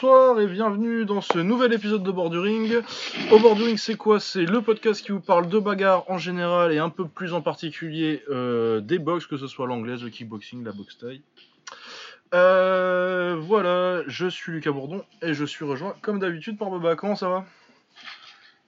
bonsoir et bienvenue dans ce nouvel épisode de Borduring. Au Borduring, c'est quoi? C'est le podcast qui vous parle de bagarre en général et un peu plus en particulier euh, des box, que ce soit l'anglaise, le kickboxing, la boxe taille. Euh, voilà, je suis Lucas Bourdon et je suis rejoint comme d'habitude par Boba. Comment ça va?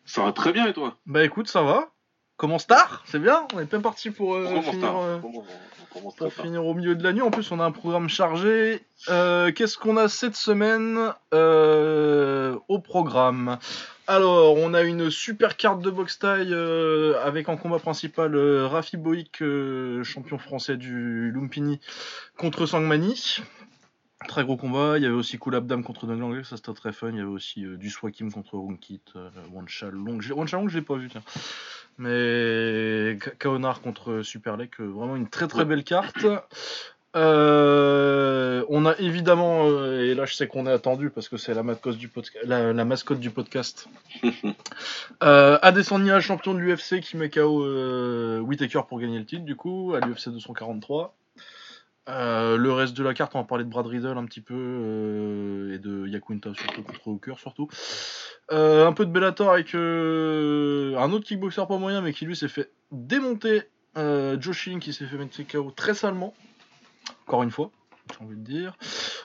Ça va très bien et toi? Bah écoute, ça va. Commence tard, c'est bien. On est bien parti pour euh, finir. euh, pour finir au milieu de la nuit. En plus, on a un programme chargé. Euh, Qu'est-ce qu'on a cette semaine au programme? Alors, on a une super carte de boxe taille avec en combat principal Rafi Boïk, champion français du Lumpini, contre Sangmani. Très gros combat. Il y avait aussi Koulabdam contre Doug Langley, ça c'était très fun. Il y avait aussi du Swakim contre Runkit, euh, Wancha Long. J'ai- Wancha Long, je l'ai pas vu, tiens. Mais Ka- Kaonar contre Superlek, euh, vraiment une très très belle carte. Euh, on a évidemment, euh, et là je sais qu'on est attendu parce que c'est la, mascotte du podca- la, la mascotte du podcast, euh, Adesanya, champion de l'UFC, qui met KO Whittaker pour gagner le titre, du coup, à l'UFC 243. Euh, le reste de la carte, on va parler de Brad Riddle un petit peu, euh, et de Yakunta surtout, contre Hooker surtout. Euh, un peu de Bellator avec un autre kickboxer pas moyen, mais qui lui s'est fait démonter. Schilling qui s'est fait mettre KO très salement. Encore une fois, j'ai envie de dire.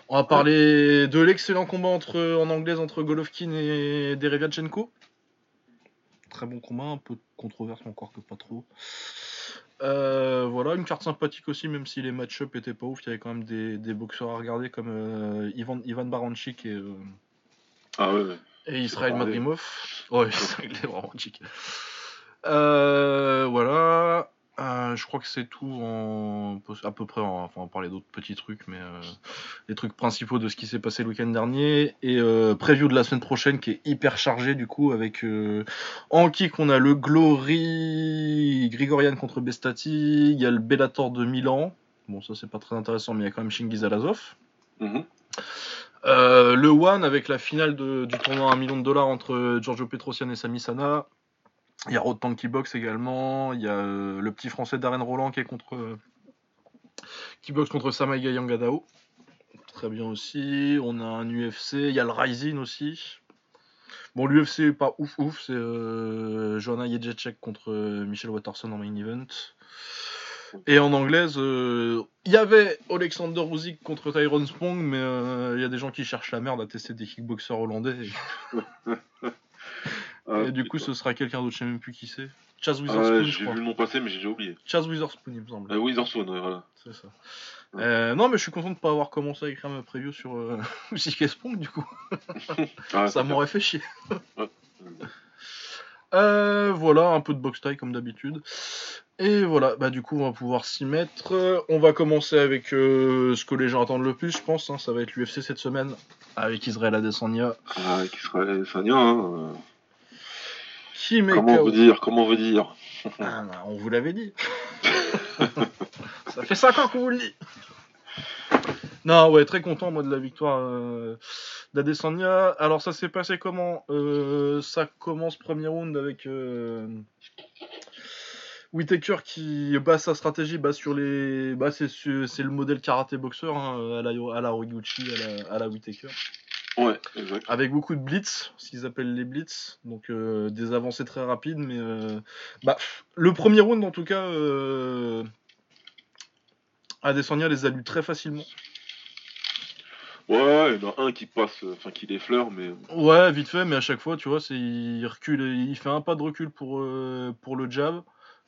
On va parler de l'excellent combat en anglaise entre Golovkin et Derevyachenko. Très bon combat, un peu de controverse, encore que pas trop. Euh, voilà, une carte sympathique aussi, même si les match-up étaient pas ouf. Il y avait quand même des, des boxeurs à regarder comme euh, Ivan, Ivan Baranchik et, euh, Ah ouais, ouais. et Israël. Madrimov. Ouais, vraiment chic. Euh, voilà. Euh, je crois que c'est tout en à peu près. en- Enfin, on va parler d'autres petits trucs, mais euh, les trucs principaux de ce qui s'est passé le week-end dernier et euh, preview de la semaine prochaine qui est hyper chargé du coup avec euh, en kick on a le Glory Grigorian contre Bestati, il y a le Bellator de Milan. Bon, ça c'est pas très intéressant, mais il y a quand même Shingiz Alazov. Euh, le One avec la finale de- du tournoi à 1 million de dollars entre Giorgio Petrosian et Sami Sana. Il y a Road Tanky Box également. Il y a euh, le petit français Darren Roland qui est contre euh, qui boxe contre Samaïga Yangadao. Très bien aussi. On a un UFC. Il y a le Rising aussi. Bon, l'UFC pas ouf ouf. C'est euh, Jędrzejczyk contre euh, Michel Watterson en main event. Et en anglaise, il y avait Alexander Usyk contre Tyrone Spong, mais il y a des gens qui cherchent la merde à tester des kickboxers hollandais. Ah, et du coup, ce sera quelqu'un d'autre, je sais même plus qui c'est. Chaz Ah Witherspoon, je j'ai crois. vu le nom passer, mais j'ai déjà oublié. Chaz Witherspoon, il me semble. Euh, Witherspoon, ouais, voilà. C'est ça. Euh, non, mais je suis content de pas avoir commencé à écrire ma preview sur euh, Spong, du coup. Ah, Ça m'aurait fait chier. Ouais. Euh, voilà, un peu de box taille comme d'habitude. Et voilà, bah du coup on va pouvoir s'y mettre. On va commencer avec euh, ce que les gens attendent le plus, je pense. hein, ça va être l'UFC cette semaine avec Israël Adesanya. Ah, qui serait Sania, hein. Qui met Comment veut dire Comment on veut dire Ah, bah, On vous l'avait dit. ça fait 5 ans qu'on vous le dit. Non, ouais, très content moi de la victoire euh, d'Adesanya. Alors ça s'est passé comment Euh, Ça commence premier round avec euh, Whitaker qui bat sa stratégie, bat sur les, bah c'est le modèle karaté boxeur hein, à la à la Horiguchi, à la, à la Whitaker, Ouais, exact. avec beaucoup de blitz, ce qu'ils appellent les blitz, donc euh, des avancées très rapides, mais euh, bah le premier round en tout cas. Euh, Adesanya les a lus très facilement. Ouais, il y en a un qui passe, euh, enfin qui l'effleure, mais Ouais, vite fait, mais à chaque fois, tu vois, c'est il recule, il fait un pas de recul pour, pour le jab,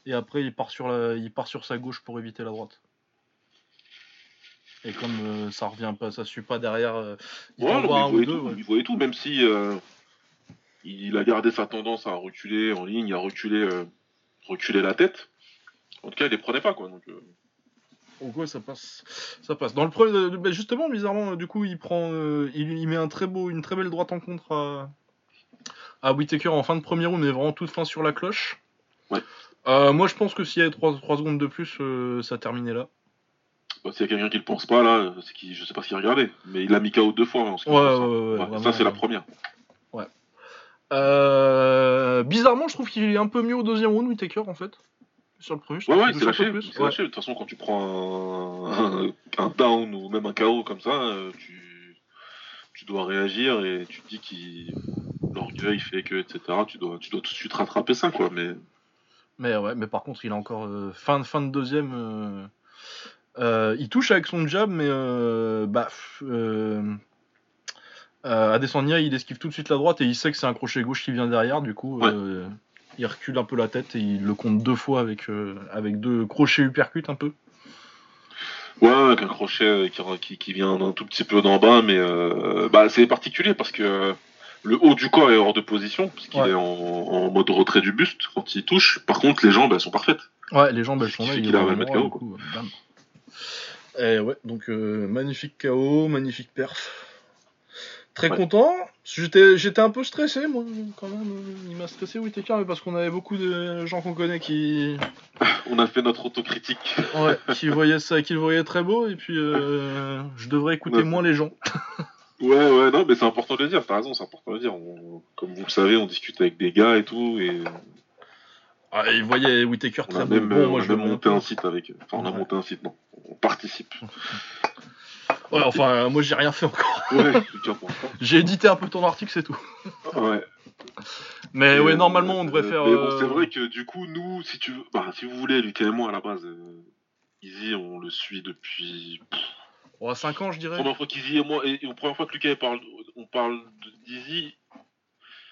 et après il part sur la, il part sur sa gauche pour éviter la droite. Et comme euh, ça revient pas, ça suit pas derrière, euh, il ouais, en non, un il ou voyait deux. tout, ouais. il voyait tout, même si euh, il a gardé sa tendance à reculer en ligne, à reculer, reculer la tête. En tout cas, il les prenait pas, quoi. Donc, ouais, ça passe, ça passe. Dans le premier, bah, justement, bizarrement, du coup, il prend, euh, il, il met un très beau, une très belle droite en contre à, à Whittaker en fin de premier round, mais vraiment toute fin sur la cloche. Ouais. Euh, moi, je pense que s'il y avait 3, secondes de plus, euh, ça terminait là. Bah, s'il y a quelqu'un qui le pense pas, là, c'est qui, je sais pas ce qu'il regardait, mais il a mis KO deux fois en ce qui Ouais, ouais, ouais, ouais, Ouais, vraiment, ça, c'est la ouais. première. Euh, bizarrement, je trouve qu'il est un peu mieux au deuxième round, Whittaker, en fait. Sur le premier, je Ouais, ouais, touche un lâché. Ouais. De toute façon, quand tu prends un, un, un down ou même un KO comme ça, euh, tu, tu, dois réagir et tu te dis qu'il l'orgueil fait que etc. Tu dois tu dois tout de suite rattraper ça quoi. Mais Mais ouais, mais par contre, il a encore euh, fin, de- fin de deuxième. euh, euh, il touche avec son jab, mais euh, bah, euh, euh, Adesanya, il esquive tout de suite la droite et il sait que c'est un crochet gauche qui vient derrière. Du coup, Ouais. il recule un peu la tête et il le compte deux fois avec, avec deux crochets uppercut un peu. ouais, avec un crochet qui, qui, qui vient un tout petit peu d'en bas, mais bah c'est particulier parce que le haut du corps est hors de position parce qu'il Ouais. est en, en mode retrait du buste quand il touche. Par contre, les jambes elles sont parfaites. Ouais, les jambes elles sont là. il est arrive à le mettre KO. Et ouais, donc euh, magnifique KO, magnifique perf. Très Ouais. content. J'étais, j'étais un peu stressé, moi, quand même. Il m'a stressé Whittaker, mais parce qu'on avait beaucoup de gens qu'on connaît qui, On a fait notre autocritique. ouais, qui voyaient ça, qui le voyaient très beau, et puis euh, je devrais écouter Ouais. moins les gens. Ouais, ouais, non, mais c'est important de le dire, t'as raison, c'est important de le dire. On- comme vous le savez, on discute avec des gars et tout, et Ah, ils voyaient Whittaker on très a même, Bon, euh, moi, on a je même monté un site avec eux. Enfin, on a Ouais. monté un site, non. On participe. Ouais, enfin, euh, moi, j'ai rien fait encore. Ouais. J'ai édité un peu ton article, c'est tout. Ouais. Mais Et, ouais, euh, normalement, on devrait euh, faire. Mais bon, euh, c'est vrai que du coup, nous, si tu veux, bah, si vous voulez, Lucas et moi, à la base, euh, Izzy, on le suit depuis. ouais, 5 ans, je dirais. Première fois qu'Izzy et moi, et, première fois que Lucas parle, on parle de- d'Izzy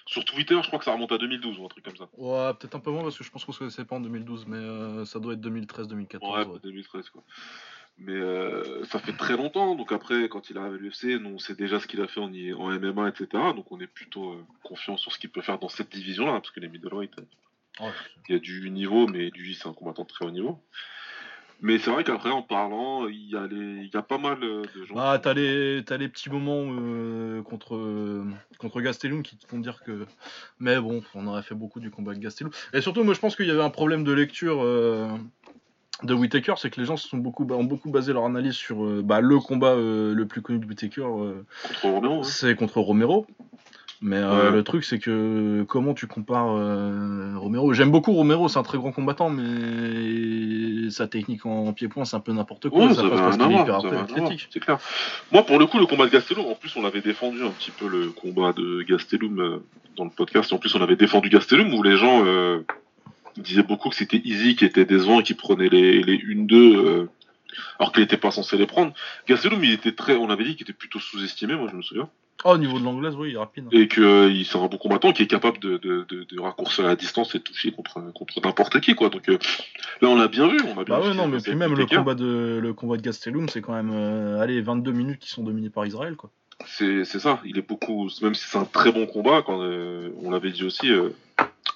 sur Twitter, je crois que ça remonte à 2012 ou un truc comme ça. Ouais, peut-être un peu moins parce que je pense qu'on se connaissait pas en 2012, mais euh, ça doit être 2013-2014. Ouais, ouais. 2013 quoi. Mais euh, ça fait très longtemps, donc après, quand il arrive à l'UFC, nous on sait déjà ce qu'il a fait en, MMA, etc. Donc on est plutôt euh, confiant sur ce qu'il peut faire dans cette division-là, parce que les middleweight, Ouais. il y a du niveau, mais lui c'est un combattant de très haut niveau. Mais c'est vrai qu'après, en parlant, il y, a les... il y a pas mal euh, de gens. Bah, t'as les, t'as les petits moments euh, contre, euh, contre Gastelum qui te font dire que. Mais bon, on aurait fait beaucoup du combat avec Gastelum. Et surtout, moi je pense qu'il y avait un problème de lecture euh, de Whittaker, c'est que les gens se sont beaucoup, ont beaucoup basé leur analyse sur euh, bah, le combat le plus connu de Romero. hein. c'est contre Romero. Mais euh, Ouais. le truc, c'est que comment tu compares euh, Romero? J'aime beaucoup Romero, c'est un très grand combattant, mais sa technique en, pied-point, c'est un peu n'importe quoi. Ouais, ça ça passe va parce rien qu'il est avoir, hyper ça va rien avoir, athlétique. c'est clair. Moi, pour le coup, le combat de Gastelum, en plus, on avait défendu un petit peu le combat de Gastelum euh, dans le podcast. En plus, on avait défendu Gastelum où les gens disaient beaucoup que c'était Easy qui était décevant et qui prenait les, les 1-2 euh, alors qu'il n'était pas censé les prendre. Gastelum, il était très, on avait dit qu'il était plutôt sous-estimé, moi je me souviens, Oh, au niveau de l'anglaise, oui, il est rapide. et euh, il c'est un bon combattant qui est capable de, de, de, de raccourcir la distance et de toucher contre contre n'importe qui, quoi. Donc euh, là, on l'a bien vu, on a bien Bah vu ouais, non, qu'il mais puis même le combat de le combat de Gastelum, c'est quand même euh, allez 22 minutes qui sont dominées par Israël quoi. C'est c'est ça, il est beaucoup, même si c'est un très bon combat, quand euh, on l'avait dit aussi, euh,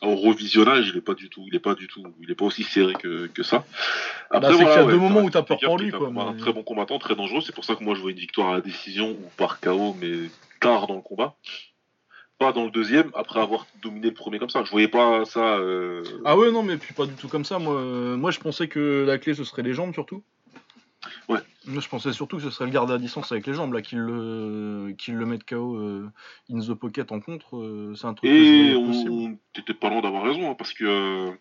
au revisionnage, il est pas du tout, il est pas du tout, il est pas aussi serré que, que ça. Bah, c'est qu'il y a deux moments où t'as peur pour lui, quoi, Un très bon combattant, très dangereux, c'est pour ça que moi je vois une victoire à la décision ou par KO, mais tard dans le combat. Pas dans le deuxième, après avoir dominé le premier comme ça. Je voyais pas ça. euh, Ah ouais, non, mais puis pas du tout comme ça. Moi, euh, moi je pensais que la clé ce serait les jambes surtout. Ouais. Moi, je pensais surtout que ce serait le garde à distance avec les jambes, là, qu'il le, qu'il le mette KO euh, in the pocket en contre. euh, c'est un truc Et on t'étais pas loin d'avoir raison, hein, parce que euh,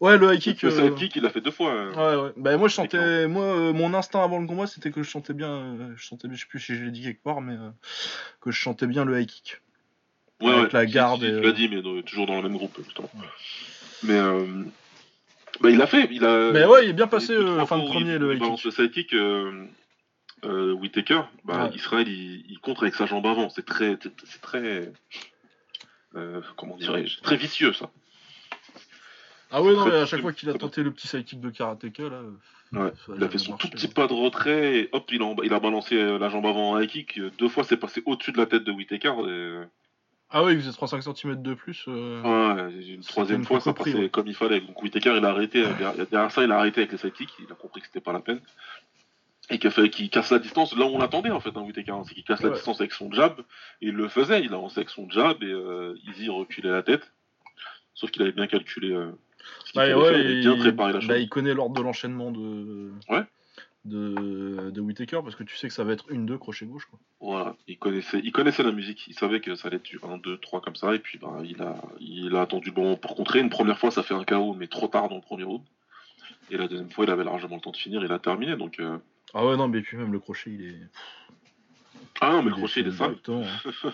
Ouais, le high kick. le euh, kick, il l'a fait deux fois. hein. Ouais, ouais. Bah, moi, je sentais. Moi, euh, mon instinct avant le combat, c'était que je sentais bien. euh, je sentais bien, je sais plus si je l'ai dit quelque part, mais que je sentais bien le high kick. Ouais, Avec ouais, la garde et, tu euh, l'as dit, mais toujours dans le même groupe, justement. Ouais. Mais bah, il l'a fait. Il a, Mais ouais, il est bien passé euh, trois fin de fois où premier, il, le kick. le sidekick, euh, euh, Whittaker, bah, Ouais. Israël, il, il contre avec sa jambe avant. C'est très, c'est très, euh, comment dirais-je, très vicieux ça. Ah ouais, non, mais à chaque fois qu'il a tenté le petit sidekick de karatéka, là. euh, Ouais, ça Il a fait son marché, tout petit pas de retrait, et hop, il a, il a balancé la jambe avant en high kick. Deux fois, c'est passé au-dessus de la tête de Whittaker. Et... euh, Ah ouais, il faisait 35 cm de plus. euh, Ouais, une troisième fois, ça passait ouais. comme il fallait. Donc Whittaker, il a arrêté. euh, derrière, ça, il a arrêté avec les sidekicks. Il a compris que c'était pas la peine. Et qu'il casse la distance. Là où on l'attendait, en fait, hein, Whittaker. hein, c'est qu'il casse la distance avec son jab. Et il le faisait. Il avançait avec son jab et euh, Easy reculait la tête. Sauf qu'il avait bien calculé euh, ce Bah, fallait ouais, faire. Il avait bien préparé la chose. bah, il connaît l'ordre de l'enchaînement de... Ouais. De de Whittaker parce que tu sais que ça va être une deux crochet gauche quoi. Voilà, il connaissait, il connaissait la musique, il savait que ça allait être 1, 2, 3 comme ça, et puis bah, il, a, il a attendu le bon moment pour contrer. Une première fois, ça fait un KO, mais trop tard dans le premier round. Et la deuxième fois, il avait largement le temps de finir, il a terminé. Donc, euh, Ah ouais non mais puis même le crochet il est Ah non, mais Il le crochet, il est sale. hein.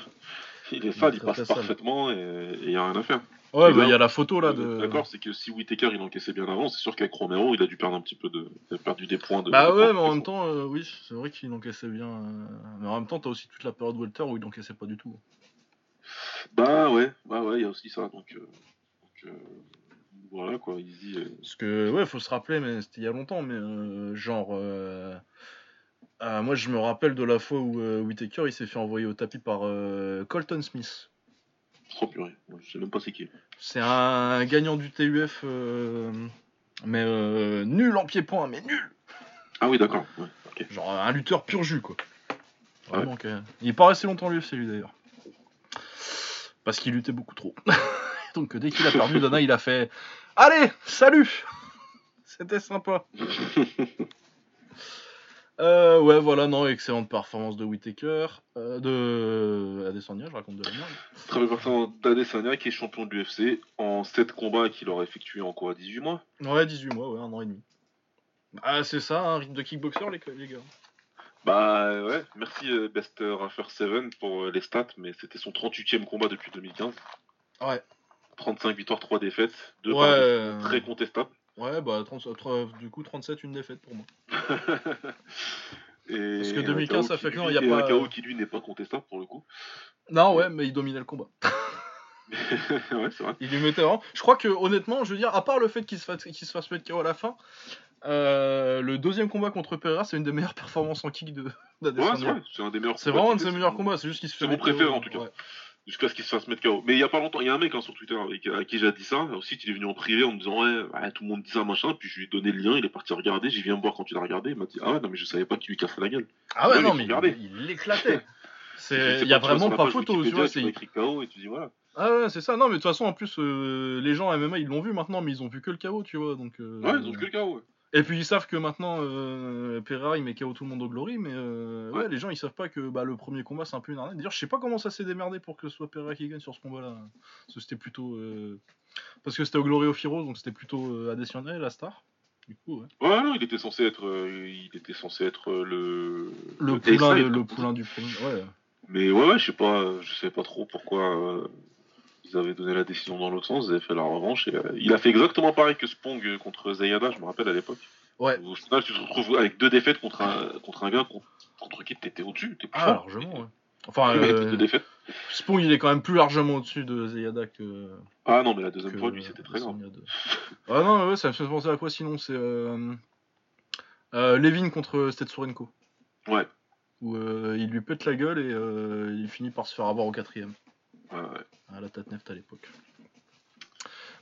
Il est sale, il passe sale. parfaitement et il n'y a rien à faire. Ouais, bah il y a la photo là de. D'accord, c'est que si Whitaker il encaissait bien avant, c'est sûr qu'avec Romero, il a dû perdre un petit peu de. Il a perdu des points de. Bah de ouais, points. mais en même temps, euh, oui, c'est vrai qu'il encaissait bien. euh, Mais en même temps, t'as aussi toute la période Walter où il encaissait pas du tout. Bah ouais, bah ouais, il y a aussi ça. Donc, euh, donc, voilà quoi, Easy. Parce que, ouais, faut se rappeler, mais c'était il y a longtemps, mais genre. moi, je me rappelle de la fois où Whitaker il s'est fait envoyer au tapis par Colton Smith. Purée. Je sais même pas c'est qui. C'est un gagnant du TUF, euh, mais euh, nul en pied-point, mais nul Ah oui, d'accord. Ouais. Genre un lutteur pur jus, quoi. Vraiment, que- Il est pas resté longtemps à l'UFC, lui, d'ailleurs. Parce qu'il luttait beaucoup trop. Donc, dès qu'il a perdu, Dana, il a fait Allez, salut C'était sympa. Euh, ouais, voilà, non, excellente performance de Whitaker. Euh, de Adesanya, je raconte de la merde. Très bien partant d'Adesanya qui est champion de l'UFC en 7 combats qu'il aura effectué en quoi 18 mois? Ouais, 18 mois, ouais, un an et demi. Ah, c'est ça, un rythme de kickboxer, les, les gars. Bah ouais, merci euh, Best Raffer 7 pour euh, les stats, mais c'était son 38e combat depuis 2015. Ouais. 35 victoires, 3 défaites, 2 Ouais, euh, très contestables. Ouais, bah, 30 euh, du coup, 37, une défaite pour moi. Et Parce que un 2015, KO ça fait que non, y a pas- un KO qui lui n'est pas contestable pour le coup. Non, ouais, mais il dominait le combat. ouais, c'est vrai. Il lui mettait vraiment. Je crois que honnêtement, je veux dire, à part le fait qu'il se fasse, qu'il se fasse mettre KO à la fin, euh, le deuxième combat contre Pereira, c'est une des meilleures performances en kick de Ouais, c'est vrai, c'est un des meilleurs. c'est vraiment un de ses meilleurs combats, c'est juste qu'il se fait C'est mon préféré, en tout cas. ouais. Jusqu'à ce qu'il se fasse mettre KO. Mais il y a pas longtemps, il y a un mec hein, sur Twitter avec, à qui j'ai dit ça. Ensuite, il est venu en privé en me disant ouais, ouais, tout le monde dit ça, machin. Puis je lui ai donné le lien, il est parti regarder. J'y viens me voir quand il a regardé. Il m'a dit ah ouais, non, mais je savais pas qu'il lui casserait la gueule. Ah ouais, non, mais il, l'éclatait. Il y a vraiment pas photo, tu vois. c'est- écrit KO et tu dis voilà. Ah ouais, c'est ça. Non, mais de toute façon, en plus, euh, les gens à MMA, ils l'ont vu maintenant, mais ils ont vu que le KO, tu vois. Donc, euh, Ouais, ils ont que le KO. Ouais. Et puis ils savent que maintenant, euh, Pereira il met KO tout le monde au glory, mais euh, ouais. Ouais. les gens ils savent pas que bah, le premier combat c'est un peu une arnaque. D'ailleurs, je sais pas comment ça s'est démerdé pour que ce soit Pereira qui gagne sur ce combat-là. Parce que c'était plutôt. euh, Parce que c'était au Glory of Heroes, donc c'était plutôt euh, Adesanya, la star. Du coup, ouais. Ouais, non, il était censé être, euh, il était censé être euh, le. Le, le poulain, le poulain du premier. Ouais. Mais ouais, ouais, je sais pas, je sais pas trop pourquoi ils avaient donné la décision dans l'autre sens. Ils avaient fait la revanche. Et, euh, il a fait exactement pareil que Spong contre Zayada, je me rappelle à l'époque. Ouais. Au final, tu te retrouves avec deux défaites contre un, contre un gars contre, contre qui t'étais au-dessus. T'es plus Ah, fort. largement, ouais. Enfin, euh, défaites. Spong il est quand même plus largement au-dessus de Zayada que. Ah non, mais la deuxième que fois, lui, c'était très grave. De- Ah non, ouais, ça me fait penser à quoi sinon C'est. Euh... euh, Levin contre Stetsurenko. Ouais. où euh, il lui pète la gueule et il finit par se faire avoir au quatrième. Ouais, ouais. À la Tatneft à l'époque.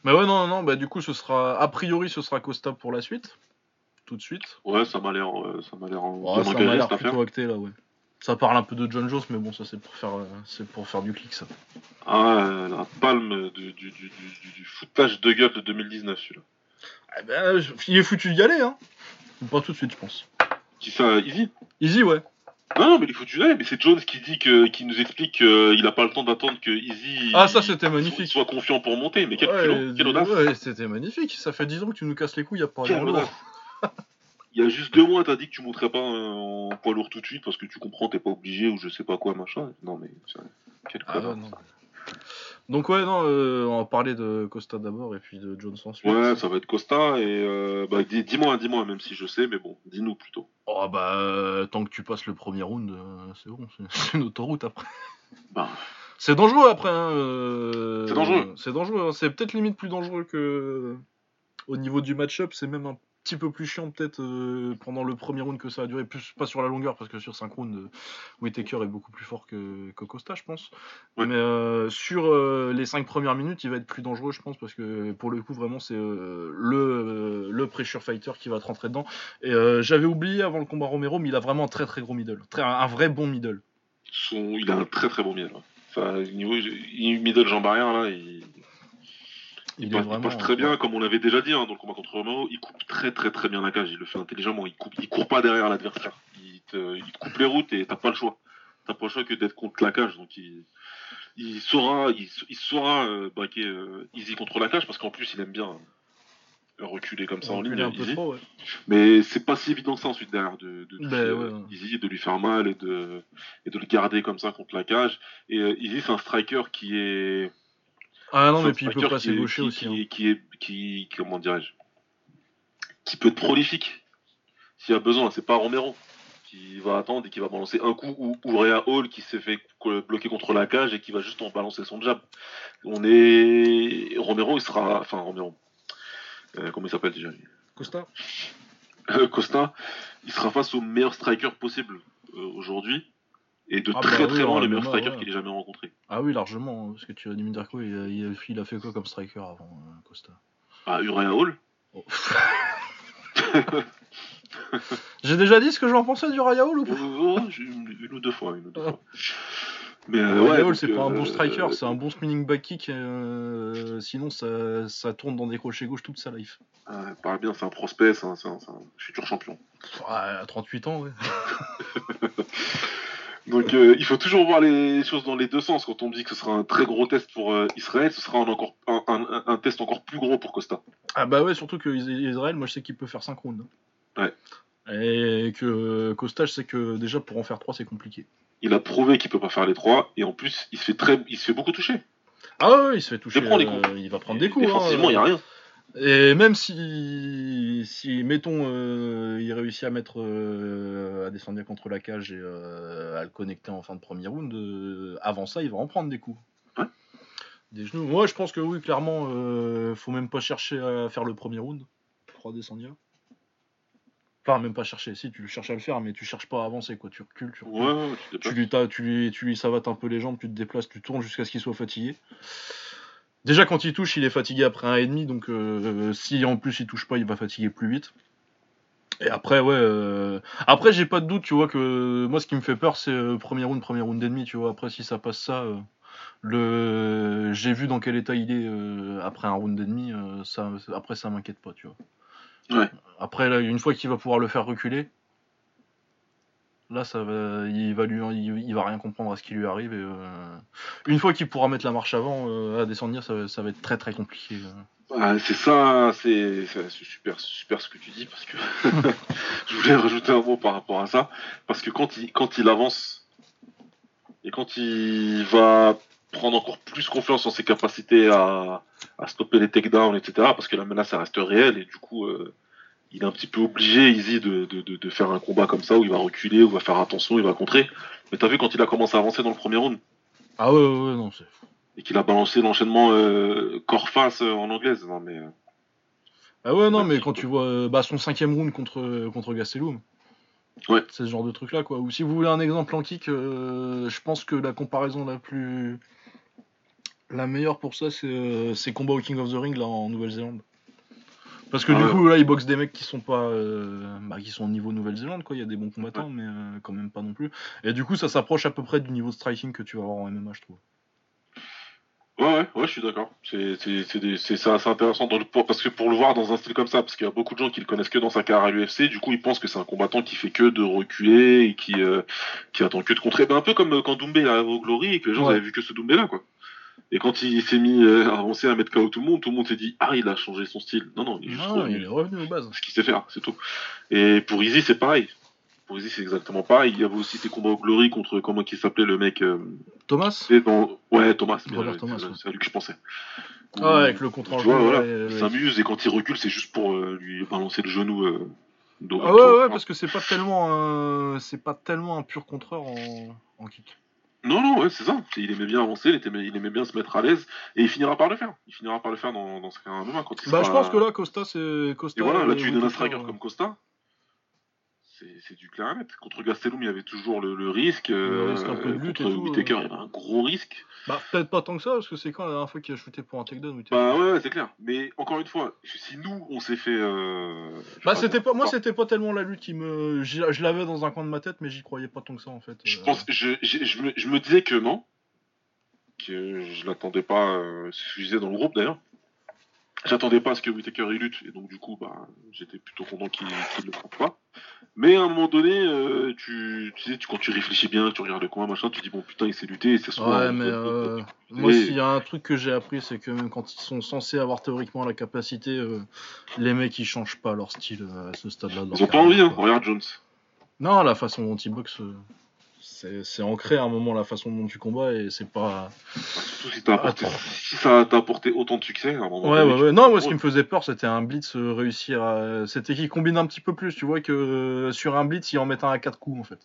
Mais ouais, non, non, bah du coup, ce sera. A priori, ce sera Costa pour la suite. Tout de suite. Ouais, ça m'a l'air, euh, ça m'a l'air Ouais, ça m'a l'air plutôt acté là, ouais. Ça parle un peu de John Jones, mais bon, ça c'est pour faire, euh, c'est pour faire du clic ça. Ah, euh, la palme du, du, du, du, du foutage de gueule de 2019, celui-là. Eh ben, il est foutu d'y aller, hein. Ou Pas tout de suite, je pense. Qui ça, Easy? Easy, ouais. Non, non, mais il faut tu mais c'est Jones qui dit que, qui nous explique qu'il a pas le temps d'attendre que Easy Ah, ça, c'était il magnifique. soit confiant pour monter. Mais quel ouais, culot, audace. ouais, c'était magnifique. Ça fait 10 ans que tu nous casses les couilles à parler en lourd. Il y a juste deux mois, t'as dit que tu monterais pas euh, en poids lourd tout de suite parce que tu comprends, t'es pas obligé ou je sais pas quoi, machin. Non, mais c'est- quel Ah, non. Donc ouais, non, euh, on va parler de Costa d'abord et puis de Jones ensuite. Ouais, ça va être Costa et euh, bah, dis- dis-moi, dis-moi, même si je sais, mais bon, dis-nous plutôt. Oh bah, euh, tant que tu passes le premier round, c'est bon, c'est- une autoroute après. Bah, C'est dangereux après. Hein, C'est dangereux. C'est dangereux. hein. C'est peut-être limite plus dangereux que au niveau du match-up. C'est même un petit peu plus chiant peut-être euh, pendant le premier round que ça a duré. Plus pas sur la longueur parce que sur 5 rounds, euh, Whittaker est beaucoup plus fort que, que Costa, je pense. Ouais. Mais euh, sur euh, les 5 premières minutes, il va être plus dangereux, je pense, parce que pour le coup, vraiment, c'est le, le pressure fighter qui va te rentrer dedans. Et j'avais oublié avant le combat Romero, mais il a vraiment un très très gros middle. Très, un vrai bon middle. son... il a un très très bon middle. ouais. Enfin, niveau middle jambe arrière, là, il, il, Il passe, il très bien, comme on l'avait déjà dit hein, dans le combat contre Romero. Il coupe très très très bien la cage. Il le fait intelligemment. Il, coupe, il court pas derrière l'adversaire. Il te, il te coupe les routes et t'as pas le choix. T'as pas le choix que d'être contre la cage. Donc il, il saura, il, il saura euh, braquer euh, Easy contre la cage parce qu'en plus il aime bien reculer comme ça en ligne. un peu Easy. trop, ouais. Mais c'est pas si évident que ça ensuite derrière de, de toucher Ben, euh, ouais. Easy, de lui faire mal et de, et de le garder comme ça contre la cage. Et euh, Easy, c'est un striker qui est. Ah non, mais puis il peut passer qui- aussi. Qui, hein. qui est, qui, comment dirais-je Qui peut être prolifique s'il y a besoin. C'est pas Romero qui va attendre et qui va balancer un coup ou, ou Rhea Hall qui s'est fait bloquer contre la cage et qui va juste en balancer son jab. On est Romero, il sera, enfin Romero. Euh, comment il s'appelle déjà? Costa Euh, Costa, il sera face au meilleur striker possible euh, aujourd'hui. Et de Ah très bah très oui, loin, en le meilleur striker ouais. qu'il ait jamais rencontré. Ah oui, largement. hein, Parce que tu as dit Darko, il, a- il, a- il a fait quoi comme striker avant euh, Costa? Ah, Uriah Hall? Oh. J'ai déjà dit ce que j'en pensais du Raya Hall ou Oh, pas? Oh, oh, j'ai une, ou deux fois. Une ou deux Ah. fois. Mais euh, ouais, Hall, c'est pas un bon euh, striker, c'est un bon spinning back kick. euh, sinon, ça, ça tourne dans des crochets gauche toute sa life. euh, parle bien, c'est un prospect, c'est un, futur champion. Ah, à 38 ans, ouais. Donc euh, il faut toujours voir les choses dans les deux sens. Quand on me dit que ce sera un très gros test pour euh, Israël, ce sera un, encore, un, un- un test encore plus gros pour Costa. Ah bah ouais, surtout que Is- Israël, moi je sais qu'il peut faire 5 rounds. Ouais. Et que Costa, je sais que déjà pour en faire 3, c'est compliqué. Il a prouvé qu'il peut pas faire les trois, et en plus, il se fait très, il se fait beaucoup toucher. Ah ouais, il se fait toucher. prend les euh, coups. il va prendre des coups. Défensivement, il hein. y a rien. Et même si, si mettons, euh, il réussit à mettre euh, à descendre contre la cage et euh, à le connecter en fin de premier round, avant ça, il va en prendre des coups. Ouais. Des genoux. Moi, je pense que oui, clairement, faut même pas chercher à faire le premier round. 3 descendia. Enfin, même pas chercher. Si, tu cherches à le faire, mais tu cherches pas à avancer, quoi. Tu recules, tu recules. Ouais, ouais, tu Tu lui, tu, lui, tu lui savates un peu les jambes, tu te déplaces, tu tournes jusqu'à ce qu'il soit fatigué. Déjà, quand il touche, il est fatigué après un et demi, donc euh, si en plus il touche pas, il va fatiguer plus vite. Et après, ouais. euh, Après, j'ai pas de doute, tu vois, que moi, ce qui me fait peur, c'est euh, premier round, premier round et demi, tu vois. Après, si ça passe ça, euh, le... j'ai vu dans quel état il est après un round et demi, euh, ça... après, ça m'inquiète pas, tu vois. Ouais. Après, là, une fois qu'il va pouvoir le faire reculer, là, ça va, il va lui, il, il va rien comprendre à ce qui lui arrive. Et, euh, une fois qu'il pourra mettre la marche avant euh, à descendre, ça, va- ça va être très très compliqué. euh. Ah, c'est ça, c'est c'est- c'est super, super ce que tu dis parce que je voulais rajouter un mot par rapport à ça parce que quand il, quand il avance et quand il va prendre encore plus confiance en ses capacités à, à stopper les takedowns, etc. Parce que la menace ça reste réelle et du coup euh, il est un petit peu obligé, Easy, de, de, de, de faire un combat comme ça où il va reculer, où il va faire attention, il va contrer. Mais t'as vu quand il a commencé à avancer dans le premier round Ah ouais, ouais, ouais, non, c'est. et qu'il a balancé l'enchaînement euh, corps-face euh, en anglaise, non mais. euh, Ah ouais, non, mais quand tu vois euh, bah, son cinquième round contre, contre Gastelum, Ouais. c'est ce genre de truc là, quoi. Ou si vous voulez un exemple en kick, euh, je pense que la comparaison la plus. La meilleure pour ça, c'est euh, c'est combat au King of the Ring là en Nouvelle-Zélande. Parce que Ah du ouais. coup, là, ils boxent des mecs qui sont pas. euh, bah, qui sont au niveau Nouvelle-Zélande, quoi. Il y a des bons combattants, mais euh, quand même pas non plus. Et du coup, ça s'approche à peu près du niveau de striking que tu vas avoir en MMA, je trouve. Ouais, ouais, ouais, je suis d'accord. C'est intéressant dans le, parce que pour le voir dans un style comme ça, parce qu'il y a beaucoup de gens qui le connaissent que dans sa carrière à l'UFC, du coup ils pensent que c'est un combattant qui fait que de reculer et qui, euh, qui attend que de contrer. Ben, un peu comme quand Doumbé arrive au Glory et que les gens Ouais. avaient vu que ce Doumbé là, quoi. Et quand il s'est mis euh, à avancer, à mettre KO tout le monde, tout le monde s'est dit Ah, il a changé son style. Non, non, il est juste revenu il est revenu aux bases. ce qu'il sait faire, c'est tout. Et pour Easy, c'est pareil. Pour Easy, c'est exactement pareil. Il y avait aussi des combats au Glory contre, comment il s'appelait le mec euh, Thomas dans... Ouais, Thomas, Robert c'est ouais. à lui que je pensais. Ah, ouais, avec le contre Tu vois, voilà, ouais, il s'amuse et quand il recule, c'est juste pour euh, lui balancer le genou. Euh, Ah ouais, ouais, parce que c'est pas tellement c'est pas tellement un pur contreur en, en kick. Non, non, ouais, c'est ça. Il aimait bien avancer, il, était- il aimait bien se mettre à l'aise et il finira par le faire. Il finira par le faire dans, dans ce cas moment quand il Bah, je pense que là, Costa, c'est Costa. Et voilà, là tu lui donnes un striker comme Costa. C'est du clair net. Contre Gastelum, il y avait toujours le, le risque. euh, Le risque un peu de lutte contre et tout, Whittaker, euh. il y avait un gros risque. Bah, peut-être pas tant que ça, parce que c'est quand la dernière fois qu'il a shooté pour un takedown Whittaker Bah ouais, ouais, c'est clair. Mais encore une fois, si nous, on s'est fait. euh, Bah, c'était pas, moi, c'était pas tellement la lutte qui me. Je l'avais dans un coin de ma tête, mais j'y croyais pas tant que ça en fait. Je pense, je, je, je me, je me disais que non, que je l'attendais pas, disais dans le groupe d'ailleurs. J'attendais pas à ce que Whitaker il lutte, et donc du coup, bah, j'étais plutôt content qu'il ne le fasse pas. Mais à un moment donné, euh, tu, tu sais, tu, quand tu réfléchis bien, tu regardes le combat, machin, tu dis bon putain, il s'est lutté, et c'est souvent. Ouais, mais euh, moi, s'il y a un truc que j'ai appris, c'est que même quand ils sont censés avoir théoriquement la capacité, euh, les mecs ils changent pas leur style à ce stade-là. Ils ont pas envie, hein, regarde Jones. Non, la façon dont ils boxent c'est ancré à un moment la façon dont tu combats et c'est pas. si, ça t'a apporté autant de succès, à un moment Ouais, ouais, ouais. Non, moi ce qui me faisait peur c'était un blitz euh, réussir à. C'était qu'il combine un petit peu plus, tu vois, que euh, sur un blitz il en met un à 4 coups en fait.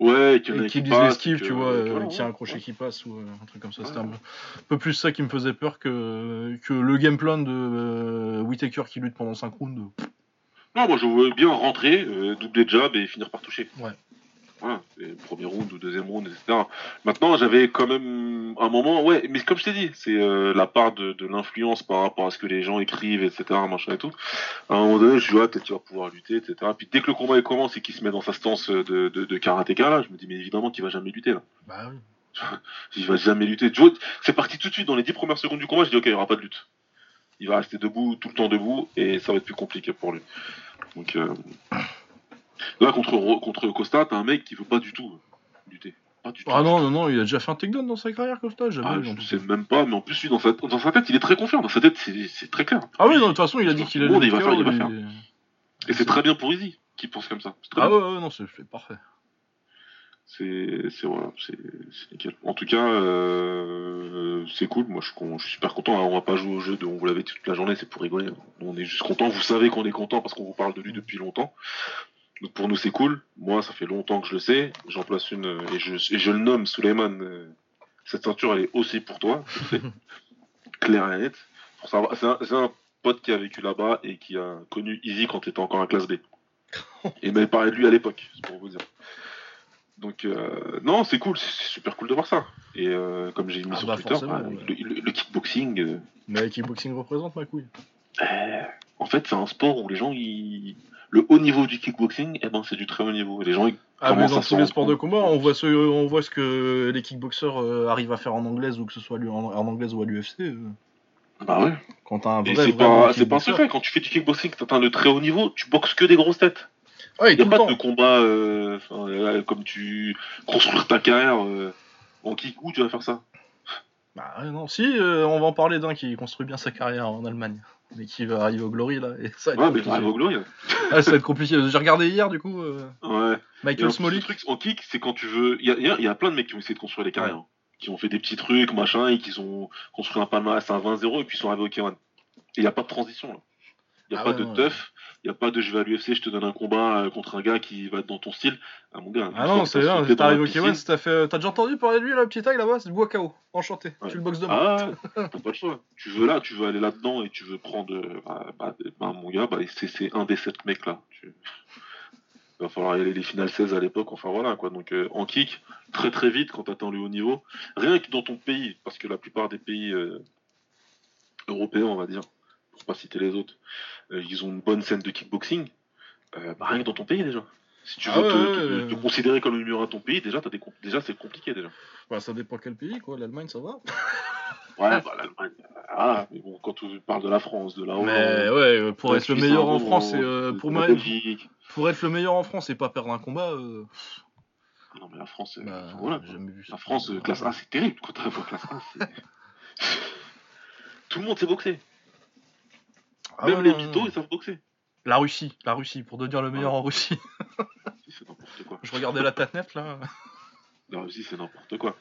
Ouais, qu'il y qui l'esquive, tu vois, euh, qu'il y a un crochet qui passe ou un truc comme ça. C'était un peu plus ça qui me faisait peur que, que le game plan de Whitaker qui lutte pendant 5 rounds. Non, moi je voulais bien rentrer, doubler jab et finir par toucher. Ouais premier round ou deuxième round, etc. Maintenant, j'avais quand même un moment, ouais, mais comme je t'ai dit, c'est euh, la part de, l'influence par rapport à ce que les gens écrivent, etc., machin et tout. À un moment donné, je dis, ouais, peut-être qu'il va pouvoir lutter, etc. Puis dès que le combat commence et qu'il se met dans sa stance de, de, karatéka, là, je me dis, mais évidemment qu'il va jamais lutter, là. Bah oui. il va jamais lutter. C'est parti tout de suite dans les dix premières secondes du combat, je dis, ok, il n'y aura pas de lutte. Il va rester debout, tout le temps debout, et ça va être plus compliqué pour lui. Donc, euh, Là, contre, contre Costa, t'as un mec qui veut pas du tout lutter. Pas du tout, ah non, non, non, il a déjà fait un takedown dans sa carrière, Costa. Ah, je sais même pas, mais en plus, lui, dans sa, dans sa tête, il est très confiant. Dans sa tête, c'est très clair. Ah oui, de toute façon, il a dit qu'il allait. il va faire, il va faire. Et c'est très bien pour Easy qui pense comme ça. Ah ouais, ouais, non, c'est parfait. C'est voilà, c'est nickel. En tout cas, euh, c'est cool. Moi, je, je, suis super content. Alors, on va pas jouer au jeu de on vous l'avait toute la journée, c'est pour rigoler. On est juste content. Vous savez qu'on est content parce qu'on vous parle de lui depuis longtemps. Donc pour nous c'est cool. Moi ça fait longtemps que je le sais. J'en place une et je, je le nomme Suleiman. Euh, cette ceinture elle est aussi pour toi. Claire et net. C'est un, pote qui a vécu là-bas et qui a connu Easy quand il était encore en classe B. Et m'a parlé de lui à l'époque, c'est pour vous dire. Donc euh, non, c'est cool, c'est super cool de voir ça. Et euh, comme j'ai mis ah sur bah, Twitter, bah, le, kickboxing. Mais le kickboxing représente ma couille. en fait, c'est un sport où les gens ils le haut niveau du kickboxing, eh ben, c'est du très haut niveau. Les gens, ah, mais dans tous les sports de combat, on voit ce, on voit ce que les kickboxers euh, arrivent à faire en anglaise ou que ce soit en, en anglaise ou à l'UFC. Euh. Bah ouais. Quand t'as un vrai, c'est pas, c'est pas un secret. Quand tu fais du kickboxing, t'atteins le très haut niveau, tu boxes que des grosses têtes. Il n'y a pas de combat euh, comme tu construire ta carrière en kick où tu vas faire ça. Bah non, si, on va en parler d'un qui construit bien sa carrière en Allemagne mais qui va arriver au Glory là. Et ça va être ouais, mais arrive au Glory. ah, ça va être compliqué. J'ai regardé hier du coup. Euh... Ouais. Michael Smoley. Le truc en kick, c'est quand tu veux. Il y a, y a, plein de mecs qui ont essayé de construire des carrières, hein. qui ont fait des petits trucs, machin, et qui ont construit un palmarès à 20-0 et puis ils sont arrivés au K1. Et il n'y a pas de transition là. Il n'y a ah pas de teuf, il n'y a pas de je vais à l'UFC, je te donne un combat euh, contre un gars qui va être dans ton style. Ah mon gars. Ah non, c'est bien, t'arrives au K1, t'as fait... déjà entendu parler de lui, là, petit taille là-bas? C'est du KO. Enchanté. Tu le boxes demain. Ah, t'as pas le choix. Tu veux là, tu veux aller là-dedans et tu veux prendre. Euh, bah, bah, bah, mon gars, bah, c'est un des sept mecs là. Il va falloir y aller les finales 16 à l'époque, enfin voilà quoi. Donc euh, en kick, très très vite quand t'atteins le haut niveau. Rien que dans ton pays, parce que la plupart des pays européens, on va dire, pour pas citer les autres, euh, ils ont une bonne scène de kickboxing. Euh, bah, rien que dans ton pays déjà. Si tu ah veux te, considérer comme le numéro un de ton pays, déjà, déjà c'est compliqué déjà. Bah, ça dépend quel pays, quoi. L'Allemagne, ça va. ouais, bah, l'Allemagne. Ah, mais bon, quand on parle de la France, de la Hollande. Mais ouais, pour être le meilleur en France, et, euh, pour, pour être le meilleur en France et pas perdre un combat. Non, mais la France, bah, voilà. La France, classe A, c'est terrible quand t'as classe A. Tout le monde s'est boxé. Ah Même les mythos, ils savent boxer. La Russie, la Russie, pour devenir le meilleur en Russie. c'est n'importe quoi. Je regardais la net là. La Russie, c'est n'importe quoi.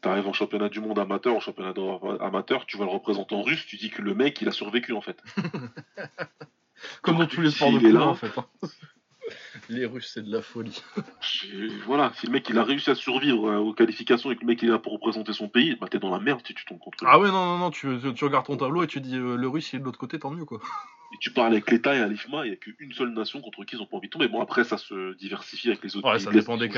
T'arrives en championnat du monde amateur, en championnat amateur, tu vois le représentant russe, tu dis que le mec, il a survécu en fait. Comme dans tous les sports de combat en fait. Les Russes, c'est de la folie. voilà, si le mec il a réussi à survivre euh, aux qualifications et que le mec il est là pour représenter son pays, bah t'es dans la merde si tu tombes contre lui. Ah ouais, non, non, non, tu, tu regardes ton tableau et tu dis euh, le Russe il est de l'autre côté, tant mieux quoi. Et tu parles avec l'État et à l'IFMA, il n'y a qu'une seule nation contre qui ils ont pas envie de tomber. Bon, après ça se diversifie avec les autres ouais, ça dépend des.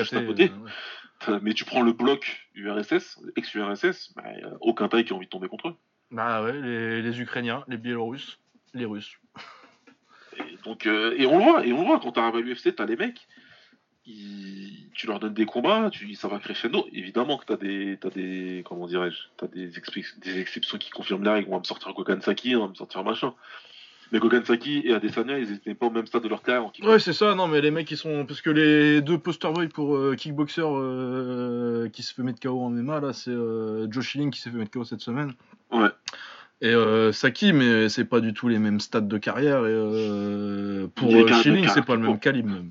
Euh, Mais tu prends le bloc URSS, ex-URSS, bah, a aucun taille qui a envie de tomber contre eux. Bah ouais, les, les Ukrainiens, les Biélorusses, les Russes. Et donc, euh, et on le voit, et on le voit quand t'arrives à l'UFC, t'as les mecs. tu leur donnes des combats, tu, ça va crescendo. Évidemment que t'as des, t'as des, comment dirais-je, t'as des, des exceptions qui confirment la règle. On va me sortir Gokan Saki, on va me sortir machin. Mais Gokan Saki et Adesanya, ils étaient pas au même stade de leur carrière en. Ouais, c'est ça, non, mais les mecs, ils sont. Parce que les deux poster boys pour euh, Kickboxer euh, qui se fait mettre KO en MMA, là, c'est euh, Joe Schilling qui s'est fait mettre KO cette semaine. Ouais. Et euh, Saki, mais c'est pas du tout les mêmes stades de carrière. Et euh, pour euh, Schilling, c'est pas le même calibre, même.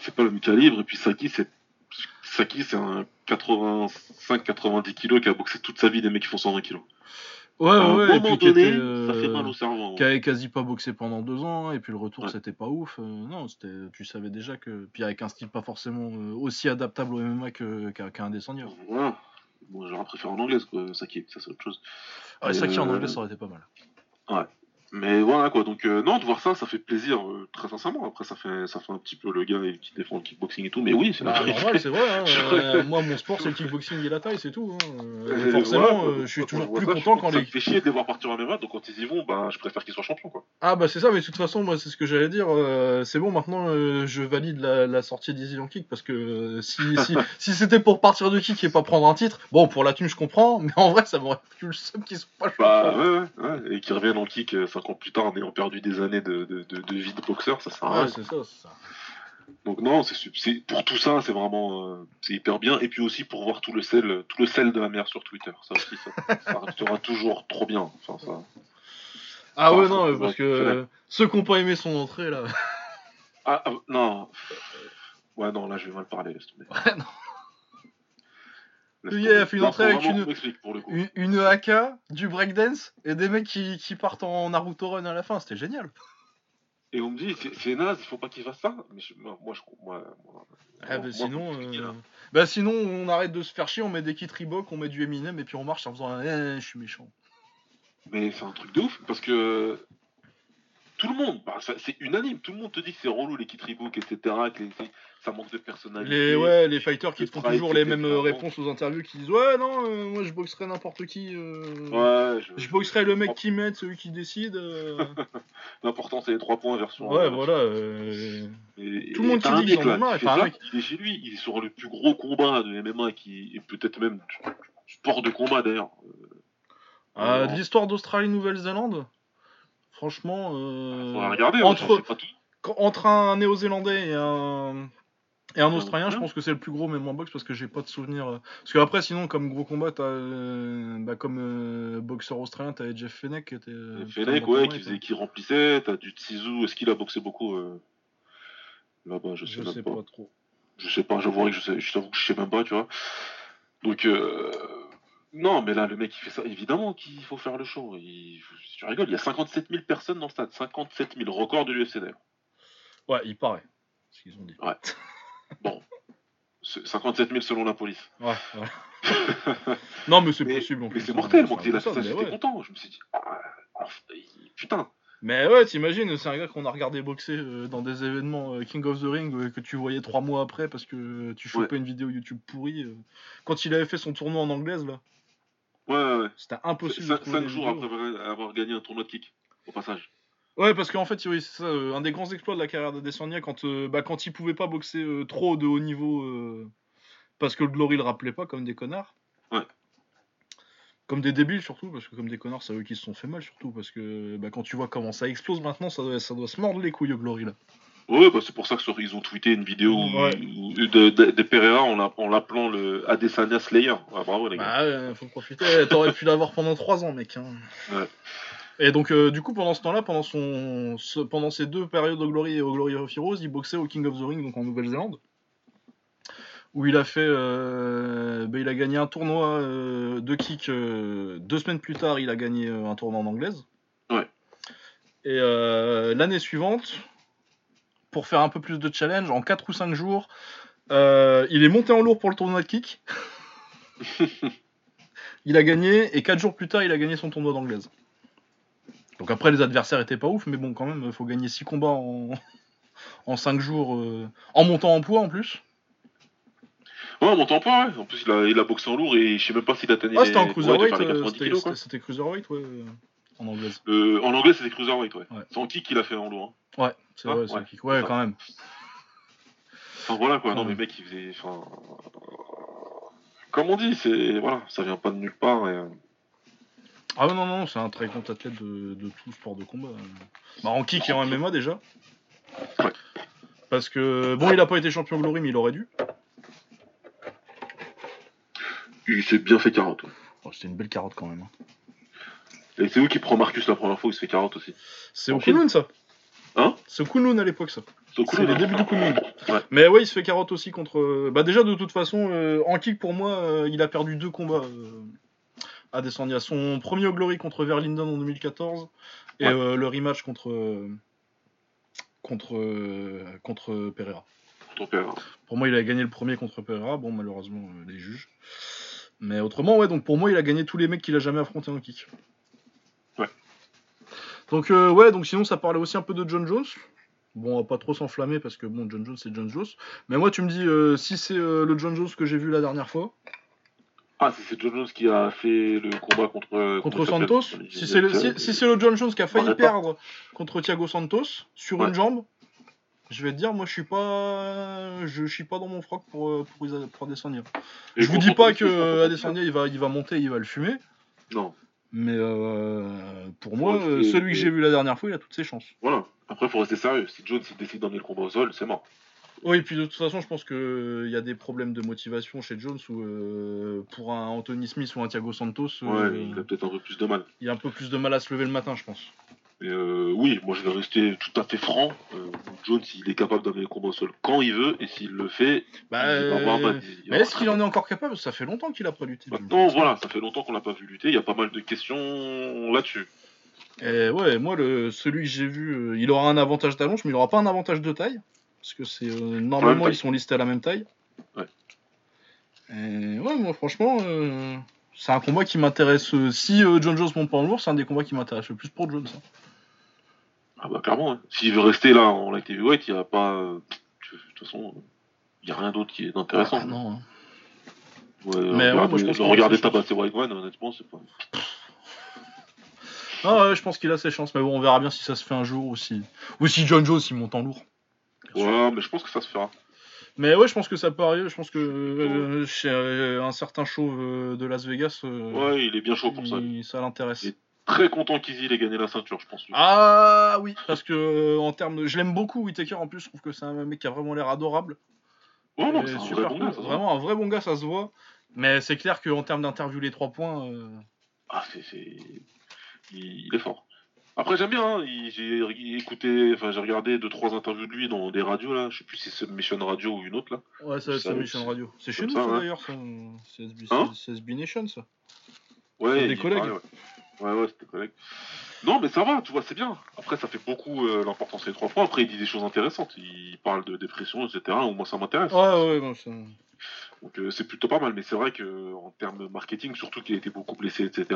C'est pas le même calibre. Et puis Saki, c'est, Saki, c'est un 85-90 kilos qui a boxé toute sa vie des mecs qui font 120 kilos. Ouais, à un ouais, et puis donné, était, euh, ça fait mal au cerveau. hein. qui avait quasi pas boxé pendant deux ans, et puis le retour Ouais. c'était pas ouf. Euh, non, c'était, tu savais déjà que. Puis avec un style pas forcément euh, aussi adaptable au MMA que, qu'à, qu'à un descendeur. Voilà. Moi, j'aurais préféré en anglaise, quoi, Saki. Ça, c'est autre chose. Ouais, Saki en euh, anglais ça aurait été pas mal. Mais voilà quoi, donc euh, non, de voir ça, ça fait plaisir, euh, très sincèrement. Après, ça fait, ça fait un petit peu le gars qui défend le kickboxing et tout, mais oui, c'est bah, normal. c'est vrai, hein, euh, moi mon sport c'est le kickboxing et la taille, c'est tout. Hein. Euh, forcément, je suis toujours plus content quand les. Ça fait chier de voir partir en MMA, donc quand ils y vont, bah, je préfère qu'ils soient champions quoi. Ah bah c'est ça, mais de toute façon, moi c'est ce que j'allais dire. c'est bon, maintenant je valide la, sortie d'Easy en kick parce que si, si, si c'était pour partir de kick et pas prendre un titre, bon, pour la thune je comprends, mais en vrai ça m'aurait plus le seum qu'ils sont pas bah, champions. Bah ouais, ouais, ouais et qu'ils reviennent en kick, ça 50 plus tard en ayant perdu des années de, de, vie de boxeur, ça sert à rien. Ouais, c'est ça, c'est. Donc non, c'est pour tout ça, c'est vraiment euh, c'est hyper bien. Et puis aussi pour voir tout le sel, tout le sel de la mer sur Twitter. Ça aussi, ça, restera toujours trop bien. Ah ouais, non, parce que ceux qui n'ont pas aimé son entrée là. Ah, ah, non. Ouais non, là je vais mal parler. Ouais, non. Il a fait une entrée avec une- qu'on m'explique, pour le coup. Une, une AK, du breakdance et des mecs qui, qui partent en Naruto Run à la fin, c'était génial. Et on me dit, c'est naze, il faut pas qu'il fasse ça. Mais je- moi, je. Moi, moi- Ah, bah, sinon, euh, bah sinon, on arrête de se faire chier, on met des kits Reebok, on met du Eminem et puis on marche en faisant un eh, je suis méchant. Mais c'est un truc de ouf, parce que. Tout le monde, bah, c'est unanime, tout le monde te dit que c'est relou les kits Reebok, etc. Que les- ça manque de personnalité. Les, ouais, les fighters qui font toujours les mêmes réponses aux interviews qui disent Ouais, non, euh, moi je boxerai n'importe qui. euh, Ouais, je- Je boxerai le mec qui m'aide, celui qui décide. euh. L'important c'est les 3 points version. ouais, voilà. euh, Et- Tout le monde qui dit qu'ils en enfin, Il est chez lui, il est sur le plus gros combat de MMA qui est peut-être même sport de combat d'ailleurs. Euh, de l'histoire d'Australie-Nouvelle-Zélande, franchement. euh, regarder, moi, entre, un néo-zélandais et un et un Un australien, je pense que c'est le plus gros même en boxe parce que j'ai pas de souvenir. euh, Parce que après, sinon, comme gros combat, t'as euh, bah, comme euh, boxeur australien, t'avais Jeff Fenech qui était. euh, Fennec, ouais, qui, faisait, hein. qui remplissait, t'as du Tsizu, est-ce qu'il a boxé beaucoup euh, Là-bas, je sais Je sais pas. pas trop. Je sais pas, que je sais, je t'avoue que je sais même pas, tu vois. Donc, euh, non, mais là, le mec, il fait ça, évidemment qu'il faut faire le show. Il, tu rigoles, il y a 57 000 personnes dans le stade, 57 000 records de l'UFC d'ailleurs. Ouais, il paraît. Ce qu'ils ont dit. Ouais. Bon, C'est 57 000 selon la police. Ouais, ouais. non, mais c'est possible. mais c'est hein, mortel, moi, qu'il a fait ça, j'étais ouais. content. Je me suis dit, ah, putain. Mais ouais, t'imagines, c'est un gars qu'on a regardé boxer euh, dans des événements euh, King of the Ring euh, que tu voyais trois mois après parce que tu chopais une vidéo YouTube pourrie. Quand il avait fait son tournoi en anglaise, là, Ouais, ouais, ouais. c'était impossible. de 5, trouver des jours après avoir- gagné un tournoi de kick, au passage. Ouais, parce qu'en fait, oui, c'est ça, euh, un des grands exploits de la carrière d'Adesanya, quand, euh, bah, quand il pouvait pas boxer euh, trop de haut niveau, euh, parce que le Glory le rappelait pas, comme des connards. Ouais. Comme des débiles, surtout, parce que comme des connards, c'est eux qui se sont fait mal, surtout, parce que bah, quand tu vois comment ça explose maintenant, ça doit, ça doit se mordre les couilles au Glory, là. Ouais, bah c'est pour ça que sur- ils ont tweeté une vidéo où- Ouais. où- de, de, de Pereira en l'a- en l'appelant le Adesanya Slayer. Ouais, bravo les gars. Bah ouais, faut profiter. Eh, T'aurais pu l'avoir pendant 3 ans, mec. hein. Ouais. Et donc, euh, du coup, pendant ce temps-là, pendant, son, ce- pendant ces deux périodes au Glory et au Glory of Heroes, il boxait au King of the Ring, donc en Nouvelle-Zélande. Où il a fait. euh, bah, il a gagné un tournoi euh, de kick. euh, deux semaines plus tard, il a gagné euh, un tournoi en anglaise. Ouais. Et euh, l'année suivante, pour faire un peu plus de challenge, en 4 ou 5 jours, euh, il est monté en lourd pour le tournoi de kick. Il a gagné, et 4 jours plus tard, il a gagné son tournoi d'anglaise. Donc après, les adversaires étaient pas ouf, mais bon, quand même, il faut gagner 6 combats en, en 5 jours, euh, en montant en poids en plus. Ouais, on m'entend pas, ouais. En plus, il a, il a boxé en lourd et je sais même pas s'il atteignait Ah, c'était les- en cruiserweight, euh, 90 c'était cruiserweight, ouais, en anglaise. Euh, en anglais, c'était cruiserweight, ouais. Ouais. C'est en kick qu'il a fait en lourd. hein. Ouais, c'est Ah, vrai, ouais, kick. Quand même. Enfin voilà quoi, non mais mec il faisait. Enfin. Comme on dit, c'est. Voilà, ça vient pas de nulle part et. euh, Ah non, non, c'est un très grand athlète de, de tout sport de combat. Bah, en kick et en MMA déjà. Ouais. Parce que, bon, il a pas été champion Glory, mais il aurait dû. Il s'est bien fait carotte. ouais. Oh, C'était une belle carotte quand même. hein. Et c'est où qui prend Marcus la première fois où il se fait carotte aussi C'est au Kunlun ça Hein C'est Kunlun à l'époque ça. C'est C'est les débuts du Kunlun. Ouais. Mais ouais, il se fait carotte aussi contre. Bah, déjà, de toute façon, euh, en kick pour moi, euh, il a perdu deux combats euh, à Descendia. Son premier au Glory contre Verlinden en 2014 et Ouais. euh, le rematch contre. euh, contre. euh, contre Pereira. Père. Pour moi, il a gagné le premier contre Pereira. Bon, malheureusement, euh, les juges. Mais autrement, ouais, donc pour moi, il a gagné tous les mecs qu'il a jamais affronté en kick. Donc, euh, ouais, donc sinon, ça parlait aussi un peu de John Jones. Bon, on va pas trop s'enflammer parce que bon, John Jones, c'est John Jones. Mais moi, tu me dis, euh, si c'est euh, le John Jones que j'ai vu la dernière fois, Ah, c'est- c'est John Jones qui a fait le combat contre. contre Santos, si c'est le, si, si John Jones qui a failli perdre contre Thiago Santos sur Ouais. une jambe, je vais te dire, moi, je suis pas, je, je suis pas dans mon froc pour, pour, pour Adesanya. Et Je vous dis pas que Adesanya il va, il va monter, il va le fumer, Non, mais euh, pour moi, euh, celui que j'ai vu la dernière fois, il a toutes ses chances. voilà. Après, faut rester sérieux. Si Jones il décide d'emmener le combat au sol, c'est mort. Oui, et puis de toute façon, je pense qu'il y a des problèmes de motivation chez Jones où euh, pour un Anthony Smith ou un Thiago Santos, euh, il a peut-être un peu plus de mal. il a un peu plus de mal à se lever le matin, je pense. Euh, oui, moi je vais rester tout à fait franc. Euh, Jones, il est capable d'amener le combat au sol quand il veut, et s'il le fait, Bah, il va avoir euh. Il mais est-ce qu'il en est encore capable? Ça fait longtemps qu'il a pas lutté. Maintenant, voilà, ça fait longtemps qu'on l'a pas vu lutter. Il y a pas mal de questions là-dessus. Et ouais, moi, le, celui que j'ai vu, euh, il aura un avantage d'allonge, mais il aura pas un avantage de taille. Parce que c'est euh, normalement, ils sont listés à la même taille. Ouais. Et ouais, moi, franchement, euh, c'est un combat qui m'intéresse. euh, si euh, John Jones monte pas en lourd, c'est un des combats qui m'intéresse le plus pour Jones. hein. Ah bah clairement. hein. S'il veut rester là en light heavyweight, il n'y a pas. euh, De toute façon, il n'y a rien d'autre qui est intéressant. Ah, non, hein. Ouais, Mais ouais, regarder, moi, je pense regarder tabasser Whiteman, honnêtement, c'est pas. Ah ouais, je pense qu'il a ses chances, mais bon, on verra bien si ça se fait un jour ou si, ou si John Jones il monte en lourd. Ouais, mais je pense que ça se fera. Mais ouais, je pense que ça peut arriver. Je pense que euh, chez euh, un certain chauve euh, de Las Vegas, euh, Ouais, il est bien chaud pour ça. il- ça l'intéresse. Et- Très content qu'Izzy ait gagné la ceinture, je pense. Ah oui, parce que en termes de, je l'aime beaucoup Whitaker en plus. Je trouve que c'est un mec qui a vraiment l'air adorable. Oh non, c'est vrai super bon gars, vraiment un vrai bon gars, ça se voit. Mais c'est clair qu'en termes d'interview les trois points, Ah, c'est. c'est- Il, il est fort. Après, j'aime bien, hein, j'ai écouté, enfin, j'ai regardé deux, trois interviews de lui dans des radios, là. Je sais plus si c'est Mission Radio ou une autre, là. ouais, ça va être Ça, sur Mission c'est- Radio. C'est chez nous ça, ça, ouais. d'ailleurs. C'est SB, Hein c'est SB Nation ça. Ouais, C'est des collègues. ouais. ouais, ouais, c'était des collègues. Non, mais ça va, tu vois, c'est bien. Après, ça fait beaucoup euh, l'importance des trois points. Après, il dit des choses intéressantes. Il parle de dépression, etc. Ou moi, ça m'intéresse. Ouais, ouais, bon, ça- Donc, euh, c'est plutôt pas mal. Mais c'est vrai que en termes marketing, surtout qu'il a été beaucoup blessé, etc.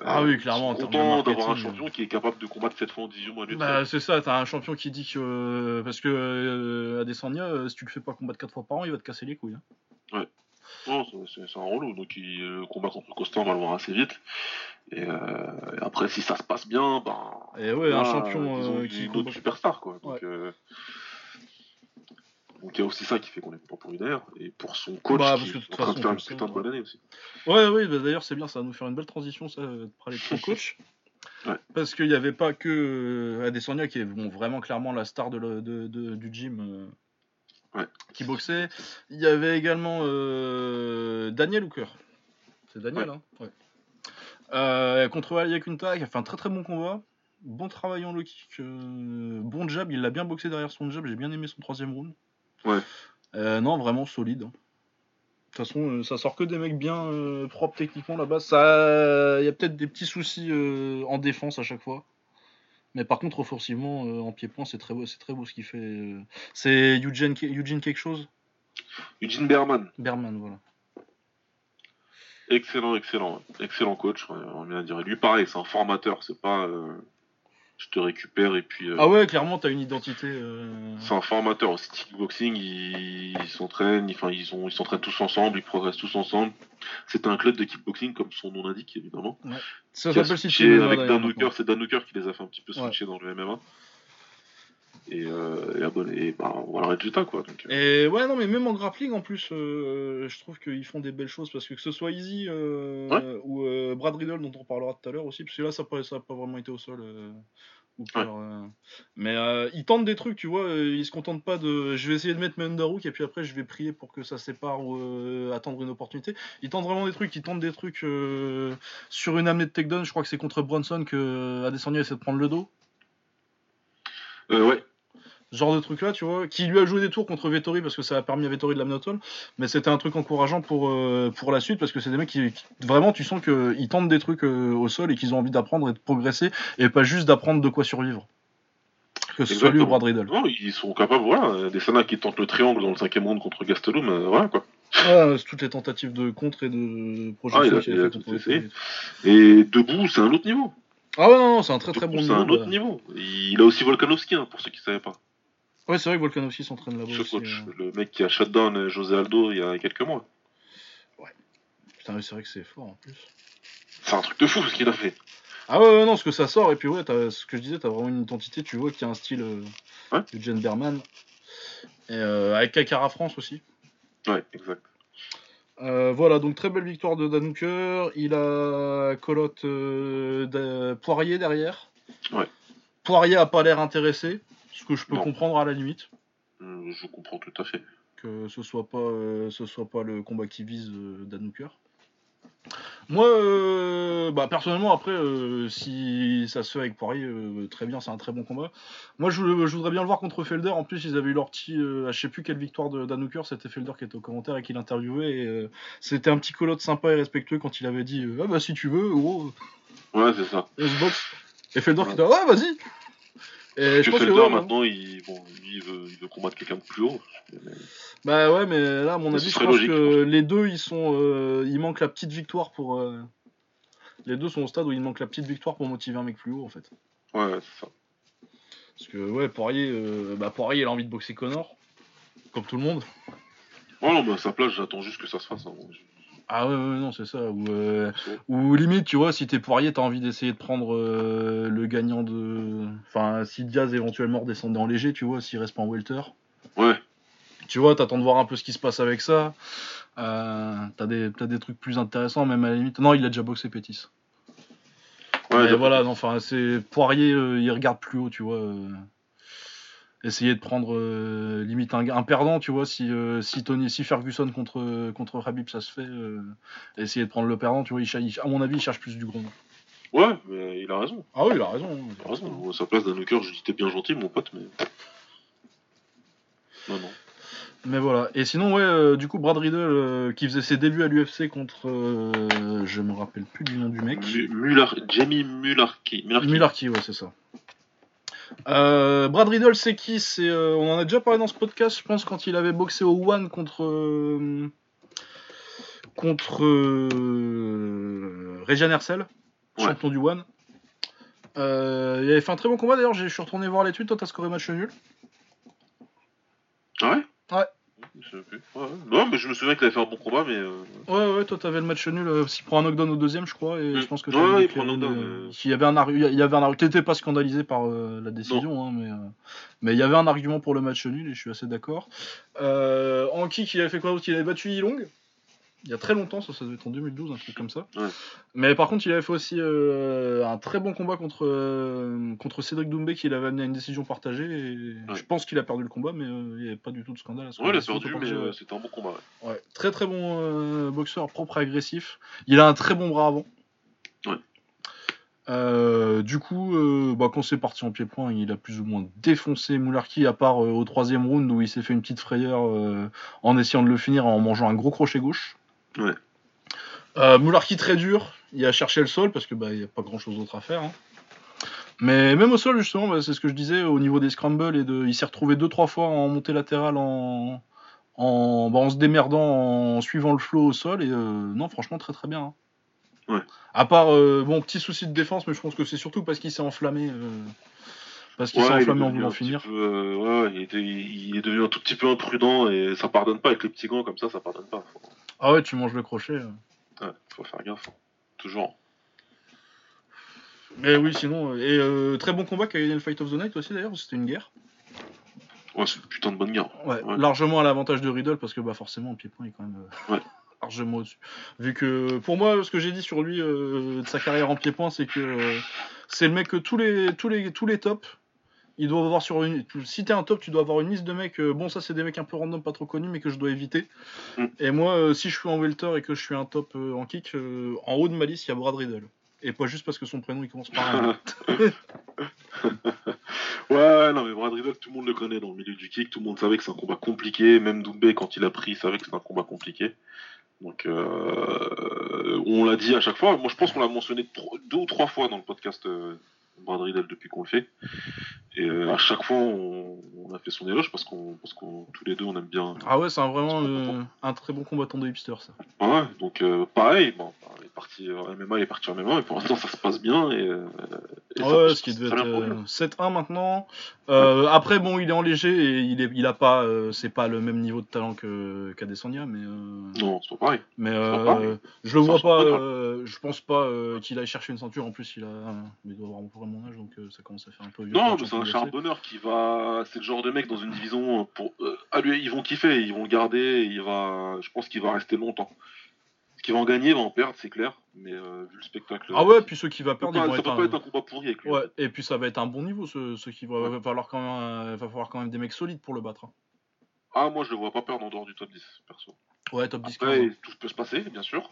Ah euh, oui, clairement, en je suis content d'avoir un champion qui est capable de combattre 7 fois en 18 mois. de Bah, c'est ça, t'as un champion qui dit que. euh, parce que euh, Adesanya, euh, si tu le fais pas combattre 4 fois par an, il va te casser les couilles. hein. Non, c'est- un relou. Donc, il, le combat contre Costa, on va le voir assez vite. Et, euh, et après, si ça se passe bien, ben. Et ouais, un champion ils ont euh, une qui autre combat. superstar, quoi. Donc, Ouais. euh, donc, il y a aussi ça qui fait qu'on est content pour Unair. Et pour son coach, Bah, qui parce que de toute est en train de façon, faire une putain de bonne année aussi. Ouais, oui, bah, d'ailleurs, c'est bien, ça va nous faire une belle transition, ça, de parler de son coach. Ouais. Parce qu'il n'y avait pas que euh, Adesanya qui est bon, vraiment clairement la star de le- de- de- du gym euh, Ouais. qui boxait. Il y avait également euh, Daniel Hooker. C'est Daniel, hein Ouais. Euh, contre Ali Kunta, qui a fait un très très bon combat. Bon travail en low kick, bon jab, il l'a bien boxé derrière son jab, j'ai bien aimé son troisième round. Ouais. Euh, non, vraiment solide. hein. De toute façon, euh, ça sort que des mecs bien euh, propres techniquement là-bas. Ça, il y a peut-être des petits soucis euh, en défense à chaque fois. Mais par contre, offensivement, en pied-point, c'est très beau, c'est très beau ce qu'il fait. C'est Eugene, Eugene quelque chose? Eugene Berman, Berman, voilà. excellent, excellent. Excellent coach, on vient de dire. Lui, pareil, c'est un formateur. C'est pas. Je te récupère et puis. euh, Ah ouais, clairement, t'as une identité. euh, C'est un formateur aussi kickboxing, ils s'entraînent, enfin ils ont ils s'entraînent tous ensemble, ils progressent tous ensemble. C'est un club de kickboxing comme son nom l'indique évidemment. Ça Qui a s'appelle avec Dan Hooker, maintenant. c'est Dan Hooker qui les a fait un petit peu Ouais. switcher dans le MMA. Et, euh, et, bah, on voit le résultat, quoi. Donc, euh, Et ouais, non, mais même en grappling, en plus, euh, je trouve qu'ils font des belles choses parce que que ce soit Easy euh, Ouais. ou Brad Riddle, dont on parlera tout à l'heure aussi, parce que là, ça n'a pas, ça pas vraiment été au sol. Ouais. Mais ils tentent des trucs, tu vois, ils se contentent pas de je vais essayer de mettre mes underhook et puis après je vais prier pour que ça sépare ou attendre une opportunité. Ils tentent vraiment des trucs, ils tentent des trucs sur une amenée de takedown, je crois que c'est contre Bronson que Adesanya essaie de prendre le dos. euh, ouais, Ce genre de truc là, tu vois, qui lui a joué des tours contre Vettori parce que ça a permis à Vettori de l'amener au mais c'était un truc encourageant pour, euh, pour la suite parce que c'est des mecs qui, qui- vraiment tu sens qu'ils tentent des trucs euh, au sol et qu'ils ont envie d'apprendre et de progresser et pas juste d'apprendre de quoi survivre. Que ce soit lui ou. Brad Riddle. non, ils sont capables, voilà, des Sana qui tentent le triangle dans le cinquième round contre Gastelum, euh, voilà, quoi. C'est toutes les tentatives de contre et de projection Ah. Et debout, c'est un autre niveau. Ah ouais, non, non, c'est un très très bon c'est niveau. un autre niveau. Il a aussi Volkanovski, hein, pour ceux qui savaient pas. Ouais, c'est vrai que Volkanovski s'entraîne là-bas Ce aussi. coach, euh. le mec qui a shutdown euh, José Aldo il y a quelques mois. Putain, ouais, c'est vrai que c'est fort en plus. C'est un truc de fou ce qu'il a fait. Ah ouais, ouais, non, ce que ça sort, et puis ouais, t'as- ce que je disais, t'as vraiment une identité, tu vois, qui a un style euh, Ouais. de Jen Berman. Et euh, avec Kakara France aussi. Ouais, exact. Euh, voilà, donc très belle victoire de Danuker. Il a colotte de- Poirier derrière. Ouais. Poirier a pas l'air intéressé, ce que je peux Non. comprendre à la limite. Euh, Je comprends tout à fait. que ce soit pas euh, ce soit pas le combat qui vise euh, Dan Hooker. Moi, euh, bah, personnellement, après, euh, si ça se fait avec Poirier, euh, très bien, c'est un très bon combat. Moi, je, je voudrais bien le voir contre Felder. En plus, ils avaient eu leur petit, je sais plus quelle victoire de Dan Hooker, c'était Felder qui était au commentaire et qui l'interviewait. C'était un petit colotte sympa et respectueux quand il avait dit Ah bah si tu veux, gros, Ouais, c'est ça. Et Felder qui était Ouais, vas-y Et je que pense que Felder, ouais, maintenant, il, bon, lui, il, veut, il veut combattre quelqu'un de plus haut. Bah ouais, mais là, à mon Mais avis, je pense logique, que les deux, ils sont, euh, il manque la petite victoire pour. euh, Les deux sont au stade où il manque la petite victoire pour motiver un mec plus haut, en fait. Ouais, ouais, c'est ça. Parce que ouais, Poirier, euh, bah Poirier, il a envie de boxer Connor, comme tout le monde. Oh non, à sa place, j'attends juste que ça se fasse. hein. Ah ouais, ouais, non, c'est ça. Ou, euh, ou limite, tu vois, si t'es Poirier, t'as envie d'essayer de prendre euh, le gagnant de. Enfin, si Diaz éventuellement redescendait en léger, tu vois, s'il reste pas en welter. Ouais, Tu vois, t'attends de voir un peu ce qui se passe avec ça. Euh, t'as des, t'as des trucs plus intéressants, même à la limite. Non, il a déjà boxé Pétis. ouais, voilà, enfin, c'est Poirier, il regarde plus haut, tu vois. Essayer de prendre euh, limite un, un perdant, tu vois. Si, euh, si Tony, si Ferguson contre contre Habib, ça se fait. euh, essayer de prendre le perdant, tu vois. Il, à mon avis, il cherche plus du gros. Ouais, mais il a raison. Ah oui, il a raison. hein, Il a raison. À sa place, d'un cœur, je dis t'es bien gentil, mon pote, mais. Non, non. Mais voilà. Et sinon, ouais, euh, du coup, Brad Riddle, euh, qui faisait ses débuts à l'UFC contre, euh, je me rappelle plus du nom du mec. Mular... Jamie. Mularki. Mularki, ouais, c'est ça. Euh, Brad Riddle, c'est qui C'est, euh, on en a déjà parlé dans ce podcast, je pense, quand il avait boxé au One contre euh, contre Rejan Hercel, Ouais. champion du One. Il avait fait un très bon combat d'ailleurs. Je suis retourné voir les tweets. Toi, t'as scoré match nul. Ah ouais? Ouais. Je sais plus. Ouais, ouais. Non, mais je me souviens qu'il avait fait un bon combat, mais. euh, Ouais, ouais, toi t'avais le match nul, euh, s'il prend un knockdown au deuxième, je crois, et Mm. je pense que Ouais, t'avais ouais, il prend un knockdown, euh. Y avait un argument, il y avait un argument. T'étais pas scandalisé par euh, la décision, hein, mais euh, mais il y avait un argument pour le match nul et je suis assez d'accord. Euh, en kick, il avait fait quoi d'autre? Il avait battu Yilong. Il y a très longtemps, ça, ça devait être en 2012, un truc comme ça. Ouais. Mais par contre, il avait fait aussi euh, un très bon combat contre, euh, contre Cédric Doumbé qui l'avait amené à une décision partagée. Et Ouais. Je pense qu'il a perdu le combat, mais euh, il n'y avait pas du tout de scandale à ce Ouais, il a perdu, mais c'était un bon combat. ouais. Très très bon boxeur, propre et agressif. Il a un très bon bras avant. Euh, du coup, euh, bah, quand c'est parti en pied-point, il a plus ou moins défoncé Moularki, à part euh, au troisième round où il s'est fait une petite frayeur en essayant de le finir en mangeant un gros crochet gauche. Ouais. Euh, Moularki très dur, il a cherché le sol parce que bah, il n'y a pas grand chose d'autre à faire. hein. Mais même au sol, justement, bah, c'est ce que je disais au niveau des scrambles et de, il s'est retrouvé deux trois fois en montée latérale en, en, bah, en se démerdant, en suivant le flow au sol. Et euh, non, franchement, très très bien. hein. Ouais. À part, euh, bon, petit souci de défense, mais je pense que c'est surtout parce qu'il s'est enflammé. euh, parce qu'il Ouais, s'est enflammé en voulant finir. peu, ouais, ouais, il, était- il est devenu un tout petit peu imprudent et ça pardonne pas avec les petits gants comme ça, ça pardonne pas. Faut, Ah ouais, tu manges le crochet. euh. ouais, faut faire gaffe. hein. Toujours. Mais oui, sinon. euh, Et euh, très bon combat qui a gagné le Fight of the Night aussi, d'ailleurs, c'était une guerre. Ouais, c'est une putain de bonne guerre. Ouais, Ouais. largement à l'avantage de Riddle parce que bah forcément en pied-point il est quand même euh, Ouais. largement au-dessus. Vu que pour moi ce que j'ai dit sur lui euh, de sa carrière en pied-point c'est que euh, c'est le mec que tous les tous les tous les tops il doit avoir sur une si t'es un top tu dois avoir une liste de mecs euh, bon ça c'est des mecs un peu random pas trop connus mais que je dois éviter. Mm. Et moi euh, si je suis en welter et que je suis un top euh, en kick en haut de ma liste il y a Brad Riddle. Et pas juste parce que son prénom il commence par un. Ouais, non, mais Brad Riddle, tout le monde le connaît dans le milieu du kick. Tout le monde savait que c'est un combat compliqué. Même Doumbé, quand il a pris, savait que c'était un combat compliqué. Donc, on l'a dit à chaque fois. Moi, je pense qu'on l'a mentionné deux ou trois fois dans le podcast Brad Riddle depuis qu'on le fait. Et euh, à chaque fois, on, on a fait son éloge parce qu'on, parce qu'on tous les deux, on aime bien. Ah ouais c'est un vraiment euh, un très bon combattant de hipster ça. Ouais, donc euh, pareil. Bon, il est parti en MMA, il est parti en MMA, et pour l'instant, ça se passe bien. Et, ça Ouais, ce qui devait être bien pour lui. euh, 7-1 maintenant. Après, bon, il est en léger et il, est, il a pas, c'est pas le même niveau de talent que qu'Adesanya, mais euh, Non, c'est pas pareil. mais pas pareil. je le vois pas. je pense pas qu'il aille chercher une ceinture. En plus, il a, il doit avoir mon âge, donc euh, ça commence à faire un peu vieux. Non, mais c'est un charbonneur qui va. C'est le genre de mec dans une division euh, pour. euh, ah, lui, ils vont kiffer, ils vont le garder, il va. Je pense qu'il va rester longtemps. Ce qu'il va en gagner, va en perdre, c'est clair. Mais euh, vu le spectacle. Ah ouais, puis ceux qui va perdre, ils vont ça être peut un- pas être un combat pourri avec lui. Ouais, et puis ça va être un bon niveau, ce, ce qui va, Ouais. va falloir quand même, va falloir quand même des mecs solides pour le battre. hein. Ah, moi, je le vois pas perdre en dehors du top 10, perso. Ouais, top 10 Après, 15. tout peut se passer, bien sûr.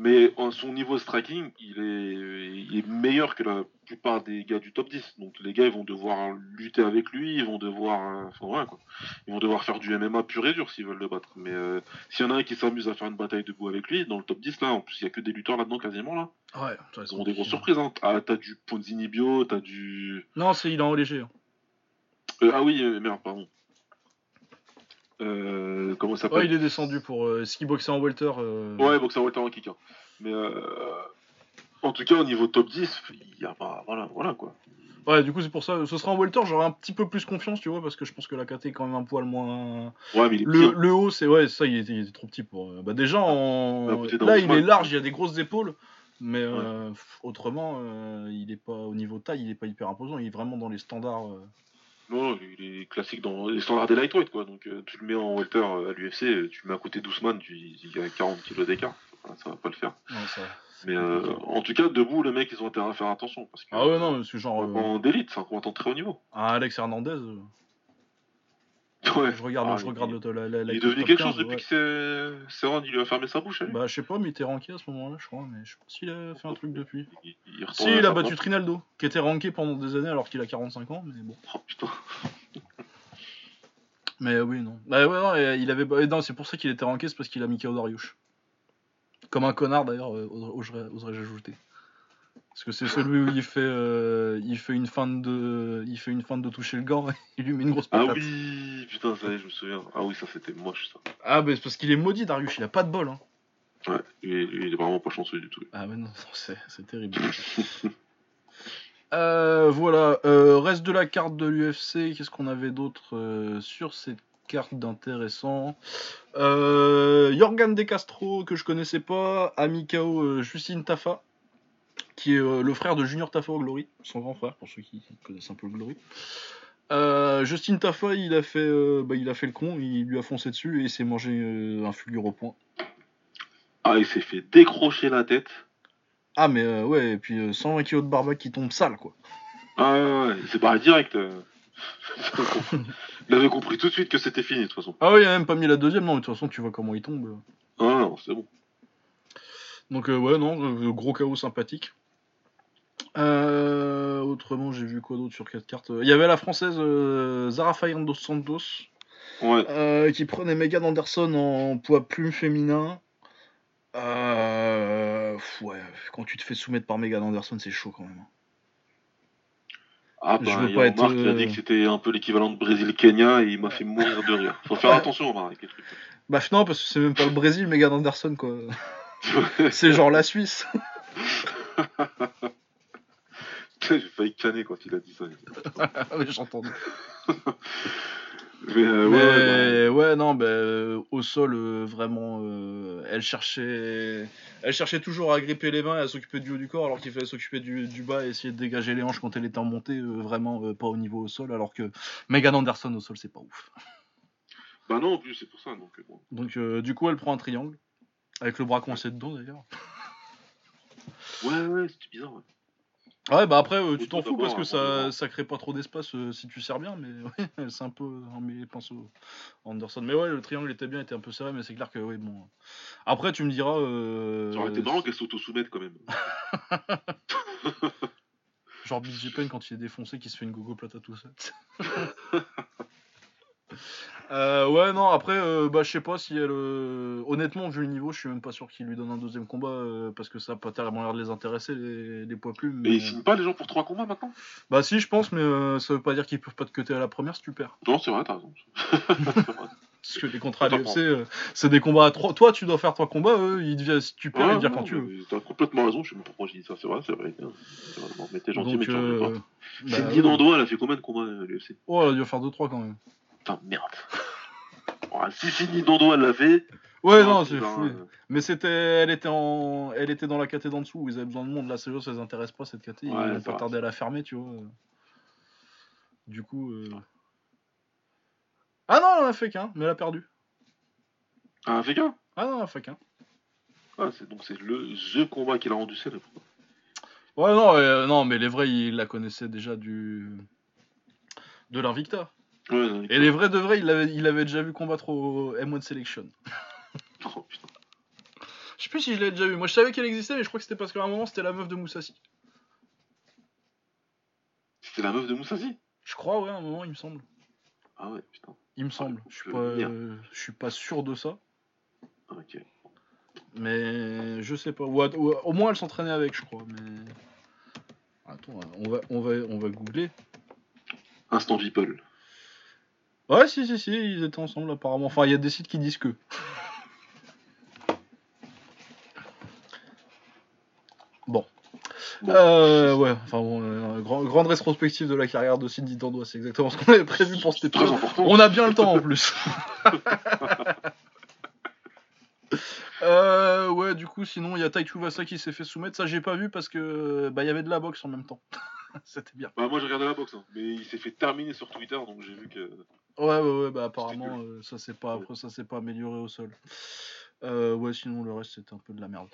Mais en son niveau de striking, il est, il est meilleur que la plupart des gars du top 10. Donc les gars, ils vont devoir lutter avec lui, ils vont devoir, euh, enfin, voilà, quoi. Ils vont devoir faire du MMA pur et dur s'ils veulent le battre. Mais euh, s'il y en a un qui s'amuse à faire une bataille debout avec lui, dans le top 10, là, en plus, il y a que des lutteurs là-dedans quasiment, là. Ouais, ça Ils ont des grosses compliqué. surprises, hein. Ah, t'as du Ponzini Bio, t'as du. Non, c'est il est en léger. hein. Euh, ah oui, euh, merde, pardon. Euh, comment ça Ouais, s'appelle il est descendu pour euh, ski boxer en welter. euh, Ouais, boxer welter en kick. hein. Mais euh, en tout cas, au niveau top 10, il y a pas. Voilà, voilà quoi. Ouais, du coup, c'est pour ça. Ce sera en welter, j'aurai un petit peu plus confiance, tu vois, parce que je pense que la KT est quand même un poil moins. Ouais, mais il est Le, petit, hein. le haut, c'est. Ouais, ça, il était, il était trop petit pour. euh, Bah, déjà, en... D'un là, il est large, il y a des grosses épaules, mais autrement, il est pas. Au niveau taille, il est pas hyper imposant, il est vraiment dans les standards. Non, il est classique dans les standards des lightweight quoi. Donc euh, tu le mets en welter euh, à l'UFC, euh, tu le mets à côté d'Ousmane, tu... il y a 40 kilos d'écart. Ça, va- ça va pas le faire. Ça- Mais euh, en tout cas, debout, le mec, ils ont intérêt à faire attention. Parce que Ah ouais, non, c'est genre. un euh, d'élite, c'est un combattant très haut niveau. un Alex Hernandez, Ouais. je regarde, Ah, je il- regarde la, la, la Il est top devenu quelque 15, chose depuis ouais. que c'est Serran, il lui a fermé sa bouche. lui. Bah, je sais pas, mais il était ranké à ce moment-là, je crois, mais je sais pas s'il a fait un truc depuis. il, il retourne Si, il a battu. Trinaldo, qui était ranké pendant des années alors qu'il a 45 ans, mais bon. Oh, putain. Mais euh, oui, non. Bah ouais, non, et il avait... et non, c'est pour ça qu'il était ranké, c'est parce qu'il a mis KO Dariush. Comme un connard d'ailleurs, euh, oserais- oserais-je ajouter. Parce que c'est celui où il fait, euh, il fait une feinte de, il fait une feinte de toucher le gant, et il lui met une grosse Ah patate. oui, putain, ça y est, je me souviens. Ah oui, ça c'était moche ça. Ah bah c'est parce qu'il est maudit Dariush, il a pas de bol. Hein. Ouais, lui, lui, il est vraiment pas chanceux du tout. Ah ouais, non, c'est terrible. Euh, voilà, euh, reste de la carte de l'UFC, qu'est-ce qu'on avait d'autre euh, sur cette carte d'intéressant? Euh, Jorgan De Castro, que je connaissais pas, Amikao Justine Tafa, qui est euh, le frère de Junior Tafa au Glory, son grand frère, pour ceux qui connaissent un peu le Glory. Euh, Justin Tafa, il a fait, euh, bah, il a fait le con, il lui a foncé dessus et il s'est mangé euh, un fulgure au point. Ah, il s'est fait décrocher la tête. Ah mais ouais, et puis euh, 120 kg de barbac qui tombe sale quoi. Ah ouais, ouais, il s'est barré direct. il avait compris tout de suite que c'était fini de toute façon. Ah oui, il a même pas mis la deuxième, non, mais de toute façon, tu vois comment il tombe. Ah non, c'est bon. Donc, euh, ouais, non, euh, gros chaos sympathique. Euh, autrement, j'ai vu quoi d'autre sur quatre cartes? Il y avait la française euh, Zara dos Santos Ouais. euh, qui prenait Megan Anderson en poids plume féminin. Ouais, quand tu te fais soumettre par Megan Anderson, c'est chaud quand même. Ah Je bah, veux y pas a être, Marc qui a dit que c'était un peu l'équivalent de Brésil-Kenya et il m'a fait mourir de rire. Faut faire attention Omar, avec les trucs. Bah non, parce que c'est même pas le Brésil, Megan Anderson, quoi. c'est genre la Suisse. J'ai failli canner quand il a dit ça. Oui. Mais, euh, Mais ouais, ouais, ouais, non, bah, euh, au sol, euh, vraiment, euh, elle cherchait, elle cherchait toujours à gripper les mains et à s'occuper du haut du corps, alors qu'il fallait s'occuper du, du bas et essayer de dégager les hanches quand elle était en montée, vraiment pas au niveau au sol, alors que Megan Anderson au sol, c'est pas ouf. bah. bah non, en plus, c'est pour ça. Donc, bon. Donc, du coup, elle prend un triangle, avec le bras coincé dedans d'ailleurs. Ouais, ouais, c'était bizarre. Ouais. Ouais, bah après, euh, tu t'en fous parce que ça, ça crée pas trop d'espace euh, si tu sers bien, mais ouais, c'est un peu en mes pinceaux Anderson. Mais ouais, le triangle était bien, était un peu serré, mais c'est clair que oui, bon. Après, tu me diras. Euh, Ça aurait été marrant qu'elle s'auto-soumette quand même. Genre BJ Penn quand il est défoncé, qui se fait une gogo plata tout seul. Euh, ouais, non, après, euh, bah, je sais pas si elle. euh, Honnêtement, vu le niveau, je suis même pas sûr qu'il lui donne un deuxième combat euh, parce que ça a pas tellement l'air de les intéresser, les, les poids plumes. Mais mais- ils signent pas les gens pour trois combats maintenant? Bah, si, je pense, mais euh, ça veut pas dire qu'ils peuvent pas te cutter à la première si tu perds. Non, c'est vrai, t'as raison. C'est. Parce que les contrats à l'UFC, euh, c'est des combats à trois. Toi, tu dois faire trois combats, eux, ils deviennent, si tu perds, ils non, quand tu veux. mais T'as complètement raison, je sais même pas pourquoi j'ai dit ça, c'est vrai, c'est vrai. C'est vrai, non, Mais t'es gentil, mais tu euh, pas. bah, Cindy ouais. Dandois, elle a fait combien de combats à l'UFC Oh, elle a dû en faire 2-3 quand même. Putain, merde. Oh, si Cindy Dandois elle l'a fait. Ouais, oh, non, c'est fou. euh, Mais c'était, elle était en, elle était dans la caté d'en dessous où ils avaient besoin de monde. Là, c'est eux, ça les intéresse pas cette caté. Ils Ouais, vont c'est pas tarder à la fermer, tu vois. Du coup. euh, Ah non, elle en a fait qu'un, mais elle a perdu. Un végan Ah non, elle en a fait qu'un. ah, c'est Donc c'est le The combat qu'il a rendu célèbre. Ouais, non, euh, non, mais les vrais, ils la connaissaient déjà du. de l'Invicta. Ouais, non, Et les vrais de vrais, il l'avait il avait déjà vu combattre au M1 Selection. Oh, putain. Je sais plus si je l'avais déjà vu. Moi, je savais qu'elle existait, mais je crois que c'était parce qu'à un moment, c'était la meuf de Moussassi. C'était la meuf de Moussassi? Je crois, ouais, à un moment, il me semble. Ah ouais, putain. Il me semble. Je suis pas, venir. euh, je suis pas sûr de ça, Ah, Ok. mais je sais pas. Ou- au moins, elle s'entraînait avec, je crois. Mais attends, on va, on va, on va googler. Instant People. Ouais, si, si, si, ils étaient ensemble apparemment. Enfin, il y a des sites qui disent que. Bon. Bon. Euh, ouais, enfin bon, euh, grand- grande rétrospective de la carrière de Cindy Dandois, c'est exactement ce qu'on avait prévu pour cet C'est très épisode. On a bien le temps en plus. euh, ouais, du coup, sinon, il y a Taichu Vasa qui s'est fait soumettre. Ça, j'ai pas vu parce que bah, il y avait de la boxe en même temps. C'était bien. Bah, moi j'ai regardé la boxe, hein. mais il s'est fait terminer sur Twitter, donc j'ai vu que. Ouais, ouais, ouais, bah apparemment, euh, ça s'est pas, après, ça s'est pas amélioré au sol. Euh, ouais, sinon le reste c'était un peu de la merde.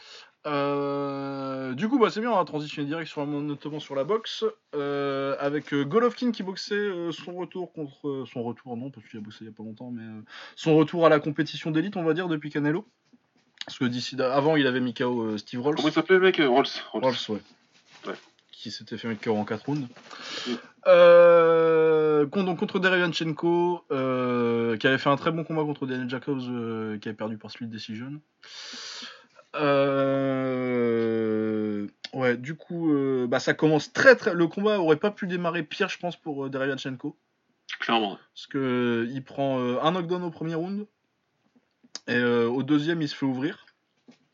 Euh, du coup, bah c'est bien, on va transitionner direct sur, notamment sur la boxe, euh, avec Golovkin qui boxait son retour contre son retour, non, parce qu'il a boxé il y a pas longtemps, mais son retour à la compétition d'élite, on va dire, depuis Canelo. Parce que d'ici, avant, il avait mis KO Steve Rolls. Comment il s'appelait le mec Rolls. Rolls. Rolls, ouais. Qui s'était fait mettre KO en 4 rounds. Euh, donc contre Derevianchenko, euh, qui avait fait un très bon combat contre Daniel Jacobs, euh, qui avait perdu par split decision. Ouais, du coup, bah, ça commence très très. Le combat aurait pas pu démarrer pire, je pense, pour Derevianchenko. Clairement. Parce que il prend un knockdown au premier round. Et au deuxième, il se fait ouvrir.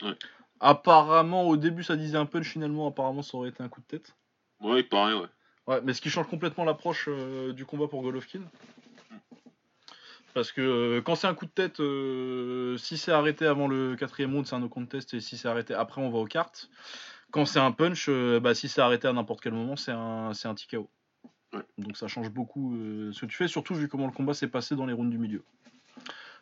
Ouais. Apparemment, au début, ça disait un punch. Finalement, apparemment, ça aurait été un coup de tête. Ouais, il paraît, ouais. Ouais, mais ce qui change complètement l'approche euh, du combat pour Golovkin. Parce que euh, quand c'est un coup de tête, euh, si c'est arrêté avant le quatrième round, c'est un no contest, et si c'est arrêté après, on va aux cartes. Quand c'est un punch, bah, si c'est arrêté à n'importe quel moment, c'est un, c'est un TKO. Ouais. Donc ça change beaucoup ce que tu fais, surtout vu comment le combat s'est passé dans les rounds du milieu.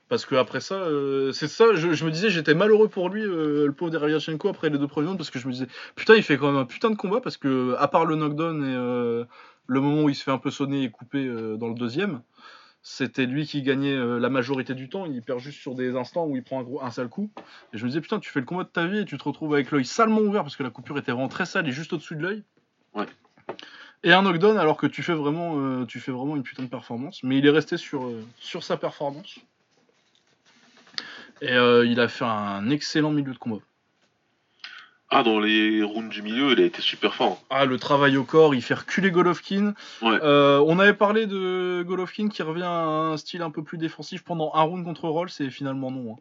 Parce que après ça, euh, c'est ça, je, je me disais, j'étais malheureux pour lui, euh, le pauvre Derevyachenko, après les deux premiers rounds, parce que je me disais, putain, il fait quand même un putain de combat, parce que, à part le knockdown et euh, le moment où il se fait un peu sonner et couper dans le deuxième, c'était lui qui gagnait la majorité du temps, il perd juste sur des instants où il prend un, gros, un sale coup. Et je me disais, putain, tu fais le combat de ta vie et tu te retrouves avec l'œil salement ouvert, parce que la coupure était vraiment très sale et juste au-dessus de l'œil. Ouais. Et un knockdown alors que tu fais vraiment, euh, tu fais vraiment une putain de performance. Mais il est resté sur, euh, sur sa performance. Et euh, il a fait un excellent milieu de combat. Ah, dans les rounds du milieu, il a été super fort. Ah, le travail au corps, il fait reculer Golovkin. Ouais. Euh, on avait parlé de Golovkin qui revient à un style un peu plus défensif pendant un round contre Rolls et finalement non. hein.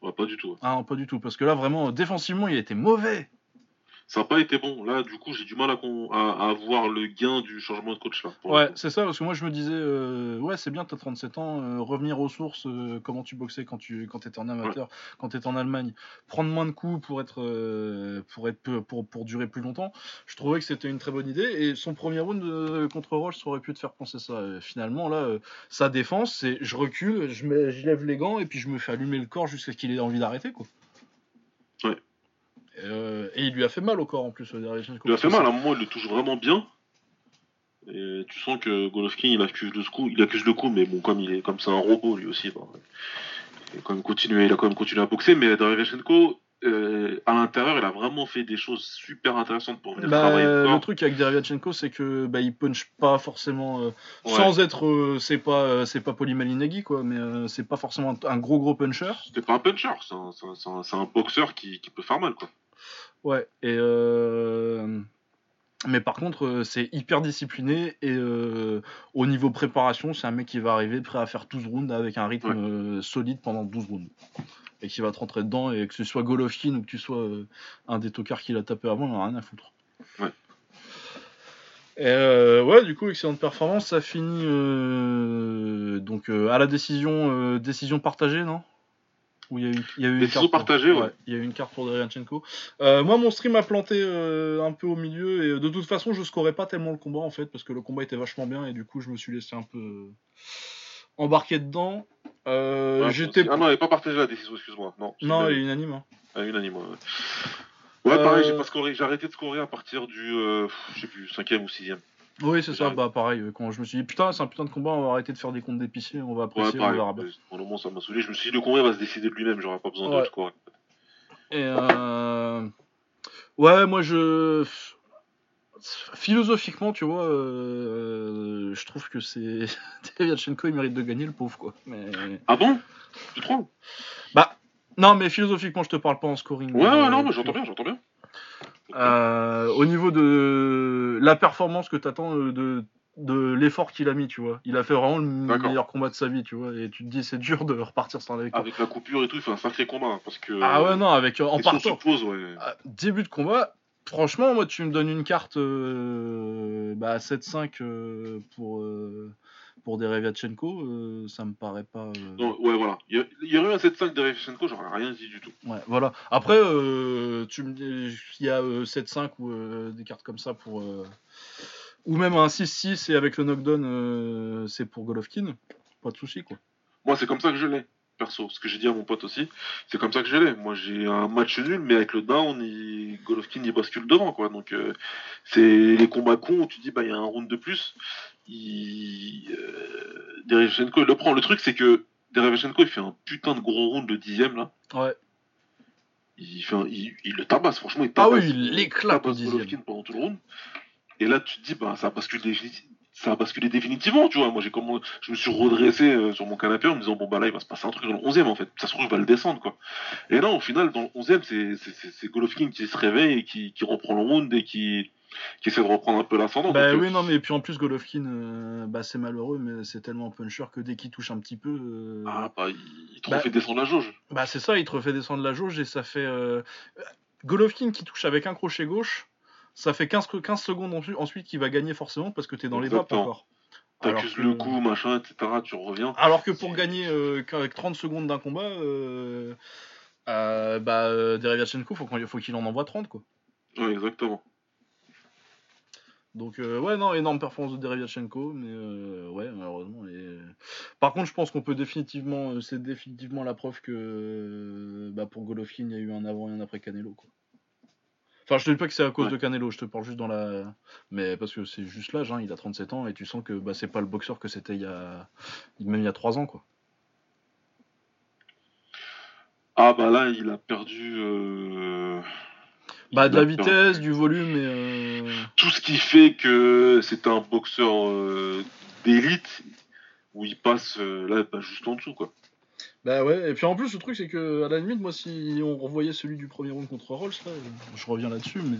Ouais, pas du tout. Ah, non, pas du tout. Parce que là, vraiment, défensivement, il était mauvais. Ça n'a pas été bon. Là, du coup, j'ai du mal à, à, voir le gain du changement de coach. Là, ouais, c'est ça, parce que moi, je me disais, euh, ouais, c'est bien, tu as 37 ans, euh, revenir aux sources, euh, comment tu boxais quand tu quand étais en amateur, quand tu étais en Allemagne, prendre moins de coups pour être, pour, être pour, pour, durer plus longtemps. Je trouvais que c'était une très bonne idée. Et son premier round contre Roche, ça aurait pu te faire penser ça. finalement, là, sa défense, c'est je recule, je, mets, je lève les gants et puis je me fais allumer le corps jusqu'à ce qu'il ait envie d'arrêter. quoi. Euh, et il lui a fait mal au corps en plus. Il lui a fait mal, à un moment il le touche vraiment bien. Et tu sens que Golovkin il accuse le coup, il accuse le coup, mais bon comme il est comme c'est un robot lui aussi, il, a quand même continué, il a quand même continué à boxer, mais Derevchenko, euh, à l'intérieur, il a vraiment fait des choses super intéressantes pour venir bah, travailler le, le truc avec Derevchenko, c'est que bah, il punch pas forcément, euh, sans être, c'est pas, c'est pas Polymalinagi quoi, mais c'est pas forcément un, gros gros puncher. C'est pas un puncher, c'est un, un, boxeur qui, qui, peut faire mal quoi. Ouais, et euh, mais par contre, euh, c'est hyper discipliné et euh, au niveau préparation, c'est un mec qui va arriver prêt à faire 12 rounds avec un rythme solide pendant 12 rounds. Et qui va te rentrer dedans, et que ce soit Golovkin ou que tu sois un des tocards qui l'a tapé avant, il a rien à foutre. Ouais. Et ouais, du coup, excellente performance. Ça finit donc à la décision, décision partagée, non? Il y a eu, il y a eu une carte partagée, ouais. Il y a eu une carte pour Deryanchenko. Euh, moi, mon stream a planté euh, un peu au milieu et de toute façon, je scorais pas tellement le combat en fait parce que le combat était vachement bien et du coup, je me suis laissé un peu euh, embarquer dedans. Euh, j'étais. Ah non, elle n'est pas partagée la décision, excuse-moi. Non, non elle est unanime. Hein. Ah, unanime, ouais. Ouais, pareil, j'ai pas scoré. J'ai arrêté de scorer à partir du, je sais plus, 5 ou 6 oui, c'est ça, bah pareil, euh, quand je me suis dit putain, c'est un putain de combat, on va arrêter de faire des comptes d'épicier, on va apprécier, on verra bien. Pour le moment, ça m'a saoulé, je me suis dit le combat va se décider de lui-même, j'aurais pas besoin de quoi. Et euh... Ouais, moi je. Philosophiquement, tu vois, euh... je trouve que c'est. Deviatchenko, il mérite de gagner, le pauvre, quoi. Mais... Ah bon? Tu trouves? Bah, non, mais philosophiquement, je te parle pas en scoring. Ouais, ouais, non, mais j'entends bien, j'entends bien. Euh, au niveau de la performance que tu attends euh, de, de l'effort qu'il a mis, tu vois. Il a fait vraiment le meilleur combat de sa vie, tu vois. Et tu te dis, c'est dur de repartir sans la Avec la coupure et tout, il fait un sacré combat. Parce que, ah ouais, non, avec en partant. Ah, début de combat, franchement, moi, tu me donnes une carte euh, bah, 7-5 pour pour Derevyachenko, euh, ça me paraît pas. Euh, non, ouais, voilà. Il y, aurait eu un 7-5 Derevyachenko, j'aurais rien dit du tout. Ouais, voilà. Après, euh, tu me dis, il y a 7-5 ou des cartes comme ça pour. ou même un 6-6 et avec le knockdown, c'est pour Golovkin. Pas de souci, quoi. Moi, c'est comme ça que je l'ai, perso. Ce que j'ai dit à mon pote aussi, c'est comme ça que je l'ai. Moi, j'ai un match nul, mais avec le down, Golovkin, il bascule devant, quoi. Donc, c'est les combats cons où tu dis, bah, il y a un round de plus il, euh, il le prend. Le truc, c'est que Derevchenko, il fait un putain de gros round de dixième, là. Ouais. Il, fait il, le tabasse, franchement, il tabasse. Ah oui, il l'éclate au dixième. pendant tout le round. Et là, tu te dis, bah, ça bascule ça a basculé définitivement, tu vois. Moi, j'ai comme, je me suis redressé euh, sur mon canapé en me disant, bon, bah là, il va se passer un truc dans le 11 en fait. Ça se trouve, il va le descendre, quoi. Et là, au final, dans le 11 e c'est Golovkin qui se réveille et qui, qui reprend le round et qui, qui essaie de reprendre un peu l'ascendant. Bah oui, non, mais puis en plus, Golovkin, euh, bah, c'est malheureux, mais c'est tellement puncher que dès qu'il touche un petit peu. Euh, ah, bah, il, te refait bah, descendre la jauge. Bah, c'est ça, il te refait descendre la jauge et ça fait. Euh, Golovkin qui touche avec un crochet gauche, ça fait 15, 15 secondes ensuite qu'il va gagner forcément parce que t'es dans les vapes encore. T'accuses le coup, machin, etc., tu reviens. Alors que pour gagner avec 30 secondes d'un combat, euh, bah, Derevyachenko, faut, faut qu'il en envoie 30, quoi. Ouais, exactement. Donc euh, ouais non énorme performance de Derevyachenko mais euh, ouais malheureusement et... par contre je pense qu'on peut définitivement euh, c'est définitivement la preuve que bah, pour Golovkin il y a eu un avant et un après Canelo quoi. Enfin je te dis pas que c'est à cause de Canelo je te parle juste dans la mais parce que c'est juste l'âge hein, il a 37 ans et tu sens que bah, c'est pas le boxeur que c'était il y a même il y a 3 ans quoi. Ah bah là il a perdu bah, de la vitesse, du volume et. Euh, Tout ce qui fait que c'est un boxeur euh, d'élite où il passe euh, là bah, juste en dessous quoi. Bah ouais, et puis en plus le truc c'est que à la limite moi si on revoyait celui du premier round contre Rolls, je reviens là-dessus, mais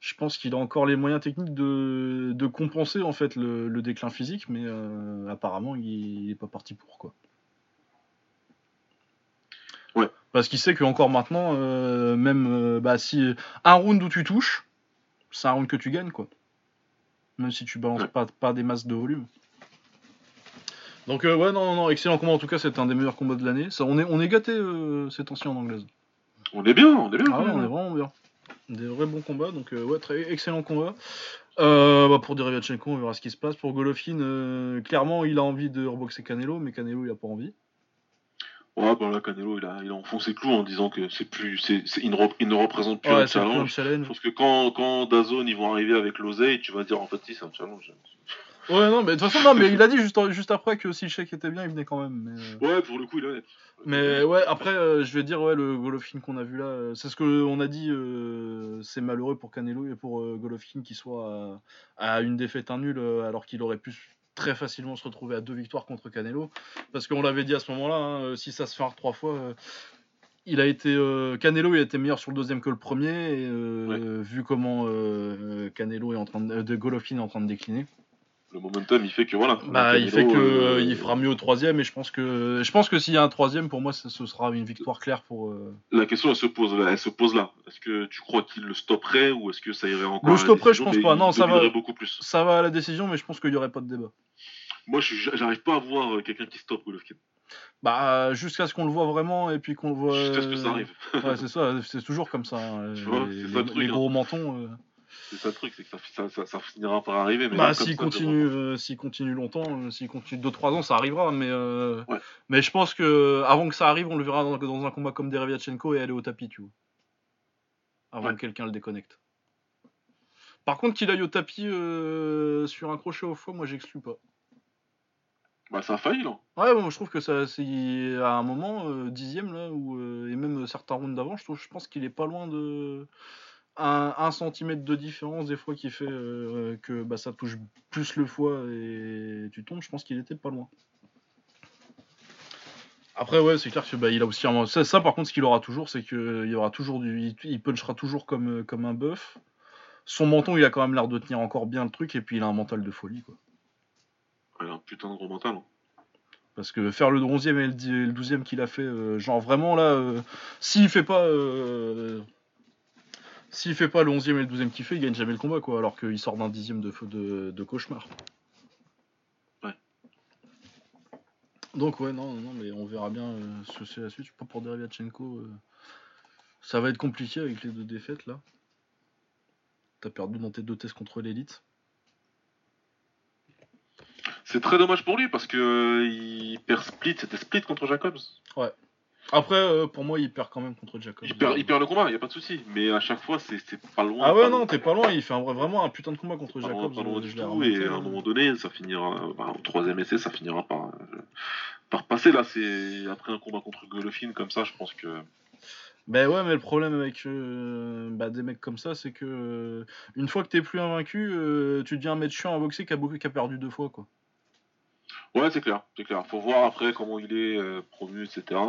je pense qu'il a encore les moyens techniques de, de compenser en fait le, déclin physique, mais apparemment il est pas parti pour quoi. Parce qu'il sait que encore maintenant, euh, même euh, bah, si un round où tu touches, c'est un round que tu gagnes, quoi. Même si tu balances pas, pas des masses de volume. Donc euh, ouais, non, non, non, excellent combat. En tout cas, c'est un des meilleurs combats de l'année. Ça, on est, on est gâté ces temps-ci en anglaise. On est bien, on est bien. Ah ouais, on est vraiment bien. Des vrais bons combats, donc euh, ouais, très excellent combat. Euh, bah, pour Derevyanchenko, on verra ce qui se passe. Pour Golovkin, euh, clairement, il a envie de reboxer Canelo, mais Canelo, il a pas envie. Ouais, bah là, Canelo, il a, il a enfoncé le clou en disant que c'est plus, c'est, il, ne rep- il ne représente plus Ouais, un challenge. challenge. Je pense que quand, quand Dazone ils vont arriver avec l'oseille, tu vas dire en fait si c'est un challenge. Ouais, non, mais de toute façon, non, mais il a dit juste, juste après que si le chèque était bien, il venait quand même. Mais, euh, Ouais, pour le coup, il est mais ouais, après, euh, je vais dire, ouais, le Golovkin qu'on a vu là, euh, c'est ce qu'on a dit, euh, c'est malheureux pour Canelo et pour Golovkin qu'il soit à, à une défaite, un nul, alors qu'il aurait pu très facilement se retrouver à deux victoires contre Canelo. Parce qu'on l'avait dit à ce moment-là, hein, euh, si ça se fait un trois fois. euh, il a été euh, Canelo il a été meilleur sur le deuxième que le premier et euh, vu comment Canelo est en train de, de Golovkin est en train de décliner Le momentum, il fait que voilà. bah, il fait que euh, euh, il fera mieux au troisième et je pense que je pense que s'il y a un troisième pour moi ce ce sera une victoire claire pour euh, La question, elle se pose là. Elle se pose là. Est-ce que tu crois qu'il le stopperait ou est-ce que ça irait encore Le stopperait, je pense pas. Non, ça va. beaucoup plus. ça va à la décision mais je pense qu'il y aurait pas de débat Moi, j'arrive pas à voir quelqu'un qui stoppe Golovkin. bah jusqu'à ce qu'on le voit vraiment et puis qu'on le voit Jusqu'à ce que ça arrive. ouais c'est ça c'est toujours comme ça hein, Tu vois, les, c'est ça le les- truc, les hein. gros mentons euh. C'est ça le truc, c'est que ça, ça, ça, ça finira par arriver. Mais Bah, comme s'il continue, euh, s'il continue longtemps, euh, s'il continue 2-3 ans, ça arrivera. Mais, euh, Ouais. mais je pense que avant que ça arrive, on le verra dans, dans un combat comme Derevyanchenko et aller au tapis, tu vois. Avant Ouais. que quelqu'un le déconnecte. Par contre, qu'il aille au tapis euh, sur un crochet au foie, moi j'exclus pas. Bah, ça a failli, là. Ouais, moi je trouve que ça, c'est à un moment, euh, dixième là, où, euh, et même certains rounds d'avant, je, trouve, je pense qu'il est pas loin de. Un, un centimètre de différence des fois qui fait euh, que bah, ça touche plus le foie et tu tombes, je pense qu'il était pas loin. Après ouais c'est clair que bah, il a aussi un... ça, ça, par contre ce qu'il aura toujours c'est qu'il y aura toujours du il, il punchera toujours comme, comme un bœuf. Son menton il a quand même l'air de tenir encore bien le truc et puis il a un mental de folie quoi. Il a un putain de gros mental. hein. Parce que faire le 11e et le 12e qu'il a fait, euh, genre vraiment là, euh, s'il fait pas. S'il fait pas le 11e et le 12e qu'il fait, il gagne jamais le combat quoi, alors qu'il sort d'un dixième de, de, de cauchemar. Ouais. Donc ouais, non, non, mais on verra bien euh, ce que c'est la suite. Pas pour Derevyanchenko, euh, ça va être compliqué avec les deux défaites là. T'as perdu dans tes deux tests contre l'élite. C'est très dommage pour lui parce que euh, il perd split, c'était split contre Jacobs. Après, euh, pour moi, il perd quand même contre Jacob. Il perd, il perd le combat, y a pas de souci. Mais à chaque fois, c'est pas loin. Ah ouais, non, t'es pas loin. Il fait un vraiment un putain de combat contre Pas Jacob. pas loin je du l'ai tout, remonté, et à un euh. moment donné, ça finira, bah, au troisième essai, ça finira par, euh, par passer. Là, c'est après un combat contre Golovkin comme ça, je pense que. Ben ouais, mais le problème avec euh, bah, des mecs comme ça, c'est que euh, une fois que t'es plus invaincu, tu deviens un mec chiant à boxer qui a, a perdu deux fois, quoi. Ouais, c'est clair, c'est clair. Faut voir après comment il est euh, promu, etc.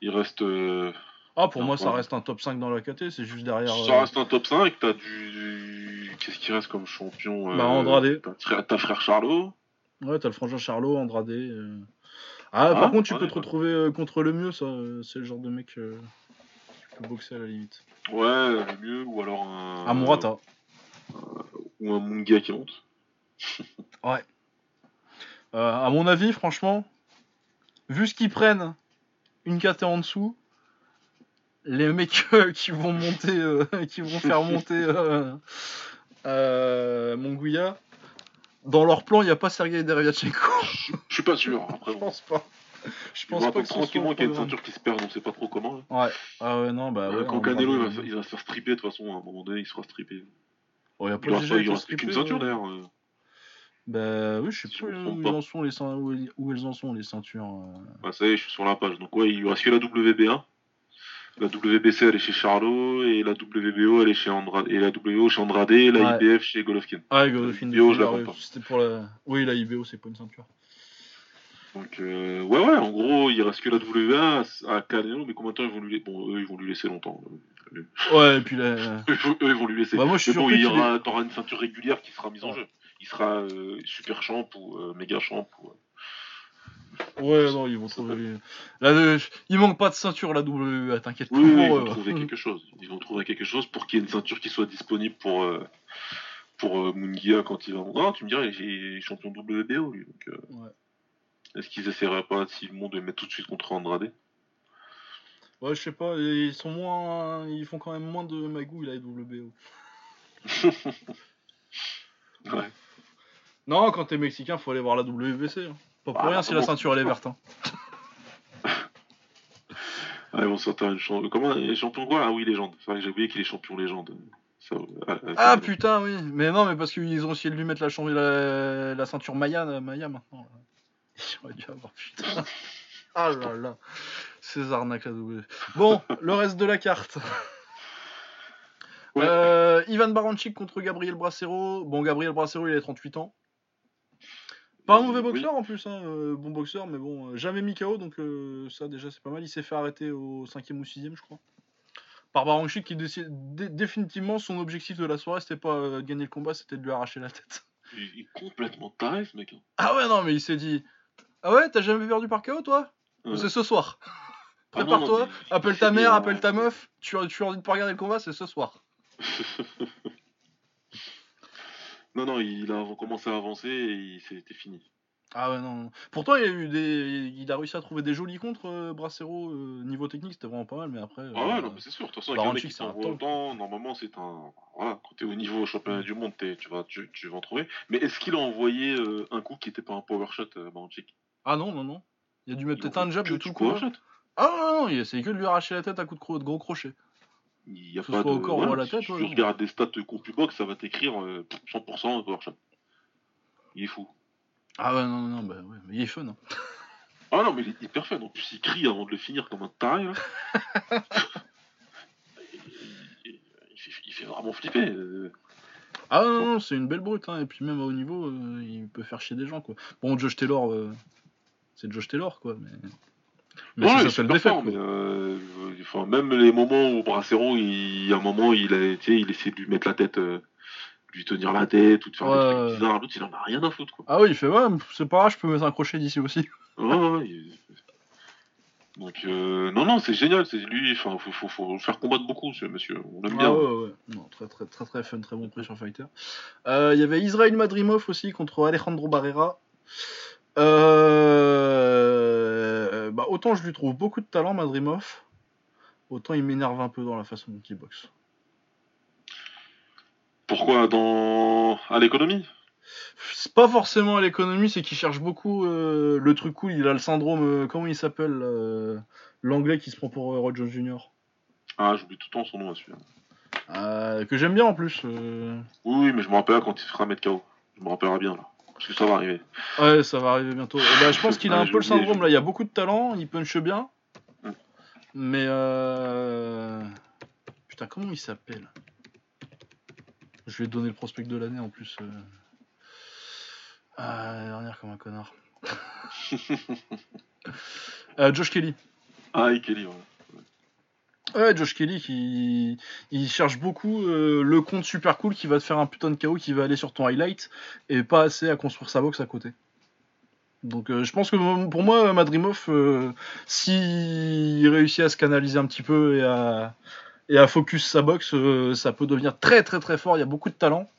Il reste. euh, Ah, pour moi, ça ouais. reste un top 5 dans la KT, c'est juste derrière. Ça euh, reste un top 5, t'as du. du- Qu'est-ce qui reste comme champion Bah, Andrade. T'as frère- Charlot. Ouais, t'as le frangin Charlot, Andrade. Ah, Ah, par contre, tu ouais, peux te ouais. retrouver contre le mieux, ça. C'est le genre de mec. euh, tu peux boxer à la limite. Ouais, le mieux, ou alors un. À Murata. Ou un Munga qui monte. Euh, à mon avis, franchement, vu ce qu'ils prennent, une KT en dessous, les mecs euh, qui vont monter, euh, qui vont faire monter euh, euh, Monguia, dans leur plan, il n'y a pas Sergei Derevyanchenko. Je suis pas sûr. Après, Je pense pas. Je pense pas que tranquillement qu'il y a une programme. ceinture qui se perd, on sait pas trop comment. là. Ouais. Ah ouais, non, bah Euh, ouais. Quand Canelo il va- il va se faire stripper, de toute façon, à un moment donné, il se fera stripper. Oh, a Il reste, déjà pas- il reste plus qu'une strippé, ceinture euh. d'ailleurs. Bah oui, je sais plus où, ils en sont les où, où elles en sont les ceintures. euh. Bah, ça y est, je suis sur la page. Donc, ouais, il reste que la WB1. La WBC, elle est chez Charlot. Et la WBO, elle est chez Andrade. Et la WO chez Andrade. Et la Ouais. IBF chez Golovkin. Ah, Golovkin de IBO, je la compte ouais, pas. C'était pour la. Oui, la IBO, c'est pas une ceinture. Donc, euh, ouais, ouais, en gros, il reste que la WA à, Canelo. Mais combien de temps ils vont lui laisser Bon, eux, ils vont lui laisser longtemps. Ouais, et puis là. Eux, ils vont lui laisser. Bah, moi, je suis Mais bon, il y aura, t'auras une ceinture régulière qui sera mise en Ouais. jeu. Il sera euh, super champ ou euh, méga champ ou. euh, Ouais, non, ils vont trouver. Là, euh, il manque pas de ceinture, la WWE, t'inquiète pas. Oui, oui, ils vont trouver quelque chose. Ils vont trouver quelque chose pour qu'il y ait une ceinture qui soit disponible pour, euh, pour Mungia quand il va. Ah, tu me dirais, il est champion WBO lui. Donc, Ouais. Est-ce qu'ils essaieraient pas, montent, de le mettre tout de suite contre Andrade? Ouais, je sais pas, ils sont moins. Ils font quand même moins de magouilles, la WBO. Ouais. Non, quand t'es mexicain, faut aller voir la WBC. hein. Pas pour Ah, rien si la bon, ceinture elle est verte. hein. Ah, ils vont sortir une champion. Comment il est champion quoi? Ah oui, légende. C'est vrai que j'ai oublié qu'il est champion légende. Ça, ah, ah, putain, oui. Mais non, mais parce qu'ils ont essayé de lui mettre la, champ- la, la ceinture Maya, euh, Maya maintenant. J'aurais dû avoir putain. Ah là là. Ces arnaques la W. Bon, le reste de la carte. Ouais. Euh, Ivan Baranchik contre Gabriel Bracero. Bon, Gabriel Bracero, il a 38 ans. Pas un mauvais Oui. boxeur en plus, hein, euh, bon boxeur, mais bon, euh, jamais mis KO, donc euh, ça déjà c'est pas mal. Il s'est fait arrêter au 5 ou 6 je crois. Par Baranchik qui décide dé- définitivement son objectif de la soirée c'était pas de gagner le combat, c'était de lui arracher la tête. Il est complètement taré ce mec. hein. Ah ouais, non, mais il s'est dit Ah ouais, t'as jamais perdu par KO toi? Ouais. C'est ce soir. Ah Prépare-toi, appelle ta mère, appelle ta meuf, tu, tu as envie de pas regarder le combat, c'est ce soir. non, non, il a commencé à avancer et c'était fini. Ah ouais, non. non. Pourtant, il a eu des. Il a réussi à trouver des jolis contres, euh, Bracero. euh, niveau technique, c'était vraiment pas mal, mais après. Ah euh, ouais, non, mais c'est sûr. De toute façon, avec un mec qui c'est tank. autant, normalement, c'est un. Voilà, quand t'es au niveau au championnat du monde, tu, vas, tu, tu vas en trouver. Mais est-ce qu'il a envoyé euh, un coup qui était pas un power shot, euh, Baranchik Ah non, non, non. Il a dû mettre peut-être un jab de tout power coup. shot? Ah non, non, il a essayé que de lui arracher la tête à coup de gros crochet. Il y a Que pas de. au corps ou à la si tête, tu ouais, non. regardes des stats CompuBox, ça va t'écrire euh, 100% power shot. Il est fou. Ah ouais, non, non, non, bah ouais, mais il est fun. hein. Ah non, mais il est hyper fun. En plus, il crie avant de le finir comme un taré. Là. il, il- il fait, il fait vraiment flipper. euh. Ah non, non, c'est une belle brute, hein. et puis même à haut niveau, euh, il peut faire chier des gens, quoi. Bon, Josh Taylor, euh, c'est Josh Taylor, quoi, mais. Mais Ouais, c'est défaite, mais, euh, enfin, même les moments où Bracero, il, à un moment, il a il essaie de lui mettre la tête, euh, de lui tenir la tête ou de faire Ouais, des trucs bizarres. L'autre, il en a rien à foutre, quoi. Ah oui, il fait, ouais, c'est pas grave, je peux mettre un crochet d'ici aussi. Ouais, ouais, il- Donc, euh, non, non, c'est génial. C'est lui, enfin, faut, faut, faut faire combattre beaucoup, ce monsieur. On l'aime bien. Ah ouais, ouais, ouais. Non, très, très, très, très fun, très bon pressure fighter. Euh, Il y avait Israël Madrimov aussi contre Alejandro Barrera. Euh, Bah, autant je lui trouve beaucoup de talent, Madrimov, autant il m'énerve un peu dans la façon dont il boxe. Pourquoi dans à l'économie? C'est pas forcément à l'économie, c'est qu'il cherche beaucoup euh, le truc cool. Il a le syndrome, euh, comment il s'appelle euh, L'anglais qui se prend pour euh, Roy Jones Jr. Ah, j'oublie tout le temps son nom à celui-là. Euh, que j'aime bien en plus. euh. Oui, mais je me rappelle quand il se fera mettre KO. Je me rappellerai bien là. Parce que ça va arriver. Ouais, ça va arriver bientôt. Ben, je pense qu'il a un peu le syndrome là. Il y a beaucoup de talent, il punch bien. Mais euh... putain, comment il s'appelle? Je lui ai donné le prospect de l'année en plus. euh. Ah, la dernière comme un connard. Euh, Josh Kelly. Ah, et Kelly, ouais. Ouais, Josh Kelly qui il cherche beaucoup euh, le compte super cool qui va te faire un putain de KO qui va aller sur ton highlight et pas assez à construire sa boxe à côté. Donc euh, je pense que pour moi Madrimov euh, s'il réussit à se canaliser un petit peu et à et focus sa boxe, ça peut devenir très très très fort, il y a beaucoup de talent.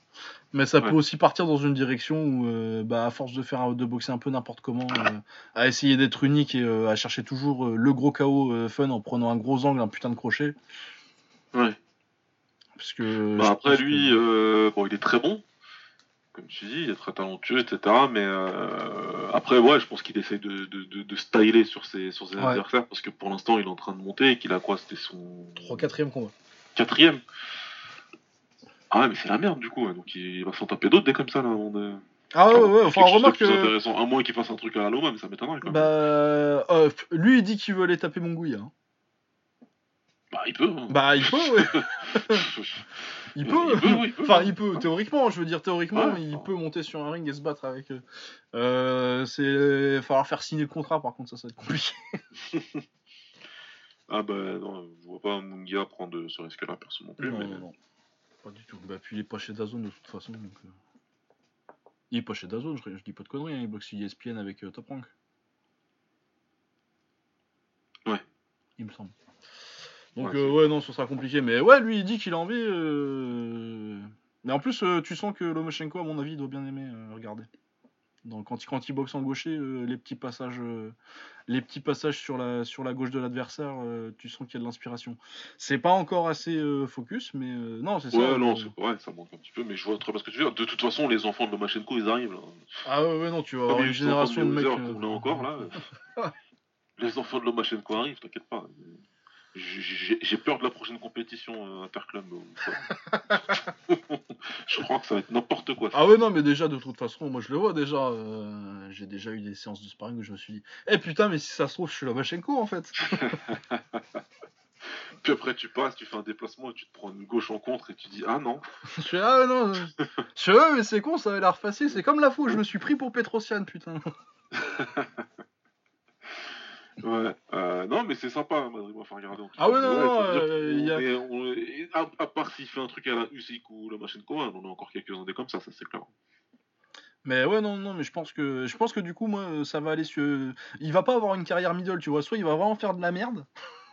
Mais ça peut aussi partir dans une direction où, euh, bah, à force de faire de boxer un peu n'importe comment, euh, à essayer d'être unique et euh, à chercher toujours le gros KO fun en prenant un gros angle, un putain de crochet. Ouais. Parce que Bah, après, lui, que- bon, il est très bon. Comme tu dis, il est très talentueux, etc. Mais après, ouais, je pense qu'il essaie de, de, de, de styler sur ses, sur ses Ouais. adversaires parce que pour l'instant, il est en train de monter et qu'il a quoi C'était son 3 4 combat. quatrième. Ah ouais, mais c'est la merde du coup. ouais. Donc il va s'en taper d'autres des comme ça là. De... Ah ouais, ouais, enfin remarque que. intéressant. À moins qu'il fasse un truc à la Loma, mais ça m'étonnerait quand Bah, même. euh, lui il dit qu'il veut aller taper mon gouille. Hein. Bah, il peut. hein. Bah il peut, ouais. Il peut. Il peut, oui, il peut. Enfin, il peut, théoriquement, je veux dire, théoriquement, Ouais. il peut monter sur un ring et se battre avec eux. Euh, c'est. Il va falloir faire signer le contrat, par contre, ça, ça va être compliqué. Ah bah non, je vois pas Mungia prendre ce risque-là, personne non plus. non, mais... non, non. Pas du tout. Bah, puis il est pas chez Dazone de toute façon. Donc. Euh. Il est pas chez Dazone, je, je dis pas de conneries. Hein, il boxe sur avec euh, Top Rank. Ouais. Il me semble. Donc, euh, ouais, non, ce sera compliqué. Mais ouais, lui, il dit qu'il a envie. Mais en plus, tu sens que Lomachenko, à mon avis, doit bien aimer regarder. Donc, quand, il, quand il boxe en gaucher, euh, les petits passages, euh, les petits passages sur la, sur la gauche de l'adversaire, euh, tu sens qu'il y a de l'inspiration. C'est pas encore assez focus, mais non, c'est ça. Ouais, non, euh, c'est ouais, ça manque un petit peu, mais je vois très bien ce que tu veux dire. De toute façon, les enfants de Lomachenko, ils arrivent là. Ah ouais, ouais, non, tu vas Comme avoir il y a une génération de mecs. heures qu'on a encore là. les enfants de Lomachenko arrivent, t'inquiète pas. J'ai peur de la prochaine compétition euh, interclub. euh, je crois que ça va être n'importe quoi. Ah ouais non mais déjà de toute façon moi je le vois déjà euh, j'ai déjà eu des séances de sparring où je me suis dit eh putain mais si ça se trouve je suis Lomachenko en fait Puis après, tu passes, tu fais un déplacement et tu te prends une gauche en contre et tu dis Ah non. je fais ah ouais, non je fais ouais mais c'est con ça avait l'air facile c'est comme la fois où je me suis pris pour Petrosian putain Ouais, euh, non, mais c'est sympa, hein, Madrid m'a fait regarder. en tout Ah ouais, non, non, euh, y a- est- on est- à, à part s'il fait un truc à la Usyk ou la Machenko, on en a encore quelques-uns des comme ça, ça c'est clair. mais ouais non non mais je pense que je pense que du coup moi ça va aller sur il va pas avoir une carrière middle tu vois soit il va vraiment faire de la merde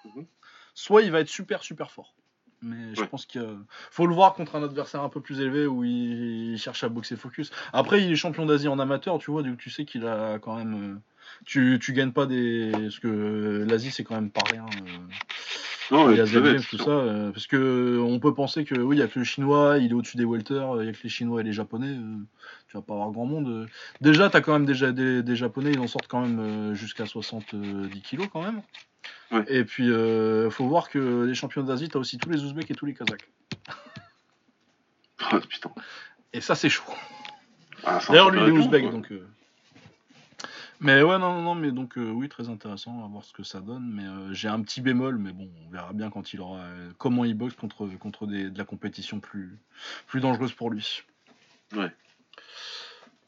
Mhm. soit il va être super super fort mais je Ouais. pense qu'il faut le voir contre un adversaire un peu plus élevé où il, il cherche à boxer focus. Après, il est champion d'Asie en amateur, tu vois, donc tu sais qu'il a quand même. Tu, tu gagnes pas des. Parce que l'Asie, c'est quand même pas rien. euh, Non, il y a ouais, Z c'est vrai, Games, c'est tout ça. euh, Parce que on peut penser que oui, il y a que le chinois, il est au-dessus des welters, il y a que les chinois et les japonais. euh, tu vas pas avoir grand monde. Déjà, t'as quand même déjà des, des japonais, ils en sortent quand même jusqu'à 70 kilos quand même. Ouais. Et puis, euh, faut voir que les champions d'Asie, t'as aussi tous les Ouzbeks et tous les Kazakhs. Ah, putain. Et ça, c'est chaud. Ah, D'ailleurs, lui, il est ouzbek, monde, donc. euh. Mais ouais, non, non, non, mais donc, euh, oui, très intéressant à voir ce que ça donne. Mais euh, j'ai un petit bémol, mais bon, on verra bien quand il aura. euh, comment il boxe contre, contre des, de la compétition plus, plus dangereuse pour lui. Ouais.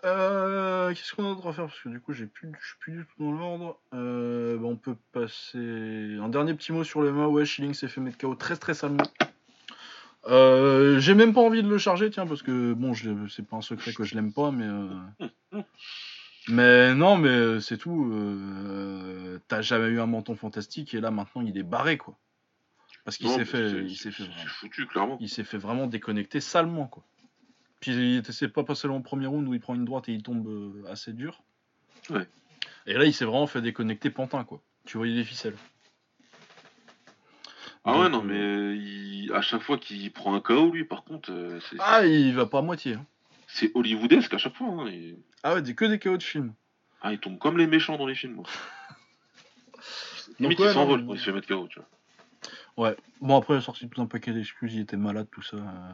Qu'est-ce qu'on a d'autre à faire? Parce que du coup, j'ai plus, je suis plus du tout dans l'ordre. Bah, on peut passer. Un dernier petit mot sur le MMA. Ouais, Schilling s'est fait mettre KO très très salement. Euh, j'ai même pas envie de le charger, tiens, parce que bon, c'est pas un secret que je l'aime pas, mais. euh, Mais non, mais euh, c'est tout. euh, T'as jamais eu un menton fantastique et là maintenant il est barré quoi. Parce qu'il s'est fait, c'est- il s'est fait, c'est- vraiment- C'est foutu, clairement. il s'est fait vraiment déconnecter salement quoi. Puis il s'est pas passé au premier round où il prend une droite et il tombe euh, assez dur. Ouais. Et là il s'est vraiment fait déconnecter pantin quoi. Tu voyais les ficelles. Ah ouais, non, euh, mais il- à chaque fois qu'il prend un KO, lui, par contre, euh, c'est Ah il va pas à moitié. hein. C'est hollywoodesque à chaque fois. hein. Ah ouais, des- que des KO de film. Ah, il tombe comme les méchants dans les films. moi. Limite, ouais, il s'envole non, quand il se fait mettre KO, tu vois. Ouais. Bon après il a sorti tout un paquet d'excuses, il était malade tout ça. euh.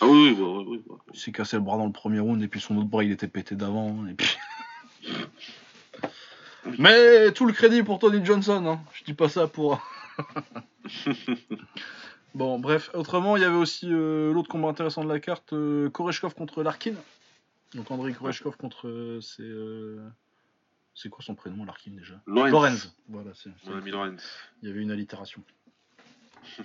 Ah oui, oui, oui, oui, bah. Il s'est cassé le bras dans le premier round et puis son autre bras il était pété d'avant et puis. Mais tout le crédit pour Tony Johnson, hein. je dis pas ça pour. bon bref, autrement il y avait aussi euh, l'autre combat intéressant de la carte, euh, Koreshkov contre Larkin. Donc Andrei Koreshkov contre euh, c'est euh, c'est quoi son prénom Larkin déjà? Lorenz. Lorenz. Voilà, c'est Lorenz. il y avait une allitération.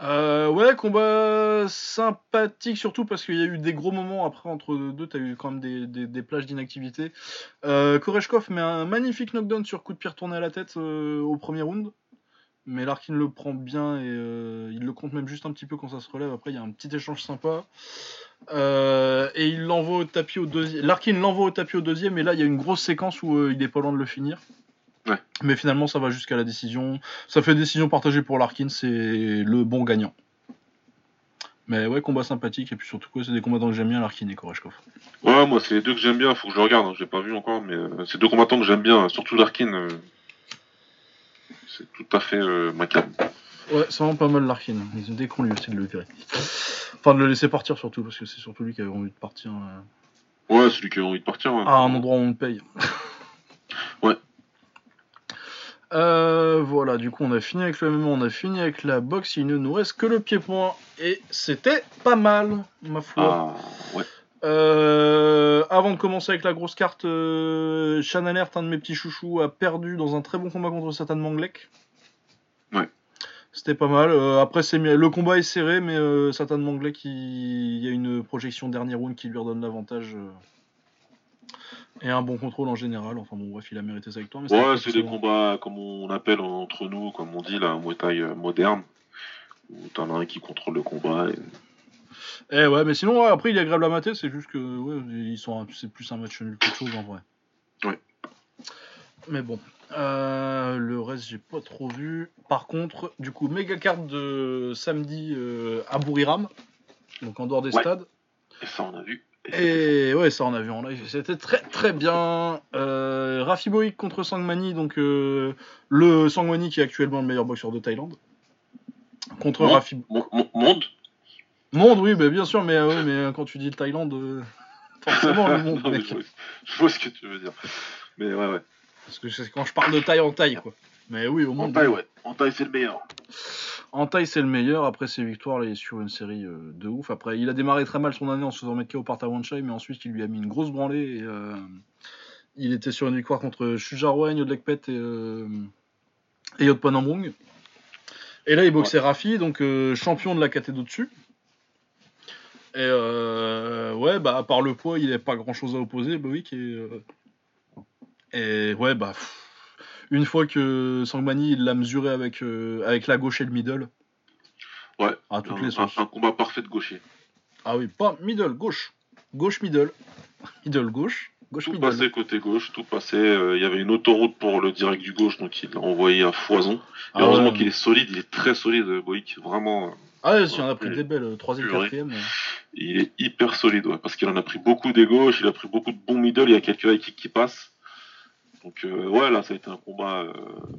Ouais, combat sympathique, surtout parce qu'il y a eu des gros moments après entre deux, t'as eu quand même des, des, des plages d'inactivité. Koreshkov met un magnifique knockdown sur coup de pied retourné à la tête au premier round. Mais Larkin le prend bien et euh, il le compte même juste un petit peu quand ça se relève. Après, il y a un petit échange sympa. Euh, et il l'envoie au tapis au deuxième. Larkin l'envoie au tapis au deuxième, et là, il y a une grosse séquence où euh, il est pas loin de le finir. Ouais. Mais finalement, ça va jusqu'à la décision. Ça fait décision partagée pour Larkin, c'est le bon gagnant. Mais ouais, combat sympathique, et puis surtout, quoi, c'est des combattants que j'aime bien, Larkin et Koreshkov. Ouais, moi, c'est les deux que j'aime bien. Faut que je regarde. Hein. J'ai pas vu encore, mais euh, c'est deux combattants que j'aime bien. Surtout Larkin. C'est tout à fait euh, ma cam. Ouais, c'est vraiment pas mal Larkin. Ils- Dès qu'on lui essaie de le virer. Enfin, de le laisser partir surtout, parce que c'est surtout lui qui avait envie de partir euh, Ouais, celui qui a envie de partir. à un endroit où on le paye. Ouais. Euh, voilà, du coup on a fini avec le MMA, on a fini avec la boxe, il ne nous reste que le pied-point. Et c'était pas mal, ma foi. Ah, ouais. Euh, avant de commencer avec la grosse carte, euh, Shan Alert, un de mes petits chouchous, a perdu dans un très bon combat contre Satan Manglek. Ouais. C'était pas mal. Euh, après, c'est le combat est serré, mais euh, Satan Manglek, il... il y a une projection dernier round qui lui redonne l'avantage Et un bon contrôle en général. Enfin bon, bref, il a mérité sa victoire. Mais ouais, c'est des combats, comme on appelle entre nous, comme on dit, la Muay Thai moderne. Où t'en as un qui contrôle le combat. Et... Eh ouais, mais sinon, après, il est agréable à mater. C'est juste que ouais, ils sont, c'est plus un match nul qu'autre chose en vrai. Ouais. Mais bon. Euh, le reste, j'ai pas trop vu. Par contre, du coup, méga carte de samedi euh, à Bouriram, donc en dehors des stades. Et ça, on a vu. Et, ouais, ça, on a vu en live. C'était très très bien. Euh, Rafi Boïk contre Sangmani, donc euh, le Sangmani qui est actuellement le meilleur boxeur de Thaïlande. Contre Rafi. Monde Monde, oui, bah, bien sûr, mais, mais quand tu dis le Thaïlande, forcément le monde. je vois ce que tu veux dire. Mais ouais, ouais. Parce que c'est quand je parle de taille en taille, quoi. Mais oui, au monde. En taille, ouais. En taille, c'est le meilleur. En taille, c'est le meilleur. Après ses victoires, il est sur une série euh, de ouf. Après, il a démarré très mal son année en se faisant mettre KO par Tawanchai, mais ensuite, il lui a mis une grosse branlée. Et, euh, il était sur une victoire contre Shujarwen, Yodlekpet et, euh, et Et là, il boxait Rafi, donc champion de la catégorie au-dessus. Et ouais, bah, par le poids, il n'avait pas grand-chose à opposer, Bowick. Et et ouais, bah. Une fois que Sangmani l'a mesuré avec, euh, avec la gauche et le middle. Ouais. À toutes un, les Un, combat parfait de gaucher. Ah oui, pas middle, gauche. Gauche, middle. Middle, gauche. Gauche, tout passait côté gauche, tout passait. Euh, il y avait une autoroute pour le direct du gauche, donc il l'a envoyé à foison. Ah heureusement qu'il est solide, il est très solide, Boïk. Vraiment. Euh, ah ouais, il en a pris des belles, troisième, quatrième. Il est hyper solide, ouais, parce qu'il en a pris beaucoup des gauches, il a pris beaucoup de bons middle, il y a quelques high kicks qui passent. Donc euh, ouais, là, ça a été un combat. Euh,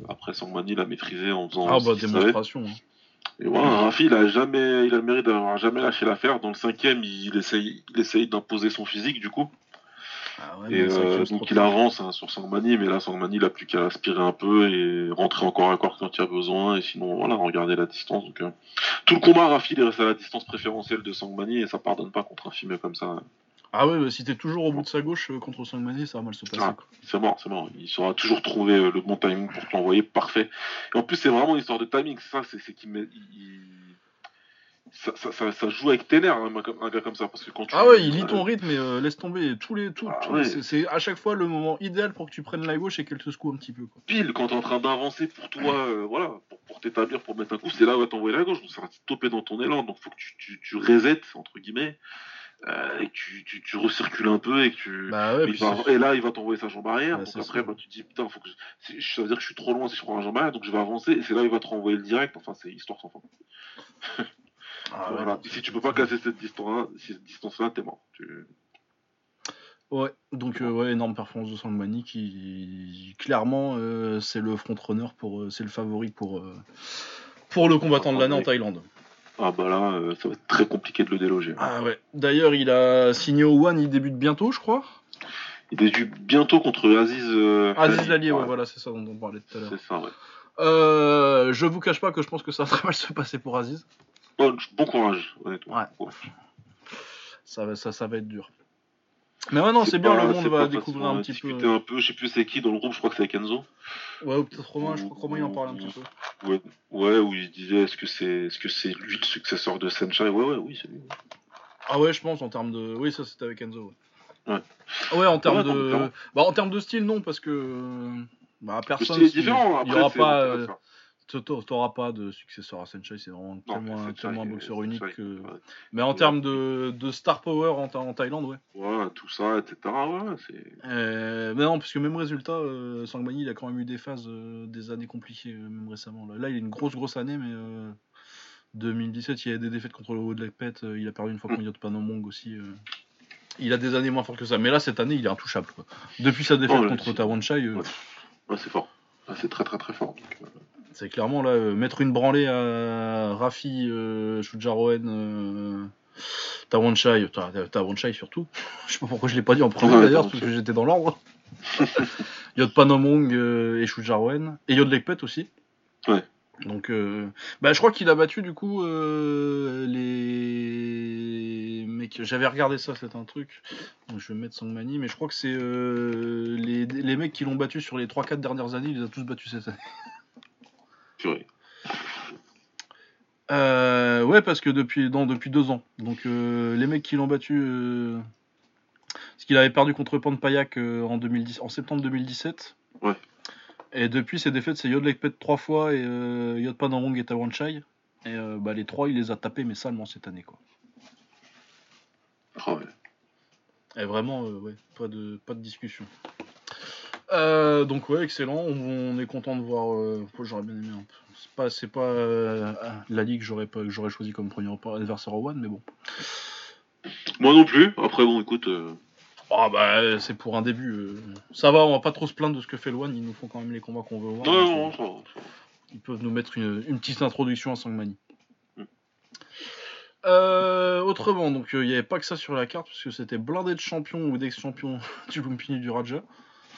après, Sangmani l'a maîtrisé en faisant. Ah bah démonstration. Hein. Et voilà, Rafi, il a jamais, il a le mérite d'avoir jamais lâché l'affaire. Dans le cinquième, il essaye, il essaye d'imposer son physique du coup. Ah ouais, et euh, donc il avance hein, sur Sangmani, mais là Sangmani il a plus qu'à aspirer un peu et rentrer encore à corps quand il y a besoin. Et sinon voilà, regarder la distance. Donc tout le combat, Rafi il est resté à la distance préférentielle de Sangmani et ça pardonne pas contre un film comme ça. Ah ouais, bah, si t'es toujours au bout de sa gauche euh, contre Sangmani, ça va mal se passer. Ah, c'est bon, c'est bon. Il saura toujours trouver euh, le bon timing pour te l'envoyer parfait. Et en plus, c'est vraiment une histoire de timing. Ça, c'est qu'il met. Ça, ça, ça, joue avec tes nerfs, hein, un, gars comme ça. Parce que quand ah ouais, il lit ton rythme et euh, laisse tomber tous les. Tout, ah C'est à chaque fois le moment idéal pour que tu prennes la gauche et qu'elle te secoue un petit peu. Quoi. Pile, quand t'es en train d'avancer pour toi, voilà, pour, pour t'établir, pour mettre un coup, c'est là où va t'envoyer la gauche. Donc ça va te stopper dans ton élan. Donc faut que tu, tu, tu resettes, entre guillemets. Euh, et tu, tu, tu, recircules un peu et que tu bah ouais, et là il va t'envoyer sa jambe arrière. Donc après bah, tu te dis putain faut que je... ça veut dire que je suis trop loin si je prends la jambe arrière donc je vais avancer. Et c'est là il va te renvoyer le direct. Enfin c'est histoire sans fin. Ah, voilà. si tu peux pas casser cette distance là cette distance là t'es mort. Tu... ouais. Donc euh, ouais énorme performance de Sangmani qui clairement euh, c'est le front runner pour c'est le favori pour pour le combattant de l'année en Thaïlande ah bah là, euh, ça va être très compliqué de le déloger. Ah ouais. D'ailleurs, il a signé au One, il débute bientôt, je crois. Il débute bientôt contre Aziz. Euh, Aziz Lalier, ouais. voilà, c'est ça dont on parlait tout à l'heure. C'est ça, ouais. Euh, je vous cache pas que je pense que ça va très mal se passer pour Aziz. Bon, bon courage, honnêtement. Ouais. Ça, ça, ça va être dur. Mais ouais, non, c'est bien, le monde va découvrir un petit peu. un peu, je sais plus c'est qui dans le groupe, je crois que c'est Kenzo. Ouais, ou peut-être Romain, je crois que Romain il en parle un petit peu. Ouais, ouais où il disait est-ce que c'est est-ce que c'est lui le successeur de Senchai Ouais, ouais, oui, c'est lui. Ah ouais, je pense en termes de. Oui, ça c'était avec Enzo. Ouais. Ouais, ouais en termes de. Bah, en termes de style, non, parce que. Bah, personne. Le style est différent, il n'y aura pas. T'auras pas de successeur à Senchai, c'est vraiment tellement, un boxeur unique. Que... Mais en termes de, de, star power en, en, Thaïlande, ouais. Ouais, tout ça, etc. Ouais, euh, mais non, parce que même résultat, euh, Sangmani, il a quand même eu des phases, euh, des années compliquées, euh, même récemment. Là. là. il a une grosse, grosse année, mais 2017, il y a des défaites contre le haut de la pète. il a perdu une fois mm. contre Yot Panomong aussi. Il a des années moins fortes que ça. Mais là, cette année, il est intouchable. Quoi. Depuis sa défaite contre Tawanchai. Ouais, c'est fort. C'est très, très, très fort. Donc, c'est clairement là, euh, mettre une branlée à Rafi, euh, Shujaroen, euh, Tawanchai, Tawanchai surtout. je sais pas pourquoi je l'ai pas dit en premier d'ailleurs, parce que j'étais dans l'ordre. Yod Panomong euh, et Shujaroen, et Yod Lekpet aussi. Ouais. Donc, bah, je crois qu'il a battu du coup les mecs. J'avais regardé ça, c'est un truc. Donc, je vais mettre Sangmani, mais je crois que c'est les, les, mecs qui l'ont battu sur les 3-4 dernières années, il les a tous battus cette année. Euh, ouais, parce que depuis, depuis deux ans. Donc euh, les mecs qui l'ont battu, euh, Parce qu'il avait perdu contre Panpayak euh, en, 2010, en septembre 2017. Ouais. Et depuis ses défaites, c'est Yod Lekpet trois fois et Yod Panamong et Tawanchai. Et bah, les trois, il les a tapés, mais salement cette année. quoi. Ah ouais. Et vraiment, ouais, pas de, pas de discussion. Euh, donc ouais, excellent. On, on est content de voir. euh, j'aurais bien aimé. un peu. C'est pas, c'est pas euh, la ligue que j'aurais pas, que j'aurais choisi comme premier adversaire au One, mais bon. Moi non plus. Après, bon, écoute. Ah bah c'est pour un début. Ça va, on va pas trop se plaindre de ce que fait le One. Ils nous font quand même les combats qu'on veut voir. Non, donc, non, ça va, ça va. Ils peuvent nous mettre une, une petite introduction à Sangmani. Mm. Euh, autrement, donc euh, il n'y avait pas que ça sur la carte, parce que c'était blindé de champions ou d'ex-champions du Lumpini du Raja.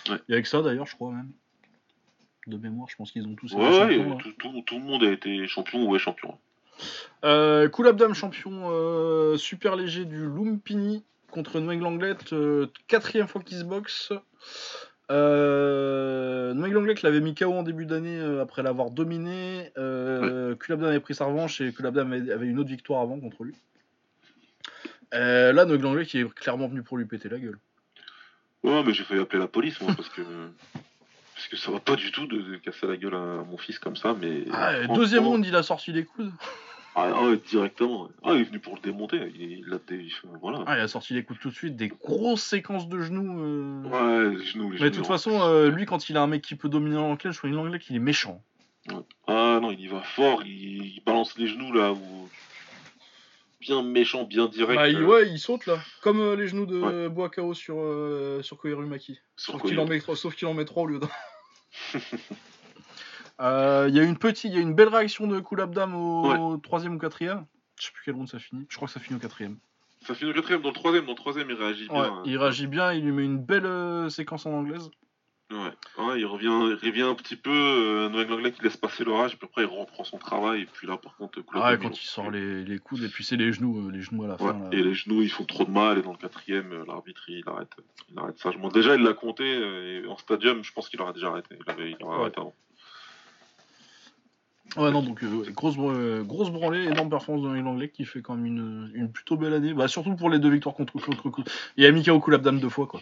Ouais. Il y avait que ça d'ailleurs, je crois même. De mémoire, je pense qu'ils ont tous été Ouais, ouais, champions, là. tout, tout- tout le monde a été champion ou est champion. Euh, Koulabdam champion euh, super léger du Lumpini contre Noël Langlet, euh, quatrième fois qu'il se boxe. Euh, Noël Langlet l'avait mis KO en début d'année euh, après l'avoir dominé. Euh, Kulabdam avait pris sa revanche et Kulabdam avait, avait une autre victoire avant contre lui. Là, Noël Langlet qui est clairement venu pour lui péter la gueule. Ouais, mais j'ai failli appeler la police, moi, parce que. Parce que ça va pas du tout de, de casser la gueule à mon fils comme ça, mais. Ah, euh, deuxième round, il a sorti les coudes. Ah, ah ouais, directement. Ah, il est venu pour le démonter. Il, il a dé... Voilà. Ah, il a sorti les coudes tout de suite, des grosses séquences de genoux. euh. Ouais, les genoux, les Mais de toute hein. façon, euh, lui, quand il a un mec qui peut dominer l'anglais, je crois l'anglais qu'il est méchant. Ah non, il y va fort, il, il balance les genoux là, où... bien méchant, bien direct. Bah, il, euh, ouais, il saute là. Comme euh, les genoux de Ouais. Boakao sur, euh, sur Sauf qu'il il- en, met trois- sauf qu'il en met 3 au lieu d'un. Euh, Il y a une petite, il y a une belle réaction de Kulabdam au troisième ou quatrième. Je sais plus quel round ça finit. Je crois que ça finit au quatrième. Ça finit au quatrième, dans le troisième, dans le troisième il réagit bien. Ouais, hein. il réagit bien, il lui met une belle euh, séquence en anglaise. Ouais. Ouais, il revient, il revient un petit peu, euh, Noël Langlais qui laisse passer l'orage, puis après il reprend son travail, et puis là par contre, Ah ouais, quand il sort les, les coudes et puis c'est les genoux, euh, les genoux à la Ouais, fin. là. et les genoux ils font trop de mal, et dans le quatrième, euh, l'arbitre il arrête, il arrête sagement. Déjà il l'a compté, et en stadium, je pense qu'il aurait déjà arrêté. Il, avait, il aurait Ouais. arrêté avant. Ouais, non, donc euh, grosse, euh, grosse branlée, énorme performance de l'anglais qui fait quand même une, une plutôt belle année. Bah, surtout pour les deux victoires contre contre contre. Il a mis KO Kulabdam deux fois quoi.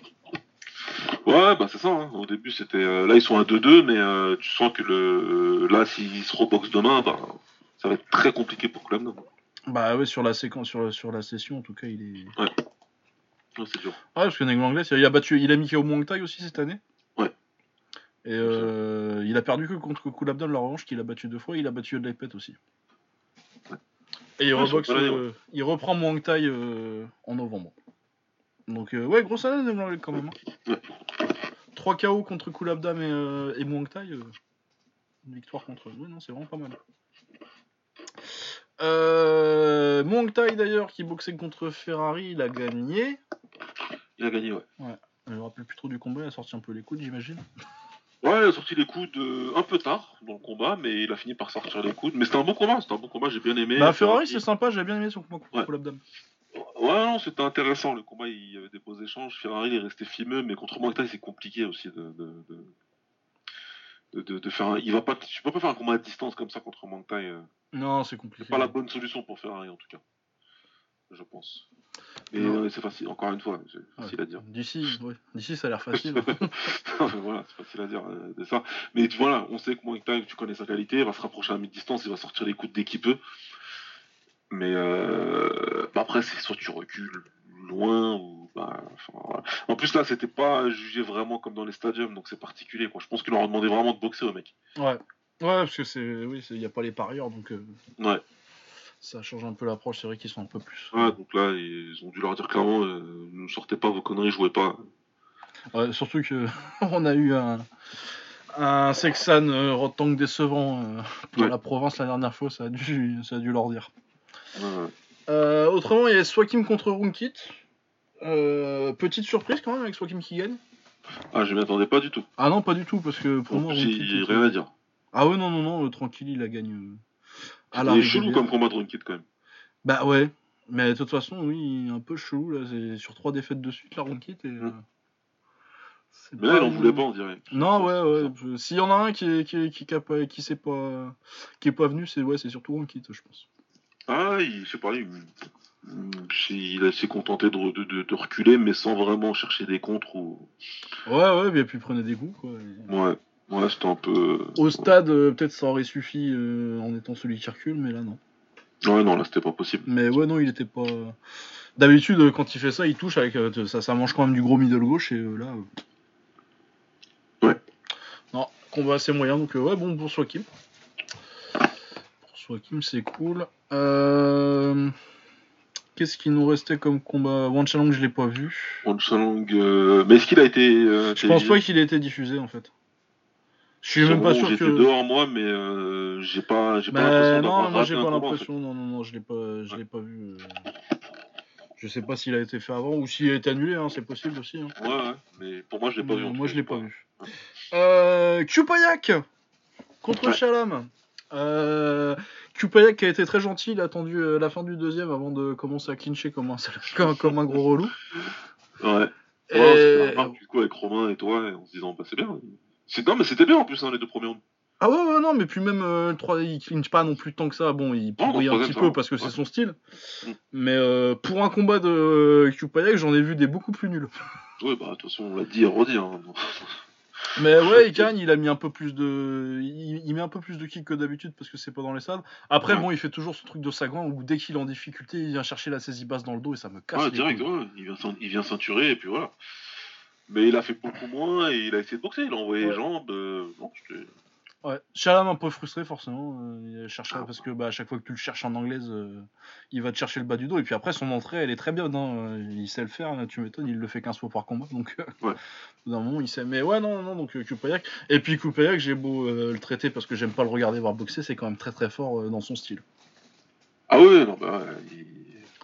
Ouais, bah c'est ça. hein. Au début, c'était. euh, là, ils sont à 2-2, mais euh, tu sens que le. Là, s'ils se reboxent demain, bah, ça va être très compliqué pour Clem. Bah ouais, sur la séquence, sur, sur la session en tout cas, il est. Ouais, c'est dur. Ouais, parce que Neg Langlais, il a battu, il a mis KO Muang Thai aussi cette année. Ouais. Et euh, il a perdu que contre Kulabdam la revanche, qu'il a battu deux fois. Il a battu Yodlaipet aussi. Ouais. Et il, Ouais, reboxe, euh, il reprend Muang Thai euh, en novembre. Donc euh, ouais, grosse année Neg Langlais quand même. hein. Ouais. 3 KO contre Kulabdam et, euh, et Muang Thai. euh, une victoire contre. Oui, non, c'est vraiment pas mal. Euh, Muang Thai d'ailleurs, qui boxait contre Ferrari, il a gagné. Il a gagné, ouais. Je me rappelle plus trop du combat, il a sorti un peu les coudes, j'imagine. Ouais, il a sorti les coudes euh, un peu tard dans le combat, mais il a fini par sortir les coudes. Mais c'était un bon combat, c'était un bon combat, j'ai bien aimé. bah, Ferrari, c'est sympa, j'ai bien aimé son combat contre Ouais. Ouais, non, c'était intéressant. Le combat, il y avait des beaux échanges. Ferrari, il est resté fimeux, mais contre Monctail, c'est compliqué aussi de. de, de... De, de- de faire un... il va pas tu peux pas faire un combat à distance comme ça contre Monctail euh. Non, c'est compliqué. C'est pas la bonne solution pour Ferrari en tout cas. Je pense. Mais euh, c'est facile, encore une fois, c'est facile à dire. D'ici. D'ici, ça a l'air facile. voilà, c'est facile à dire euh, de ça. Mais voilà, on sait que Monctail, tu connais sa qualité, il va se rapprocher à mi-distance, il va sortir les coups dès qu'il peut. Mais euh, bah après, c'est soit tu recules loin ou. Bah, enfin, voilà. En plus, là, c'était pas jugé vraiment comme dans les stadiums, donc c'est particulier. Quoi. Je pense qu'ils leur ont demandé vraiment de boxer au mec. ouais. Ouais, parce que c'est. Oui, il n'y a pas les parieurs, donc euh, Ouais. ça change un peu l'approche, c'est vrai qu'ils sont un peu plus. Ouais, donc là, ils ont dû leur dire clairement euh, ne sortez pas vos conneries, jouez pas. Ouais, surtout que on a eu un. Un Sexan euh, Rotang décevant euh, pour Ouais. la province la dernière fois, ça a dû, ça a dû leur dire. Euh, autrement, il y a Swakim contre Runkit. Euh, petite surprise quand même avec Swakim qui gagne. Ah, je m'y attendais pas du tout. Ah non, pas du tout, parce que pour En moi, plus, Runkit il était- rien à dire. Ah ouais, non, non, non, euh, tranquille, il a gagné. à la Il est chelou comme combat de Runkit quand même. Bah ouais, mais de toute façon, oui, un peu chelou là, c'est sur trois défaites de suite, la Runkit. Et, c'est Mais là, il en voulait pas, on dirait. Non, ouais, ouais. S'il y en a un qui est, qui est, qui, qui pas, qui s'est pas, qui est pas venu, c'est ouais, surtout Runkit, je pense. Ah, il, je sais pas, il, Il s'est contenté de, de, de, reculer, mais sans vraiment chercher des contres. Ou... Ouais, ouais, et puis il prenait des coups. Quoi. Ouais, ouais c'était un peu. Au stade, euh, peut-être ça aurait suffi euh, en étant celui qui recule, mais là non. Ouais, non, là c'était pas possible. Mais ouais, non, il était pas. D'habitude, quand il fait ça, il touche avec. Euh, ça, ça mange quand même du gros middle gauche, et là. Ouais. Non, combat assez moyen, donc ouais, bon pour Swakim. Swakim, c'est cool. Euh. Qu'est-ce qui nous restait comme combat? One Challenge, je l'ai pas vu. One Challenge, euh, mais est-ce qu'il a été. Euh, je pense pas qu'il ait été diffusé en fait. Je suis même pas sûr que. J'étais dehors moi, mais euh, j'ai pas, j'ai pas bah, l'impression Non, moi j'ai pas l'impression. Non, non, non, je l'ai pas, je l'ai pas vu. Je sais pas s'il a été fait avant ou s'il a été annulé, hein, c'est possible aussi. Hein. Ouais, ouais, mais pour moi je l'ai pas vu. Moi je l'ai pas vu. Euh, Kupayak contre ouais. Euh, Kupayak qui a été très gentil, il a attendu euh, la fin du deuxième avant de commencer à clincher comme un, comme, un gros relou. Ouais. Et... Ouais, du coup avec Romain et toi, en se disant bah c'est bien. Non mais c'était bien en plus hein, les deux premiers. Ah ouais, ouais, non, mais puis même euh, le 3, il clinche pas non plus tant que ça. Bon, il pourrit un petit peu parce que c'est son style. Mm. Mais euh, pour un combat de Kupayak, j'en ai vu des beaucoup plus nuls. Ouais, bah de toute façon, on l'a dit et redit. Hein. Mais ouais, il gagne, il a mis un peu plus de. Il, met un peu plus de kick que d'habitude parce que c'est pas dans les salles. Après, bon, il fait toujours ce truc de sagouin où dès qu'il est en difficulté, il vient chercher la saisie basse dans le dos et ça me casse. Ouais, direct, ouais. Il vient, il vient ceinturer et puis voilà. Mais il a fait beaucoup moins et il a essayé de boxer, il a envoyé les jambes. Euh... Ouais, Chalam un peu frustré forcément. Euh, il ah. parce que bah, à chaque fois que tu le cherches en anglaise, euh, il va te chercher le bas du dos. Et puis après, son entrée, elle est très bien. Hein. Il sait le faire. Hein, tu m'étonnes, il le fait 15 fois par combat. Donc, euh, ouais. d'un moment, il sait. Mais ouais, non, non, donc Kupayak. Et puis Kupayak, j'ai beau le traiter parce que j'aime pas le regarder voir boxer, c'est quand même très très fort dans son style. Ah ouais, non, bah, il,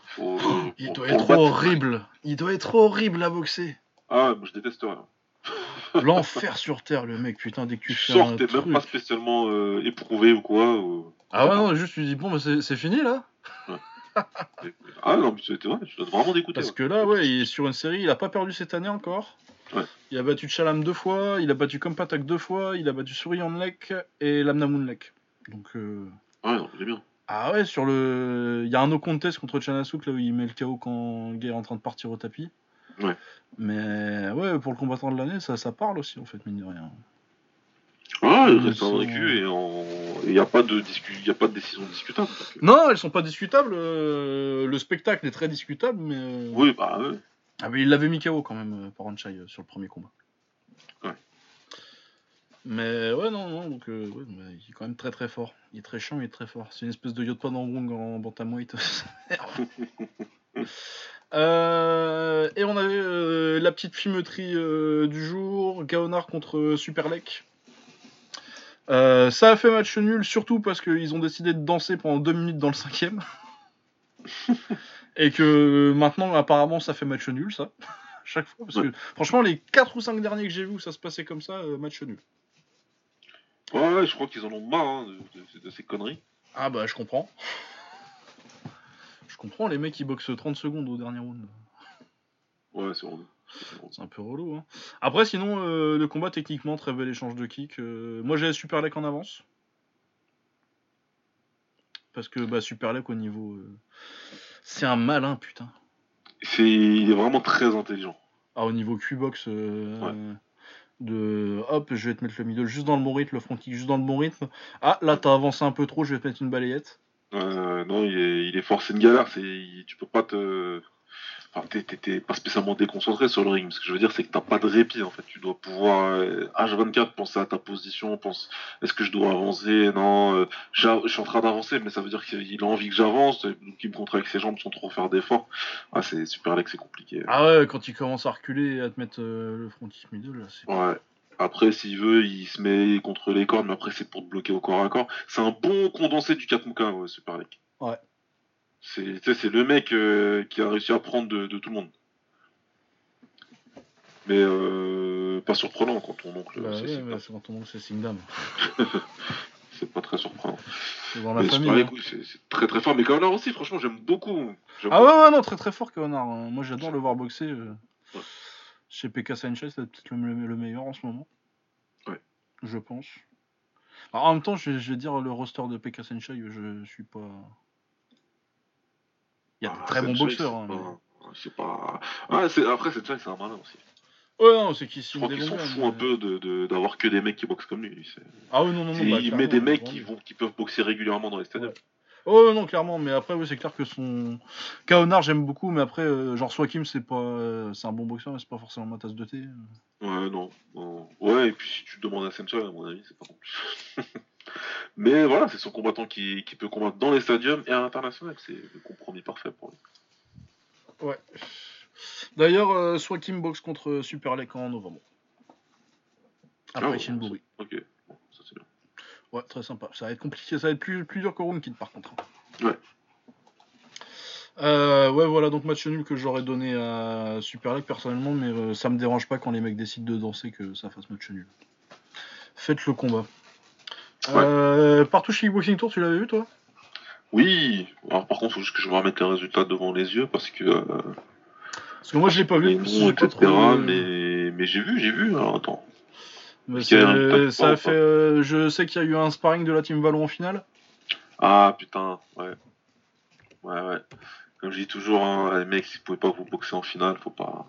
faut, il doit être horrible. Il doit être horrible à boxer. Ah, je déteste rien. L'enfer sur terre, le mec, putain, dès que tu fais un t'es même pas spécialement euh, éprouvé ou quoi. Ah ouais, non, juste tu dis, bon, bah, c'est fini là Ah non, mais c'était vrai, je dois vraiment d'écouter. Parce que là, ouais, il est sur une série, il a pas perdu cette année encore. Ouais. Il a battu Chalam deux fois, il a battu Kompatak deux fois, il a battu Lek et Lamnamounlek. Donc. Euh... Ah ouais, non, il est bien. Ah ouais, sur le. Il y a un no contest contre Chanasuk là où il met le KO quand Gay est en train de partir au tapis. Ouais. Mais ouais, pour le combattant de l'année, ça, ça parle aussi, en fait, mine de rien. Ouais, il reste invaincu et il n'y a, pas de a pas de décision discutable. Non, elles sont pas discutables. Euh, le spectacle est très discutable, mais. Euh, oui, bah ouais. Ah, mais il l'avait mis KO quand même, euh, Paranchai, sur le premier combat. Ouais. Mais ouais, non, non, donc ouais, il est quand même très très fort. Il est très chiant, il est très fort. C'est une espèce de Yotpa Wong en bantamweight. Euh, et on avait euh, la petite filmeterie euh, du jour, Gaonard contre Superlek. ça a fait match nul, surtout parce qu'ils ont décidé de danser pendant deux minutes dans le cinquième. et que maintenant, apparemment, ça fait match nul, ça. Chaque fois. Parce que franchement, les 4 ou 5 derniers que j'ai vus où ça se passait comme ça, match nul. Ouais, je crois qu'ils en ont marre hein, de, ces conneries. Ah bah, je comprends comprends, les mecs ils boxent 30 secondes au dernier round. Ouais, c'est relou. C'est un peu relou. Hein. Après, sinon, euh, le combat techniquement, très bel échange de kick. Euh, moi, j'ai Super Lek en avance. Parce que bah, Super Lek au niveau. Euh, c'est un malin, putain. C'est... Il est vraiment très intelligent. Ah, au niveau Q-Box. De hop, je vais te mettre le middle juste dans le bon rythme, le front kick juste dans le bon rythme. Ah, là, t'as avancé un peu trop, je vais te mettre une balayette. Euh, non, il est, il est forcé une galère. C'est, tu peux pas te. Enfin, t'es, pas spécialement déconcentré sur le ring. Ce que je veux dire, c'est que t'as pas de répit en fait. Tu dois pouvoir H24 euh, penser à ta position, pense est-ce que je dois avancer? Non, euh, je suis en train d'avancer, mais ça veut dire qu'il a envie que j'avance, donc il me contre avec ses jambes sans trop faire d'efforts. Ah, c'est super Alex, c'est compliqué. Ah ouais, quand il commence à reculer et à te mettre le frontis middle, c'est. Ouais. Après, s'il veut, il se met contre les cordes, mais après, c'est pour te bloquer au corps à corps. C'est un bon condensé du Katmuka, ouais, Super Lake. Ouais. C'est, le mec euh, qui a réussi à prendre de, tout le monde. Mais euh, pas surprenant quand ton oncle. Bah c'est ouais, quand ton oncle c'est Singdam. c'est pas très surprenant. Dans la famille. Hein. c'est, très très fort. Mais Kaonar aussi, franchement, j'aime beaucoup. ah ouais, ouais, non, très très fort Kaonar. Hein. Moi, j'adore le voir boxer. Euh. Chez PK Sanchez, c'est peut-être le, meilleur en ce moment. Ouais. Je pense. en même temps, je, vais dire le roster de PK Sanchez, je suis pas. Il y a de Ah, très bons boxeurs. hein, C'est pas. Ah, c'est- après, c'est c'est un malin aussi. Ouais, non, c'est qu'il des s'en fout un peu de- de- d'avoir que des mecs qui boxent comme lui. Ah oui, non, non, non. Bah, il clairement, met des mecs qui, vont, qui peuvent boxer régulièrement dans les stadiums. Oh non, clairement, mais après, oui, c'est clair que son. Kaonar, j'aime beaucoup, mais après, euh, genre Swakim, c'est pas. euh, c'est un bon boxeur, mais c'est pas forcément ma tasse de thé. Ouais, non, non. Ouais, et puis si tu demandes à Sencha, à mon avis, c'est pas non plus. Mais voilà, c'est son combattant qui, qui peut combattre dans les stadiums et à l'international. C'est le compromis parfait pour lui. Ouais. D'ailleurs, euh, Swakim boxe contre Super Lake en novembre. Après Ah, ouais, Shinburi. Ok, bon, ça c'est bien. Ouais, très sympa. Ça va être compliqué, ça va être plus, plus dur que Room Kid par contre. Ouais. Euh, ouais, voilà, donc match nul que j'aurais donné à Super League personnellement, mais euh, ça me dérange pas quand les mecs décident de danser que ça fasse match nul. Faites le combat. Ouais. Euh, partout chez Kickboxing Tour, tu l'avais vu toi? Oui, alors par contre, il faut juste que je me remette les résultats devant les yeux parce que. euh, Parce que moi je l'ai pas vu. les noms, etc. euh, Mais, mais j'ai vu, j'ai vu. Alors attends. Mais top ça a fait. euh, je sais qu'il y a eu un sparring de la team Vallon en finale. Ah putain, ouais. Ouais, ouais. Comme je dis toujours, hein, les mecs, si vous pouvez pas vous boxer en finale, faut pas,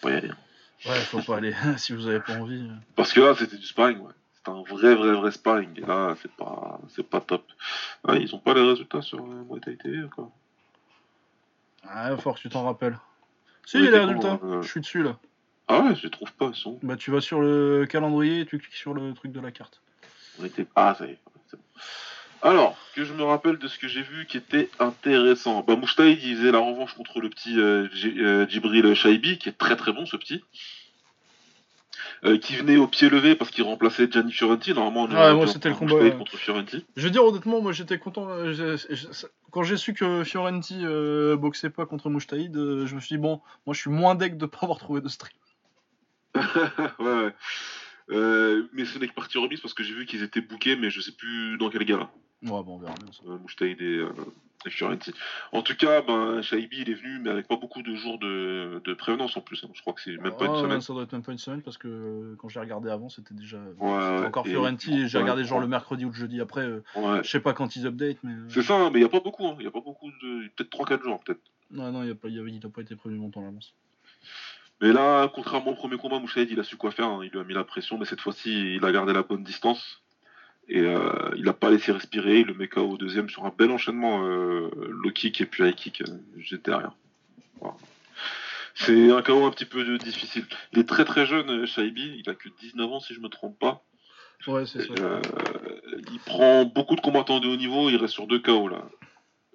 faut pas y aller. Ouais, faut pas aller si vous avez pas envie. Parce que là, c'était du sparring, ouais. C'était un vrai, vrai, vrai sparring. Et là, c'est pas, c'est pas top. Ils ont pas les résultats sur euh, Muay Thai TV, quoi. Ah, faut que tu t'en rappelles. Si, les résultats, bon, euh. je suis dessus là. Ah ouais, je les trouve pas. Bah, tu vas sur le calendrier et tu cliques sur le truc de la carte. On était... Ah, ça y est. bon. Alors, que je me rappelle de ce que j'ai vu qui était intéressant. Bah, Mouchtaïd, il faisait la revanche contre le petit euh, euh, Djibril Shaibi, qui est très très bon, ce petit. Euh, qui venait au pied levé parce qu'il remplaçait Gianni Fiorenti. Normalement, on Ouais, moi, dû c'était le combat, ouais. contre Fiorenti. Je veux dire, honnêtement, moi j'étais content. Quand j'ai su que Fiorenti euh, boxait pas contre Mouchtaïd, je me suis dit, bon, moi je suis moins deck de pas avoir trouvé de stream. ouais, ouais. Euh, mais ce n'est que partie remise parce que j'ai vu qu'ils étaient bookés, mais je sais plus dans quel gala. Ouais, bon, on verra bien ça. euh, Mouchtaïd et, euh, et. En tout cas, ben, Shaibi, il est venu, mais avec pas beaucoup de jours de, de prévenance en plus. hein. Je crois que c'est même pas une semaine. Ça doit être même pas une semaine parce que euh, quand j'ai regardé avant, c'était déjà. Ouais, ouais, encore et- Fiorenti et j'ai ouais, regardé genre le mercredi ou le jeudi après. euh, je sais pas quand ils update, mais. euh, C'est ça, hein, mais il n'y a pas beaucoup. Il y a pas beaucoup de. Peut-être 3-4 jours, peut-être. Ouais, non, il a, pas, il a, pas été prévu longtemps à l'avance. Mais là, contrairement au premier combat, Mouchaïd, il a su quoi faire. hein. Il lui a mis la pression, mais cette fois-ci, il a gardé la bonne distance. Et euh, il n'a pas laissé respirer. Il le met KO au deuxième sur un bel enchaînement euh, low kick et puis high kick euh, juste derrière. Voilà. C'est un KO un petit peu difficile. Il est très très jeune, euh, Shaibi. Il a que 19 ans, si je me trompe pas. Ouais, c'est ça. Euh, il prend beaucoup de combattants de haut niveau. Il reste sur deux KO là.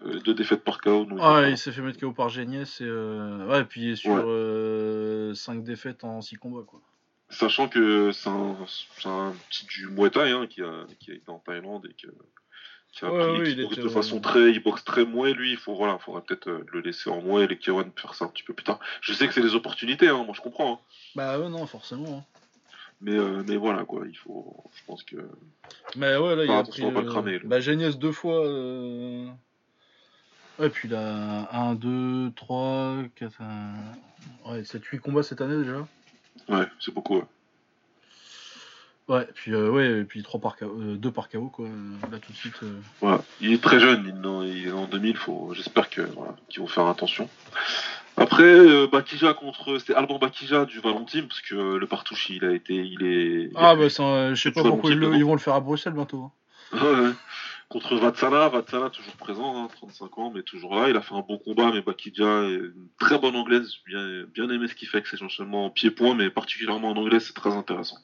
Euh, deux défaites par KO. donc, Ah, euh, il s'est fait mettre KO par Geniès et euh... ouais, et puis il est sur Ouais. 5 défaites en 6 combats quoi. Sachant que c'est un, petit du Muay Thai hein, qui, a, qui a été en Thaïlande et que, qui a Ouais, appris, ouais, qui il boxe était, de euh, façon très, il boxe très mouais lui. Il faut voilà, faudrait peut-être euh, le laisser en mouais et les K1 faire ça un petit peu plus tard. Je sais que c'est des opportunités, hein, moi je comprends. hein. Bah ouais, non, forcément. Mais, euh, mais voilà quoi, il faut, je pense que Mais ouais, là, il Ah, a pris. euh, cramer, là. Bah, Geniès deux fois. euh, Ouais, puis il a 1, 2, 3, 4. Ouais, 7, 8 combats cette année déjà. ouais, c'est beaucoup. ouais. Ouais, puis euh, ouais, et puis 3 par KO, 2 par KO quoi. euh, Là tout de suite. euh. Il est très jeune, il, est en- il est en 2000, faut, j'espère voilà, qu'ils vont faire attention. Après, euh, Bakija contre, c'était Alban Bakija du Valentine parce que euh, le partouche il a été, il est. il Ah bah, je sais pas pourquoi ils, le- ils vont le faire à Bruxelles bientôt. hein. Ouais, ouais. Contre Vatsala, Vatsala toujours présent, hein, 35 ans, mais toujours là. Il a fait un bon combat, mais Bakidja est une très bonne anglaise. Bien, bien aimé ce qu'il fait avec ses enchaînements en pied-point, mais particulièrement en anglais, c'est très intéressant.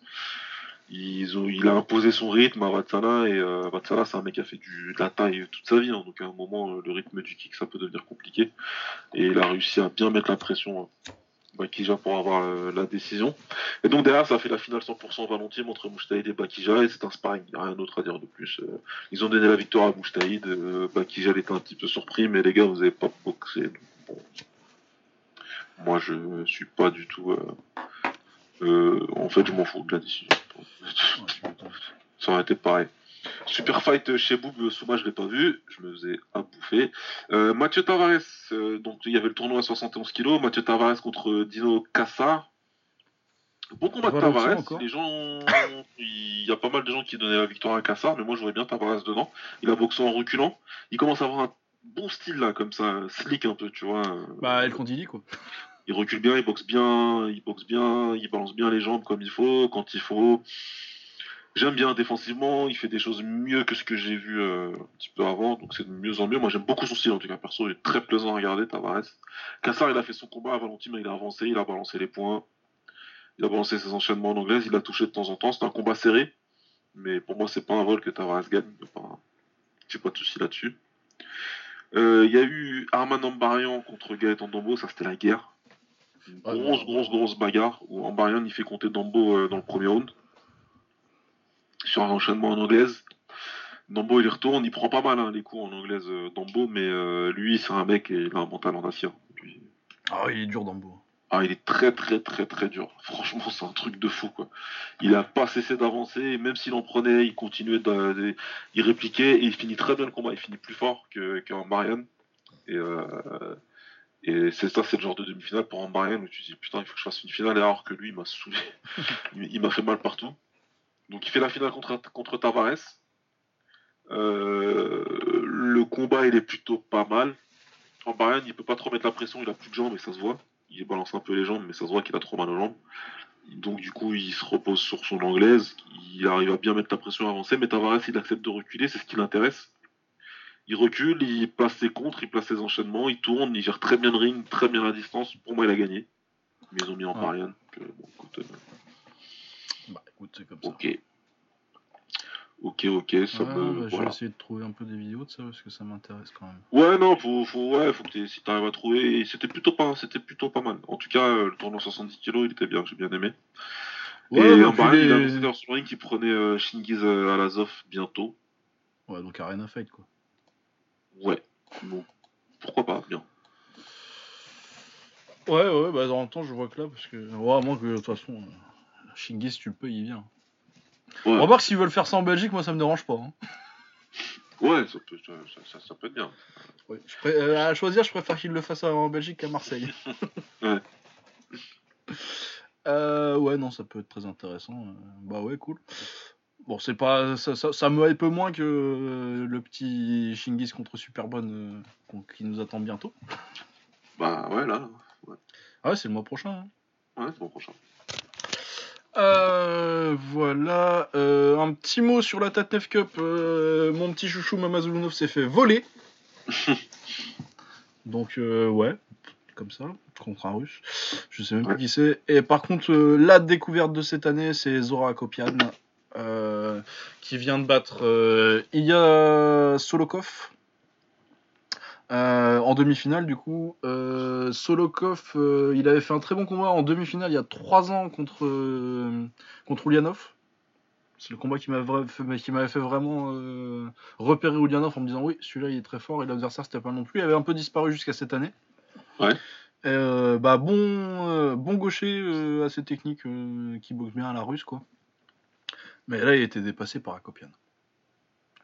Il a imposé son rythme à Vatsala, et euh, Vatsala, c'est un mec qui a fait du, de la taille toute sa vie, hein, donc à un moment, euh, le rythme du kick, ça peut devenir compliqué. Et il a réussi à bien mettre la pression. euh, Bakija pour avoir euh, la décision. Et donc derrière, ça a fait la finale 100% Valentine entre Mouchtaïd et Bakija, et c'est un sparring, il n'y a rien d'autre à dire de plus. Euh, ils ont donné la victoire à Mouchtaïd, euh, Bakija était un petit peu surpris, mais les gars, vous avez pas boxé. donc bon. Moi, je suis pas du tout... euh, en fait, je m'en fous de la décision. Ça aurait été pareil. Super fight chez Boub, Souma, je l'ai pas vu, je me faisais à bouffer. Euh, Mathieu Tavares, euh, donc il y avait le tournoi à 71 kg, Mathieu Tavares contre Dino Cassa. Bon combat de Tavares, les gens, il y a pas mal de gens qui donnaient la victoire à Cassa, mais moi je voudrais bien Tavares dedans. Il a boxé en reculant, il commence à avoir un bon style là, comme ça, slick un peu, tu vois. Bah, El Candili, quoi. Il recule bien, il boxe bien, il boxe bien, il balance bien les jambes comme il faut, quand il faut. J'aime bien défensivement, il fait des choses mieux que ce que j'ai vu euh, un petit peu avant, donc c'est de mieux en mieux. Moi j'aime beaucoup son style en tout cas, perso, il est très plaisant à regarder, Tavares. Kassar il a fait son combat à Valentine, il a avancé, il a balancé les points, il a balancé ses enchaînements en anglaise, il a touché de temps en temps, c'est un combat serré, mais pour moi c'est pas un vol que Tavares gagne, j'ai pas de soucis là-dessus. Euh, il y a eu Arman Ambarian contre Gaëtan Dambo, ça c'était la guerre. Une grosse, grosse, grosse bagarre où Ambarian il fait compter Dambo euh, dans le premier round sur un enchaînement en anglaise. Dambo il y retourne, il prend pas mal hein, les coups en anglaise euh, Dambo, mais euh, lui c'est un mec et il a un mental en acier. Ah il est dur Dambo. Ah il est très très très très dur. Franchement c'est un truc de fou quoi. Il a pas cessé d'avancer, même s'il en prenait, il continuait de, il répliquait et il finit très bien le combat. Il finit plus fort qu'un Marianne. Et euh, et c'est ça, c'est le genre de demi-finale pour un Marianne où tu dis putain il faut que je fasse une finale alors que lui il m'a saoulé, il m'a fait mal partout. Donc il fait la finale contre, contre Tavares. Euh, le combat il est plutôt pas mal. En Bayern, il peut pas trop mettre la pression, il a plus de jambes et ça se voit. Il balance un peu les jambes, mais ça se voit qu'il a trop mal aux jambes. Donc du coup, il se repose sur son anglaise, il arrive à bien mettre la pression avancée, mais Tavares il accepte de reculer, c'est ce qui l'intéresse. Il recule, il place ses contres, il place ses enchaînements, il tourne, il gère très bien le ring, très bien la distance. Pour moi, il a gagné. Mais ils ont mis en ouais. bon, euh, bah écoute, c'est comme ça. Ok. Ok, ok, ça me. Bah, je vais essayer de trouver un peu des vidéos de ça parce que ça m'intéresse quand même. Ouais, non, faut, faut, ouais, faut que si t'arrives à trouver. C'était plutôt pas, c'était plutôt pas mal. En tout cas, euh, le tournoi 70 kg, il était bien, j'ai bien aimé. Ouais, et bah, bah, il a un sur qui prenait euh, Shingiz euh, Alazov bientôt. Ouais, donc Arena Fight quoi. Ouais, bon, pourquoi pas, bien. Ouais, ouais, bah dans le temps, je vois que là, parce que. Ouais, moi, que de toute façon, Shingiz, tu le peux, il vient. Ouais. On va voir que s'ils veulent faire ça en Belgique, moi ça me dérange pas. Hein. Ouais, ça peut, ça, ça peut être bien. Ouais, je euh, à choisir, je préfère qu'ils le fassent en Belgique qu'à Marseille. ouais. Euh, ouais, non, ça peut être très intéressant. Euh, bah ouais, cool. Bon, c'est pas, ça, ça, ça, me hype moins que euh, le petit Shingis contre Superbonne qui nous attend bientôt. Bah ouais, là. Ouais, ah ouais c'est le mois prochain. Hein. Ouais, c'est le mois prochain. Euh, voilà. Euh, un petit mot sur la Tatnef Cup. Euh, mon petit chouchou Mamazulunov s'est fait voler. Donc, ouais, comme ça, contre un russe. Je sais même pas qui c'est. Et par contre, la découverte de cette année, c'est Zora Akopian. qui vient de battre Ilya Solokov euh, en demi-finale, du coup, euh, Solokov, euh, il avait fait un très bon combat en demi-finale il y a 3 ans contre, contre Ulyanov. C'est le combat qui m'avait fait, fait, vraiment repérer Ulyanov en me disant oui, celui-là il est très fort et l'adversaire c'était pas non plus. Il avait un peu disparu jusqu'à cette année. Ouais. Bah, bon, bon gaucher assez technique qui boxe bien à la russe, quoi. Mais là, il était dépassé par Akopian.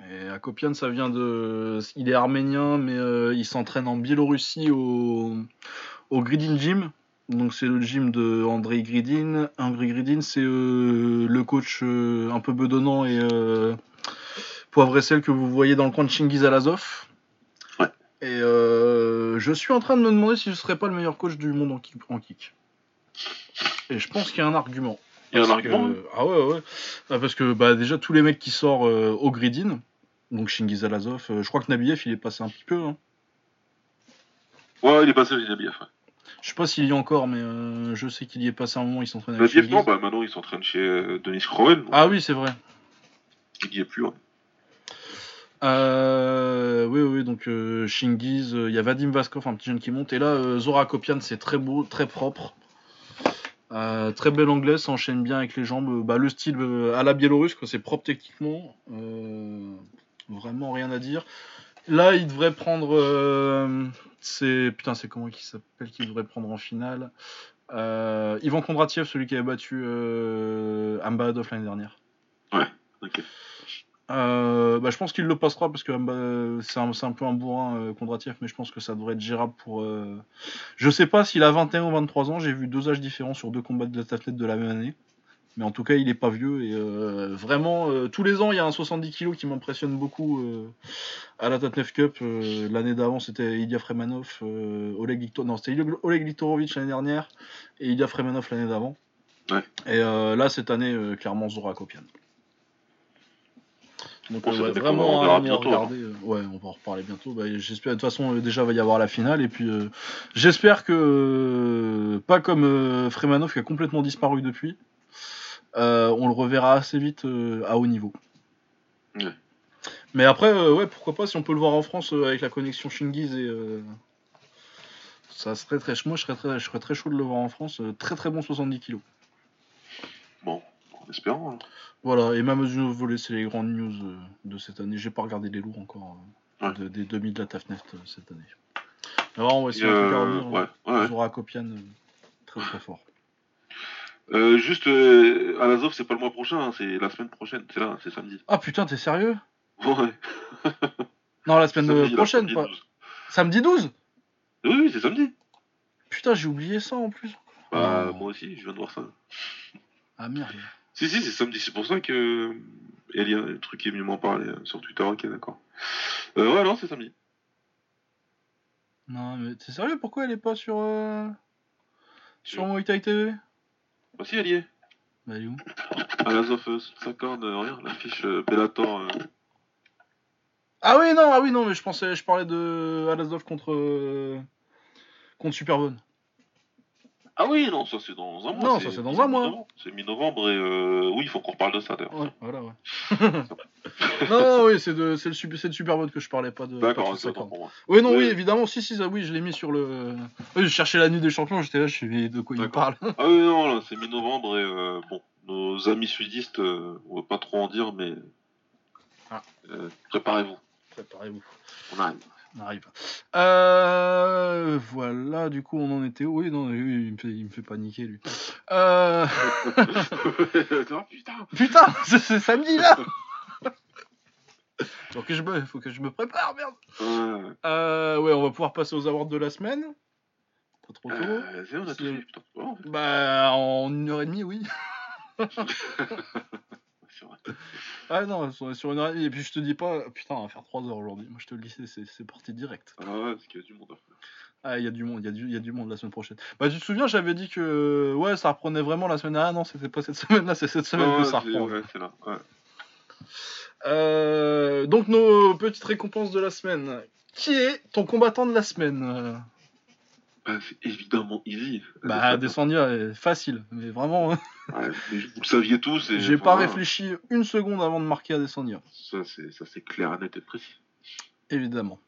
Et Akopian, ça vient de. Il est arménien, mais euh, il s'entraîne en Biélorussie au, au Gridin Gym. Donc, c'est le gym de Andrei Gridin. Andrei Gridin, c'est euh, le coach euh, un peu bedonnant et poivre et sel que vous voyez dans le coin de Chingiz Alazov. Ouais. Et je suis en train de me demander si je serais pas le meilleur coach du monde en kick. En kick. Et je pense qu'il y a un argument. Il y a un argument Ah ouais, ouais. Bah, parce que bah, déjà, tous les mecs qui sortent au Gridin, donc Shingiz Alazov, euh, je crois que Nabiev il est passé un petit peu. Hein. Ouais, il est passé Nabiev. Ouais. Je sais pas s'il y est encore, mais euh, je sais qu'il y est passé un moment, il s'entraîne avec Nabiev, non, bah maintenant il s'entraîne chez euh, Denis Kroen. Ah oui, c'est vrai. Il y est plus. Euh, oui, oui, donc Shingiz, il y a Vadim Vaskov, un petit jeune qui monte, et là, Zora Kopian, c'est très beau, très propre. très belle anglaise, s'enchaîne bien avec les jambes. Bah, le style à la biélorusse, c'est propre techniquement. Vraiment rien à dire. Là, il devrait prendre. Euh, c'est putain, c'est comment qui s'appelle qu'il devrait prendre en finale? Euh, Ivan Kondratiev, celui qui avait battu euh, Ambadov l'année dernière. Ouais. Ok. Euh, bah, je pense qu'il le passera parce que c'est un, un, peu un bourrin euh, Kondratiev, mais je pense que ça devrait être gérable pour. Euh... Je sais pas s'il a 21 ou 23 ans. J'ai vu deux âges différents sur deux combats de la de la même année. Mais en tout cas, il est pas vieux. Et euh, vraiment, euh, tous les ans, il y a un 70 kg qui m'impressionne beaucoup euh, à la Tatnef Cup. L'année d'avant, c'était Ilya Fremanov, Oleg Viktor... Non, c'était Oleg Viktorovich l'année dernière et Ilya Fremanov l'année d'avant. Ouais. Et là, cette année, clairement, Zora Kopian. Donc, ça ouais, vraiment, on à bientôt, regarder. euh, ouais, on va en reparler bientôt. Bah, J'espère, de toute façon, déjà, il va y avoir la finale. Et puis, j'espère que, pas comme Fremanov qui a complètement disparu depuis, on le reverra assez vite euh, à haut niveau. Ouais. Mais après, euh, ouais, pourquoi pas, si on peut le voir en France euh, avec la connexion Shingiz et. euh, ça serait très. Moi, je serais très, je serais très chaud de le voir en France. euh, très très bon 70 kilos. Bon, en espérant. hein. Voilà, et même du volet, c'est les grandes news euh, de cette année. J'ai pas regardé les lourds encore euh, Ouais. de- des demi de la TAFNEFT euh, cette année. Alors, on va essayer à euh, revenir. ouais, ouais, ouais. Zora Kopian, euh, très très fort. Euh, juste, euh, à l'Azov, c'est pas le mois prochain, hein, c'est la semaine prochaine, c'est là, c'est samedi. Ah putain, t'es sérieux? Ouais. Non, la semaine Samedi, prochaine, pas. 12. Samedi 12 Oui, oui, c'est samedi. Putain, j'ai oublié ça en plus. Bah, Oh. moi aussi, je viens de voir ça. Ah merde. Si, si, c'est samedi, c'est pour ça que. euh, Il y a un truc qui est venu m'en parler euh, sur Twitter, ok, d'accord. Euh, ouais, non, c'est samedi. Non, mais t'es sérieux? Pourquoi elle est pas sur. Euh... Sur Thai TV Bah, si, elle y est. Bah, elle est où? À euh, ça corde, euh, rien, l'affiche euh, Bellator. euh, Ah oui, non, ah oui, non, mais je pensais, je parlais de Alasdov contre. euh, contre Superbone. Ah oui, non, ça c'est dans un mois. Non, ça, c'est dans un mois. C'est mi-novembre et euh, oui, il faut qu'on reparle de ça d'ailleurs. Ouais, voilà, ouais. non, non, oui, c'est de, c'est le super, c'est de Superbone que je parlais, pas de. D'accord, c'est autant 50. pour moi. Oui, non, Ouais. oui, évidemment, si, si, ça, oui, je l'ai mis sur le. Oui, je cherchais la nuit des champions, j'étais là, je suis de quoi il parle? Ah oui, non, là, c'est mi-novembre et euh, bon, nos amis sudistes, euh, on va pas trop en dire, mais Ah. euh, préparez-vous, Préparez-vous. on arrive. On arrive. Euh, voilà, du coup, on en était où? Oui, non, il me fait, il me fait paniquer, lui. Euh, putain putain, c'est samedi, là faut que, je me, faut que je me prépare, merde Ouais. euh, Ouais, on va pouvoir passer aux awards de la semaine. Pas trop tôt. On a en fait, Bah, en une heure et demie, oui. Ah non, on est sur une heure et demie. Et puis je te dis pas, putain, on va faire 3 heures aujourd'hui. Moi je te le dis, c'est- parti direct. Ah ouais, parce qu'il y a du monde à faire. Ah, il y a du monde, il y, a du- y a du monde la semaine prochaine. Bah, tu te souviens, j'avais dit que ouais, ça reprenait vraiment la semaine dernière. Non, c'était pas cette semaine-là, c'est cette semaine Ah que ça reprend. ouais, c'est là. Ouais. Euh, donc, nos petites récompenses de la semaine. Qui est ton combattant de la semaine? Bah, c'est évidemment easy. Bah, Descendia est facile, mais vraiment, hein. Ouais, mais vous le saviez tous. et- j'ai enfin, pas voilà. réfléchi une seconde avant de marquer à Descendia. Ça, c'est clair, net et précis. Évidemment.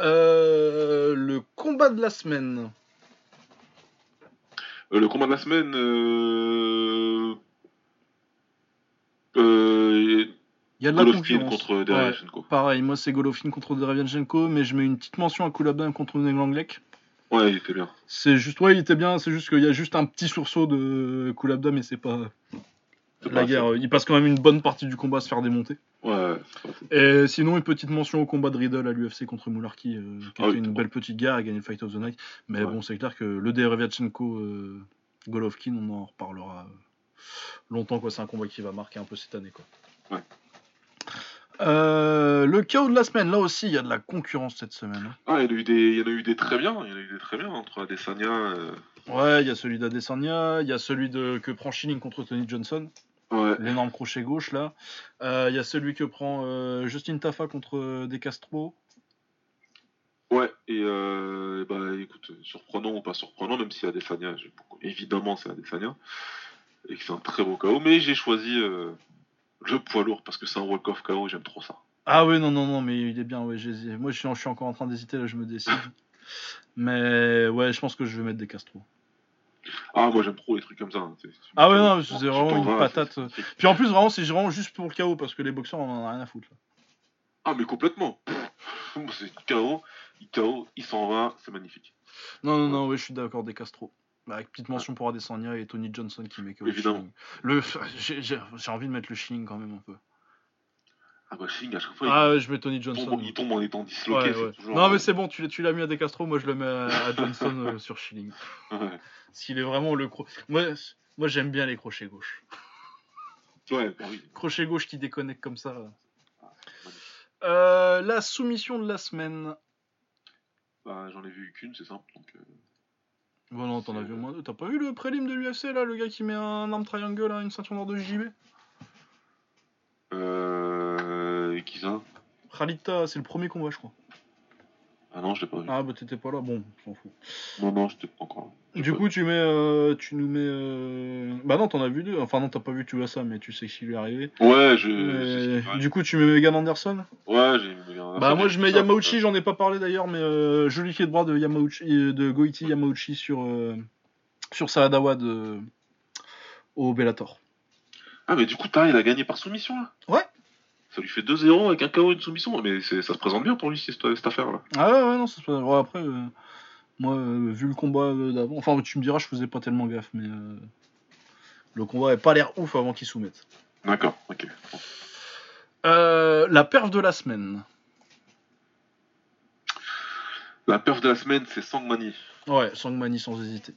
Euh, le combat de la semaine. Euh, le combat de la semaine. Euh... Euh... Il y a de la Golovkin contre Ouais. Derevchenko. Pareil, moi c'est Golovkin contre Derevianchenko, mais je mets une petite mention à Kulabin contre Neglanglek. Ouais. il était bien. C'est juste, ouais, il était bien, c'est juste qu'il y a juste un petit sursaut de Kulabda, mais c'est pas la pas guerre. Il passe quand même une bonne partie du combat à se faire démonter. Ouais. Et sinon, une petite mention au combat de Riddle à l'UFC contre Moularki, euh, qui a Ah fait oui, une bon. belle petite guerre, a gagné le Fight of the Night. Mais Ouais. bon, c'est clair que le Derevianchenko euh, Golovkin, on en reparlera euh, longtemps, quoi. C'est un combat qui va marquer un peu cette année, quoi. Ouais. Euh, le chaos de la semaine, là aussi, il y a de la concurrence cette semaine. Ah, il y en a eu des, il y en a eu des très bien. Il y en a eu des très bien entre Adesanya. Euh... Ouais, il y a celui d'Adesanya, il y a celui de, que prend Schilling contre Tony Johnson, Ouais. l'énorme crochet gauche là. Euh, Il y a celui que prend Justin Tafa contre De Castro. Ouais. Et bah, écoute, surprenant ou pas surprenant, même si Adesanya, évidemment, c'est Adesanya. Et que c'est un très beau KO. Mais j'ai choisi le poids lourd parce que c'est un walk-off KO. J'aime trop ça. Ah oui, non, non, non, mais il est bien, ouais, j'ai- moi je suis, je suis encore en train d'hésiter, là je me décide. mais ouais, je pense que je vais mettre De Castro. Ah, moi j'aime trop les trucs comme ça. hein. Ah ouais, non, c'est vraiment une patate. Puis en plus, vraiment, c'est vraiment juste pour le chaos, parce que les boxeurs, on en a rien à foutre. Là. Ah, mais complètement. C'est KO, KO, il s'en va, c'est magnifique. Non, non, non, ouais, je suis d'accord, De Castro. Bah, Avec petite mention pour Adesanya et Tony Johnson qui met que le Évidemment. Le, j'ai envie de mettre le Schilling quand même un peu. Ah bah Shing, à chaque fois, Ah ouais, je mets Tony Johnson. tombe, il tombe en étant disloqué. Ouais, c'est ouais. toujours- Non mais c'est bon, tu, l'as- tu l'as mis à De Castro, moi je le mets à, à Johnson euh, sur. Parce qu'il est vraiment le cro... Moi, moi j'aime bien les crochets gauche. Ouais, bah oui. Crochet gauche qui déconnecte comme ça. Ah. Euh, la soumission de la semaine. Bah, j'en ai vu qu'une, c'est simple. Donc, euh, Bon, non, t'en as vu au moins deux. T'as pas vu le prélim de l'UFC là, le gars qui met un arme triangle à une ceinture noire de JB euh... Qui ça? Khalita, c'est le premier combat, je crois. Ah non, je l'ai pas vu. Ah, bah t'étais pas là, bon, on s'en fout. Non, non, j'étais pas encore. là. Du coup, tu mets. euh, tu nous mets. euh, Bah non, t'en as vu deux. Enfin, non, t'as pas vu, tu vois ça, mais tu sais ce qui lui est arrivé. Ouais, je. Euh. Du coup, tu mets Megan Anderson? Ouais, j'ai j'ai regardé Bah ça, moi je mets ça, Yamauchi, j'en ai pas parlé d'ailleurs, mais euh, joli pied de bras de Yamauchi, euh, de Goiti Yamauchi sur euh, sur de au Bellator. euh. Ah, mais du coup, Tara, il a gagné par soumission là? Ouais. Ça lui fait 2-0 avec un KO et une soumission, mais ça se présente bien pour lui cette, cette affaire là. Ah ouais ouais non ça se ouais, après euh, moi euh, vu le combat euh, d'avant, enfin tu me diras je faisais pas tellement gaffe mais le combat avait pas l'air ouf avant qu'il soumette. D'accord, ok. La perf de la semaine. La perf de la semaine, c'est Sangmani. Ouais, Sangmani sans hésiter.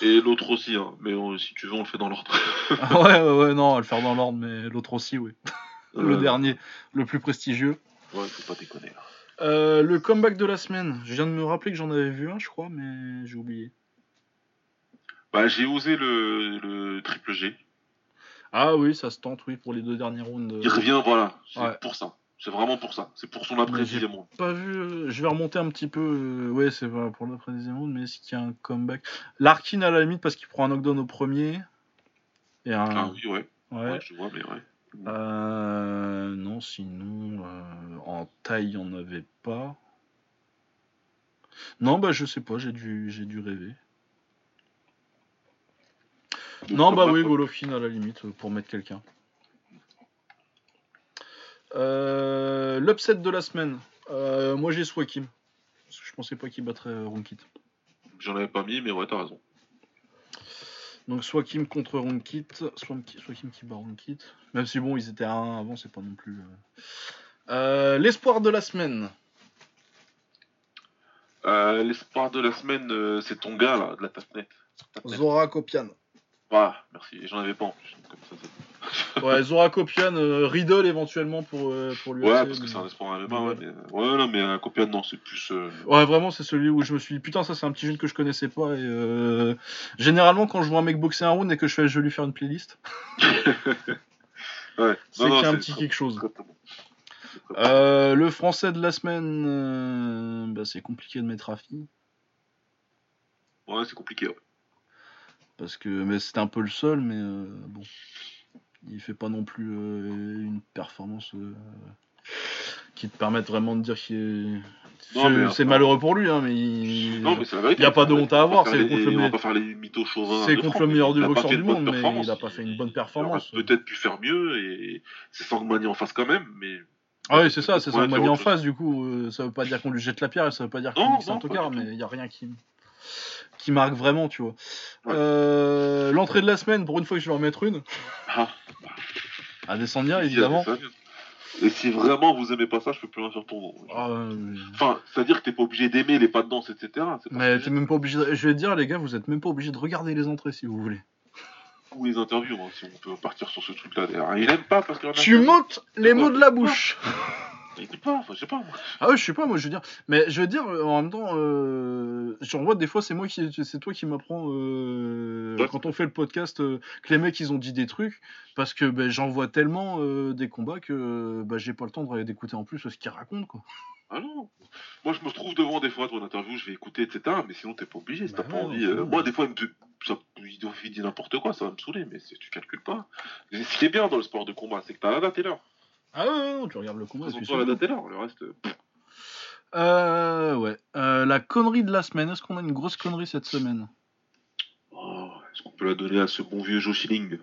Et l'autre aussi, hein. mais on- si tu veux, on le fait dans l'ordre. Ah ouais ouais ouais non, on va le faire dans l'ordre mais l'autre aussi oui. Le Euh, dernier, le plus prestigieux. Ouais, faut pas déconner là. Euh, le comeback de la semaine. Je viens de me rappeler que j'en avais vu un, je crois, mais j'ai oublié. Bah, j'ai osé le, le triple G. Ah oui, ça se tente, oui, pour les deux derniers rounds. Il revient, voilà. C'est Ouais. pour ça. C'est vraiment pour ça. C'est pour son après dixième round. Pas vu. euh, Je vais remonter un petit peu. euh, Ouais, c'est pour l'après deuxième round, mais est-ce qu'il y a un comeback? Larkin à la limite parce qu'il prend un knockdown au premier. Et un. Ah oui, ouais. ouais. ouais. je vois, mais ouais. Euh, non, sinon, euh, en taille, il n'y en avait pas. Non, bah je sais pas, j'ai dû, j'ai dû rêver. Non, bah oui. Golovkin à la limite, euh, pour mettre quelqu'un. Euh, L'upset de la semaine. Moi j'ai Swakim. Parce que je pensais pas qu'il battrait Ronkit. J'en avais pas mis, mais ouais, t'as raison. Donc Swakim contre Ronkit. Swamki- Swakim qui bat Ronkit. Même si bon, ils étaient à 1 avant, c'est pas non plus. euh. Euh, L'espoir de la semaine. Euh, L'espoir de la semaine, c'est ton gars, là, de la. Tapnet. Zora Kopian. Ah, merci. J'en avais pas en plus. Comme ça, Ouais, Zora Kopian, euh, Riddle éventuellement pour, euh, pour lui. Ouais, parce que c'est un espoir MMA, ouais. Ouais. Mais... Ouais, non, mais un copion, non, c'est plus. euh, Ouais, vraiment, c'est celui où je me suis dit, putain, ça c'est un petit jeune que je connaissais pas. Et euh, généralement, quand je vois un mec boxer un round et que je fais, je vais lui faire une playlist, Ouais. c'est qu'il y a un petit quelque chose. Euh, le français de la semaine, euh, bah, c'est compliqué de mettre Rafi. Ouais, c'est compliqué. ouais. Parce que mais c'était un peu le seul, mais euh, bon. Il fait pas non plus euh, une performance euh, qui te permette vraiment de dire qu'il est. Non, mais C'est- après- malheureux pour lui, hein, mais il. Non, mais c'est la vérité. y a pas de On va honte à avoir, c'est contre le On va meilleur- pas faire les mythos chauvins. C'est de contre le meilleur mais du il a pas boxeur fait du bonne monde, mais performance. il a pas fait une bonne Il performance. aurait peut-être pu faire mieux et c'est Sangmani en face quand même, mais. Ah oui, c'est ça, c'est Ouais, ça. Mani c'est en autre chose. face, du coup, euh, ça veut pas dire qu'on lui jette la pierre, et ça veut pas dire qu'il Non, c'est un non, pas tocard, du mais il y a rien qui, qui marque vraiment, tu vois. Ouais. Euh, L'entrée de la semaine, pour une fois que je vais en mettre une, Ah, à Descendia, évidemment. Et si vraiment vous aimez pas ça, je peux plus rien faire pour vous. Ah, euh, Enfin, c'est-à-dire que t'es pas obligé d'aimer les pas de danse, etc. Pas mais t'es que même pas obligé. de- Je vais te dire, les gars, vous êtes même pas obligé de regarder les entrées si vous voulez. ou les interviews, hein, si on peut partir sur ce truc-là. D'ailleurs, il aime pas parce a Tu montes les mots de la bouche. Il aime pas, je sais pas. moi. Ah ouais, je sais pas, moi je veux dire. Mais je veux dire, en même temps, euh, j'en vois des fois, c'est moi qui, c'est toi qui m'apprends euh, Ouais. quand on fait le podcast euh, que les mecs ils ont dit des trucs parce que ben, j'en vois tellement euh, des combats que bah, j'ai pas le temps d'écouter en plus ce qu'ils racontent quoi. Ah non. Moi, je me retrouve devant des fois ton interview, je vais écouter, etc. Mais sinon, t'es pas obligé si Bah t'as pas ouais, envie. euh. Moi, des fois, il, me... ça... il dit n'importe quoi, ça va me saouler, mais tu calcules pas. Ce qui est bien dans le sport de combat, c'est que t'as la date et l'heure. Ah ouais, non, tu regardes le combat. puis Présente-toi la date et l'heure, le reste. euh. Euh, ouais. Euh, la connerie de la semaine. Est-ce qu'on a une grosse connerie cette semaine? Oh, Est-ce qu'on peut la donner à ce bon vieux Joe Schilling?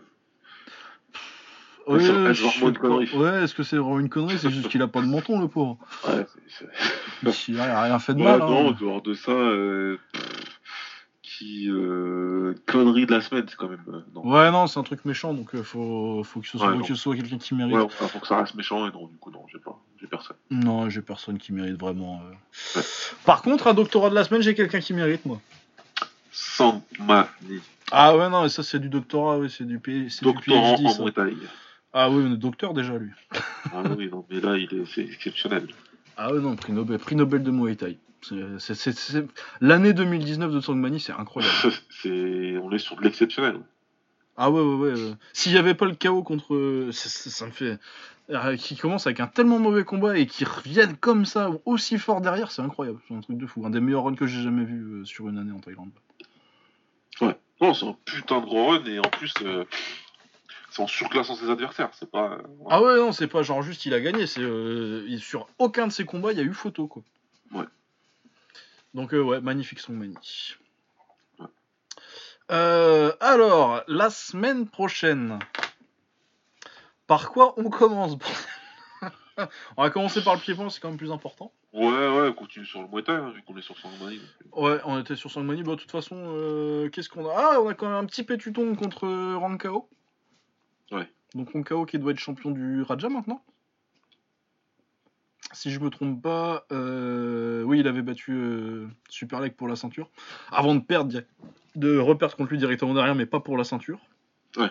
Ouais, est-ce je Ouais, est-ce que c'est vraiment une connerie? C'est juste qu'il a pas de menton, le pauvre. Ouais, c'est- c'est- Il a rien fait de Ouais, mal. non, en hein. dehors de ça, euh, pff, qui. euh, connerie de la semaine, c'est quand même. euh, non. Ouais, non, c'est un truc méchant, donc euh, faut, faut que ce soit, Ouais, non. que ce soit quelqu'un qui mérite. Ouais, enfin, faut que ça reste méchant, et non, du coup, non, j'ai pas. J'ai personne. Non, j'ai personne qui mérite vraiment. Ouais. Par contre, un doctorat de la semaine, j'ai quelqu'un qui mérite, moi. Sangmani. Ah ouais, non, mais ça c'est du doctorat, oui, c'est du, P... c'est du Doctorant PhD. en. Muay Thai. Ah oui, mais docteur déjà lui. Ah oui, non, mais là, il est, c'est exceptionnel. Ah ouais, non, prix Nobel, prix Nobel de Muay Thai. L'année 2019 de Sangmani, c'est incroyable. on est sur de l'exceptionnel. Ah ouais, ouais, ouais. S'il y avait pas le chaos contre. Ça me fait. euh, Qui commence avec un tellement mauvais combat et qui reviennent comme ça, aussi fort derrière, c'est incroyable. C'est un truc de fou. Un des meilleurs runs que j'ai jamais vu euh, sur une année en Thaïlande. Non, c'est un putain de gros run et en plus, euh, c'est en surclassant ses adversaires. C'est pas. Ah ouais, non, c'est pas genre juste il a gagné. C'est euh, sur aucun de ses combats, il y a eu photo, quoi. Ouais. Donc, euh, ouais, magnifique son mani. Euh, alors, la semaine prochaine. Par quoi on commence On va commencer par le pied-point, c'est quand même plus important. Ouais, ouais, on continue sur le Muay hein, vu qu'on est sur Sangmani. donc, euh, Ouais, on était sur Sangmani. Bah, de toute façon, euh, qu'est-ce qu'on a? Ah, on a quand même un petit pétuton contre Rankao. Ouais. Donc Rankao qui doit être champion du Raja maintenant. Si je me trompe pas, euh, oui, il avait battu euh, Super Leg pour la ceinture. Avant de perdre, de reperdre contre lui directement derrière, mais pas pour la ceinture. Ouais.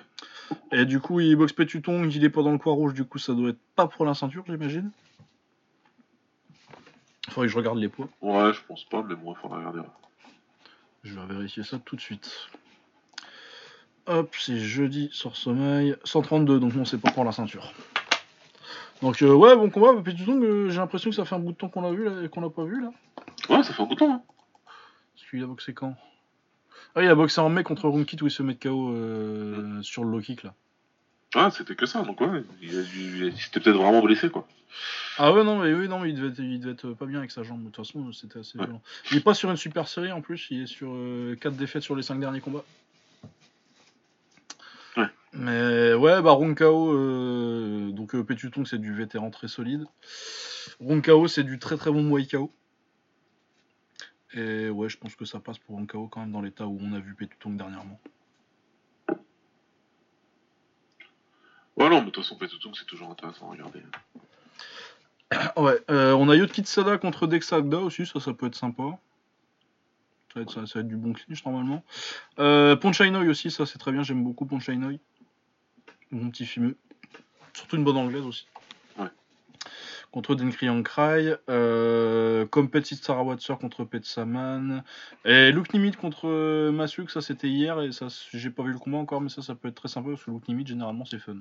Et du coup, il boxe Pétuton, il est pas dans le coin rouge, du coup, ça doit être pas pour la ceinture, j'imagine. Faudrait que je regarde les poids. Ouais, je pense pas, mais bon, il faudra regarder. Je vais vérifier ça tout de suite. Hop, c'est jeudi sur sommeil. 132, donc non, c'est pas pour la ceinture. Donc, euh, ouais, bon combat. Que j'ai l'impression que ça fait un bout de temps qu'on l'a vu là, et qu'on l'a pas vu là. Ouais, ça fait un bout de temps. Hein. Parce qu'il a boxé quand? Ah, il a boxé en mai contre Runkit où il se met KO euh, sur le low kick là. Ouais, c'était que ça, donc ouais, il, s'était peut-être vraiment blessé, quoi. Ah ouais, non, mais oui, non, mais il devait, être, il devait être pas bien avec sa jambe. De toute façon, c'était assez Ouais. violent. Il est pas sur une super série en plus, il est sur 4 défaites sur les 5 derniers combats. Mais ouais, bah Ronkao, euh, donc euh, Pétuton, c'est du vétéran très solide. Ronkao, c'est du très très bon Muay KO. Et ouais, je pense que ça passe pour Ronkao quand même dans l'état où on a vu Pétuton dernièrement. Ouais, non, mais de toute façon, Petutung, c'est toujours intéressant à regarder. Ouais, euh, on a Yotkit Sada contre Dexagda aussi, ça, ça peut être sympa. Ça va être, ça, ça va être du bon clinch normalement. Euh, Ponchainoy aussi, ça c'est très bien, j'aime beaucoup Ponchainoy. Mon petit fumeux. Surtout une bonne anglaise aussi. Ouais. Contre Denkri Yankrai. Euh, Compet Sarawatser contre Petsaman. Et Luke Nimit contre euh, Masuk, ça c'était hier et ça j'ai pas vu le combat encore, mais ça ça peut être très sympa parce que Luke Nimit généralement c'est fun.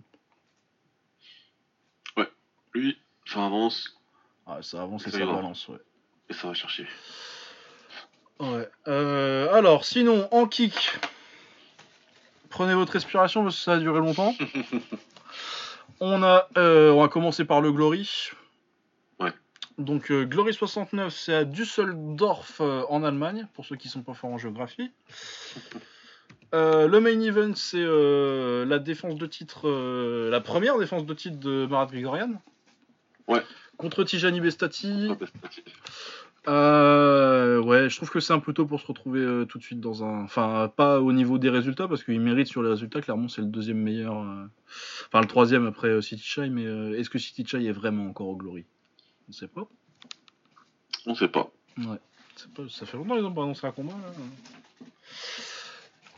Lui, ça avance Ah, ça avance et Ça ça balance, ouais. et ça va chercher. Ouais. Euh, alors, sinon, en kick, prenez votre respiration parce que ça a duré longtemps. on a, euh, on va commencer par le Glory. Ouais. Donc euh, Glory 69, c'est à Düsseldorf euh, en Allemagne, pour ceux qui sont pas forts en géographie. Le main event, c'est la défense de titre, la première défense de titre de Marat Grigorian. Ouais. Contre Tijani Bestati. Pratique. Euh, ouais, je trouve que c'est un peu tôt pour se retrouver euh, tout de suite dans un. Enfin, pas au niveau des résultats, parce qu'il mérite sur les résultats. Clairement, c'est le deuxième meilleur. euh, Enfin, le troisième après euh, City Chai, mais est-ce que City Chai est vraiment encore au Glory? On sait pas. On sait pas. Ouais. Pas. Ça fait longtemps qu'ils ont pas annoncé un combat, là.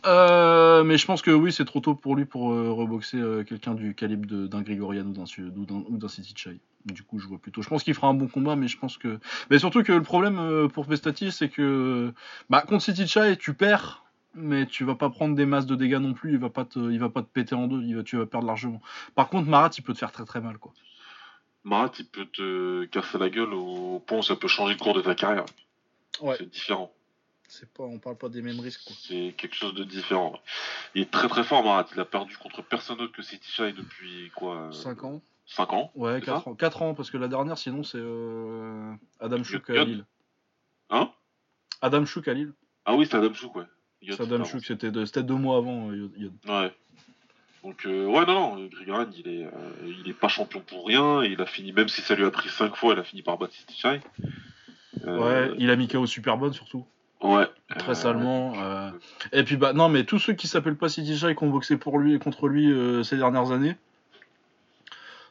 Euh, mais je pense que oui, c'est trop tôt pour lui pour euh, reboxer euh, quelqu'un du calibre d'un Grigorian ou d'un City Chai. Du coup, je vois plutôt. Je pense qu'il fera un bon combat, mais je pense que. Mais surtout que le problème pour Bestati, c'est que bah, contre City Chai, tu perds, mais tu vas pas prendre des masses de dégâts non plus. Il va pas te, il va pas te péter en deux. Il va, tu vas perdre largement. Par contre, Marat, il peut te faire très très mal, quoi. Marat, il peut te casser la gueule au point où ça peut changer le cours de ta carrière. Ouais. C'est différent. C'est pas, on parle pas des mêmes risques. C'est quelque chose de différent. Il est très très fort, Marat. Il a perdu contre personne d'autre que City Shy depuis quoi 5 ans. 5 ans Ouais, c'est 4 ça ans. 4 ans, parce que la dernière, sinon, c'est euh, Adam Chouk à. Lille. Hein? Adam Chouk à Lille. Ah oui, c'est Adam Chouk, ouais. C'est Adam Chouk, c'était de- c'était deux mois avant. euh, Yod-. Ouais. Donc, euh, ouais, non, non, Grigorian, il est, euh, il est pas champion pour rien. Et il a fini, même si ça lui a pris 5 fois, il a fini par battre City Shy. Euh, Ouais, il a mis KO super bonne surtout. Ouais. Très Euh, salement. euh. Et puis, bah, non, mais tous ceux qui s'appellent pas City Shy qui ont boxé pour lui et contre lui euh, ces dernières années,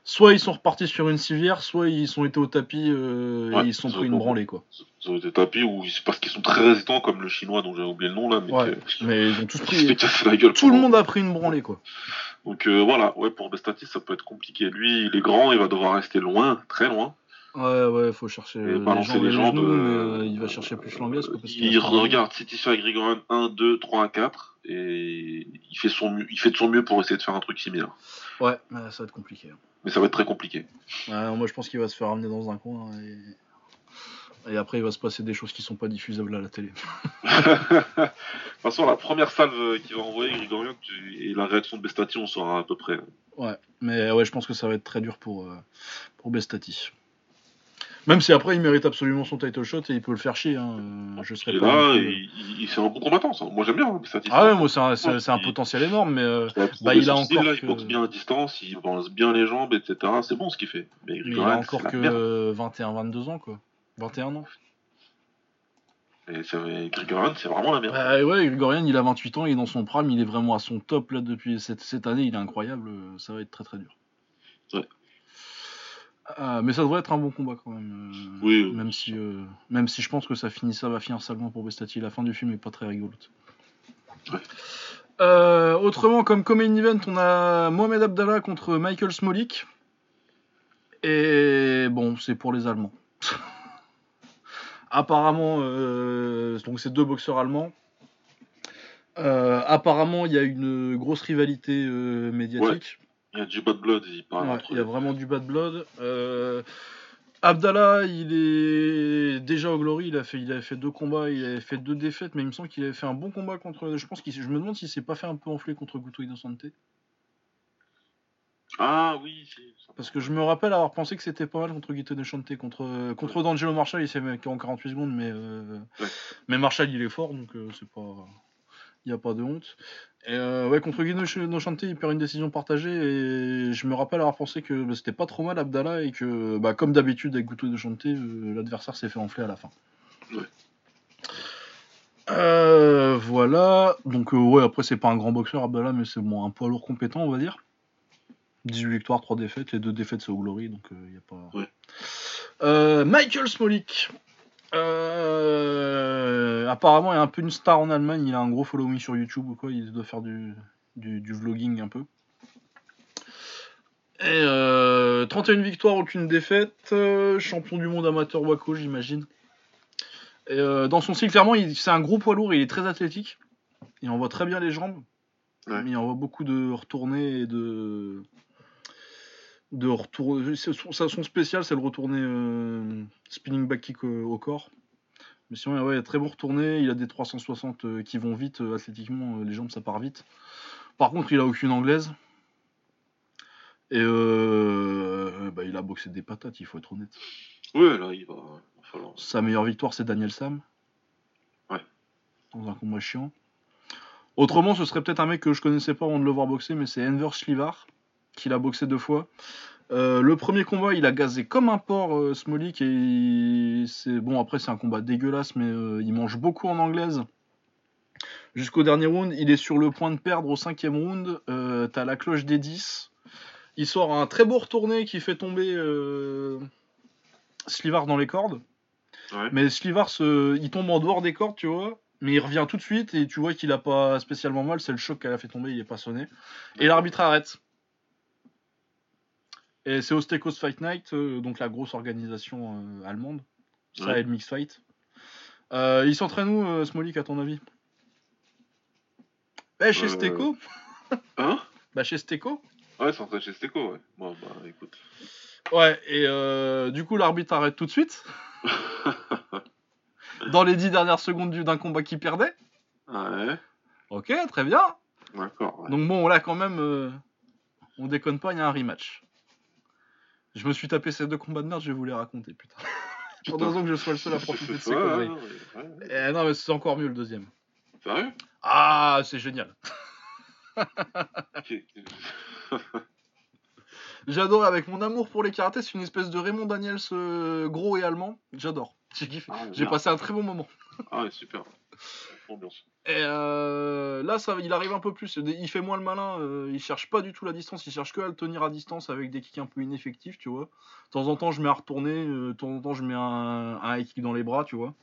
soit ils sont repartis sur une civière, soit ils sont été au tapis euh, Ouais, et ils se sont pris une branlée quoi. Ils ont été tapis ou c'est parce qu'ils sont très résistants comme le chinois dont j'ai oublié le nom là, mais Ouais, que- mais ils ont tous pris. la gueule. Tout le monde a pris une branlée quoi. Donc euh, voilà, ouais, pour Bestatis ça peut être compliqué. Lui, il est grand, il va devoir rester loin, très loin. Ouais, ouais, faut chercher Et les balancer les les jambes, genoux, mais euh, euh, il va chercher plus qu'il Il faire regarde Citicia et Grigorian 1, 2, 3, 4 et il fait, son mieux, il fait de son mieux pour essayer de faire un truc similaire. Ouais, ça va être compliqué. Mais ça va être très compliqué. Ouais, moi je pense qu'il va se faire ramener dans un coin et... et après il va se passer des choses qui sont pas diffusables à la télé. de toute façon, la première salve qu'il va envoyer Grigorian et la réaction de Bestati, on saura à peu près. Ouais, mais ouais, je pense que ça va être très dur pour, euh, pour Bestati. Même si après il mérite absolument son title shot et il peut le faire chier. Hein. euh, Je serais Il est pas. là, et euh, il, il- c'est un bon combattant, ça. Moi j'aime bien hein. Ah ouais, moi c'est un, Ouais, potentiel énorme, mais, euh, Il a, bah, il a encore là, que- il boxe bien à distance, il balance bien les jambes, etc. C'est bon ce qu'il fait. Mais, mais il a encore que merde. euh, 21-22 ans quoi. 21 ans. Et Grigorian, c'est vraiment la merde. Bah ouais, Grigorian il a 28 ans, il est dans son prime, il est vraiment à son top là depuis cette, cette année, il est incroyable, euh, ça va être très très dur. Ouais. Euh, mais ça devrait être un bon combat quand même. euh, Oui, oui. Même si, euh, même si je pense que ça finit, ça va finir salement pour Bestati. La fin du film est pas très rigolote. Ouais. Euh, autrement, comme main event, on a Mohamed Abdallah contre Michael Smolik. Et bon, c'est pour les Allemands. apparemment, donc c'est deux boxeurs allemands. Apparemment, il y a une grosse rivalité médiatique. Il y a du bad blood, il parle Ouais, entre il y a vraiment du bad blood. Euh, Abdallah, il est déjà au Glory, il a fait, il avait fait deux combats, il avait fait deux défaites, mais il me semble qu'il avait fait un bon combat contre. Je pense qu'il, je me demande s'il s'est pas fait un peu enfler contre Guto Innocente, Ah oui, parce que je me rappelle avoir pensé que c'était pas mal contre Guito Innocente, contre contre D'Angelo Marshall, il s'est mis en 48 secondes, mais euh, Ouais. mais Marshall il est fort, donc euh, c'est pas, il y a pas de honte. Et euh, ouais, contre Guido Innocente, il perd une décision partagée et je me rappelle avoir pensé que bah, c'était pas trop mal Abdallah et que, bah, comme d'habitude avec Guto Innocente, euh, l'adversaire s'est fait enfler à la fin. Ouais. Euh, voilà, donc euh, ouais, après c'est pas un grand boxeur Abdallah, mais c'est bon, un poids lourd compétent, on va dire. 18 victoires, 3 défaites, les deux défaites c'est au Glory, donc il y a pas. Ouais. Euh, Michael Smolik. Euh, apparemment, il est un peu une star en Allemagne. Il a un gros following sur YouTube ou quoi. Il doit faire du, du, du vlogging un peu. Et euh, 31 victoires, aucune défaite. euh, champion du monde amateur Waco, j'imagine. Et euh, dans son style, clairement, il- c'est un gros poids lourd. Il est très athlétique. Il envoie très bien les jambes. Ouais. Mais il envoie beaucoup de retournées et de. De retour... c'est Son, spécial, c'est le retourné euh, spinning back kick au, au corps. Mais sinon, ouais, il a très bon retourné. Il a des 360 euh, qui vont vite euh, athlétiquement. euh, les jambes, ça part vite. Par contre, il a aucune anglaise. Et euh, bah, il a boxé des patates, il faut être honnête. Ouais, là, il va, il va falloir. Sa meilleure victoire, c'est Daniel Sam. Ouais. Dans un combat chiant. Autrement, ce serait peut-être un mec que je connaissais pas avant de le voir boxer, mais c'est Enver Schlivar, qu'il a boxé deux fois. Euh, le premier combat, il a gazé comme un porc euh, Smolik et il- c'est bon. Après, c'est un combat dégueulasse, mais euh, il mange beaucoup en anglaise. Jusqu'au dernier round, il est sur le point de perdre au cinquième round. T'as la cloche des 10. Il sort un très beau retourné qui fait tomber Slivar dans les cordes. Ouais. Mais Slivar, se... il tombe en dehors des cordes, tu vois. Mais il revient tout de suite et tu vois qu'il a pas spécialement mal. C'est le choc qu'elle a fait tomber, il est pas sonné. Et l'arbitre arrête. Et c'est au Stekos Fight Night, euh, donc la grosse organisation euh, allemande. Ça Ouais. et le Mix Fight. Euh, il s'entraîne où, Smolik, à ton avis? Eh, chez Steko Hein? Bah, chez Steko Ouais, train de chez Steco, ouais. Bon, bah, écoute. Ouais, et euh, du coup, l'arbitre arrête tout de suite. Dans les dix dernières secondes du- d'un combat qui perdait. Ouais, Ok, très bien. d'accord. ouais. Donc bon, là quand même, euh, on déconne pas, il y a un rematch. Je me suis tapé ces deux combats de merde, je vais vous les raconter, putain. Putain. ans que je sois le seul à profiter de ces conneries. ouais. Eh, non, mais c'est encore mieux le deuxième. Sérieux? Ah, c'est génial. J'adore, avec mon amour pour les karatés, c'est une espèce de Raymond Daniels euh, gros et allemand. J'adore. J'ai kiffé. Ah, J'ai passé un très bon moment. Ah ouais, super. Ambiance. Et euh, là, ça, il arrive un peu plus. Il fait moins le malin. euh, il cherche pas du tout la distance. Il cherche que à le tenir à distance avec des kicks un peu ineffectifs, tu vois. De temps en temps, je mets à retourner. euh, De temps en temps, je mets un, un high kick dans les bras, tu vois.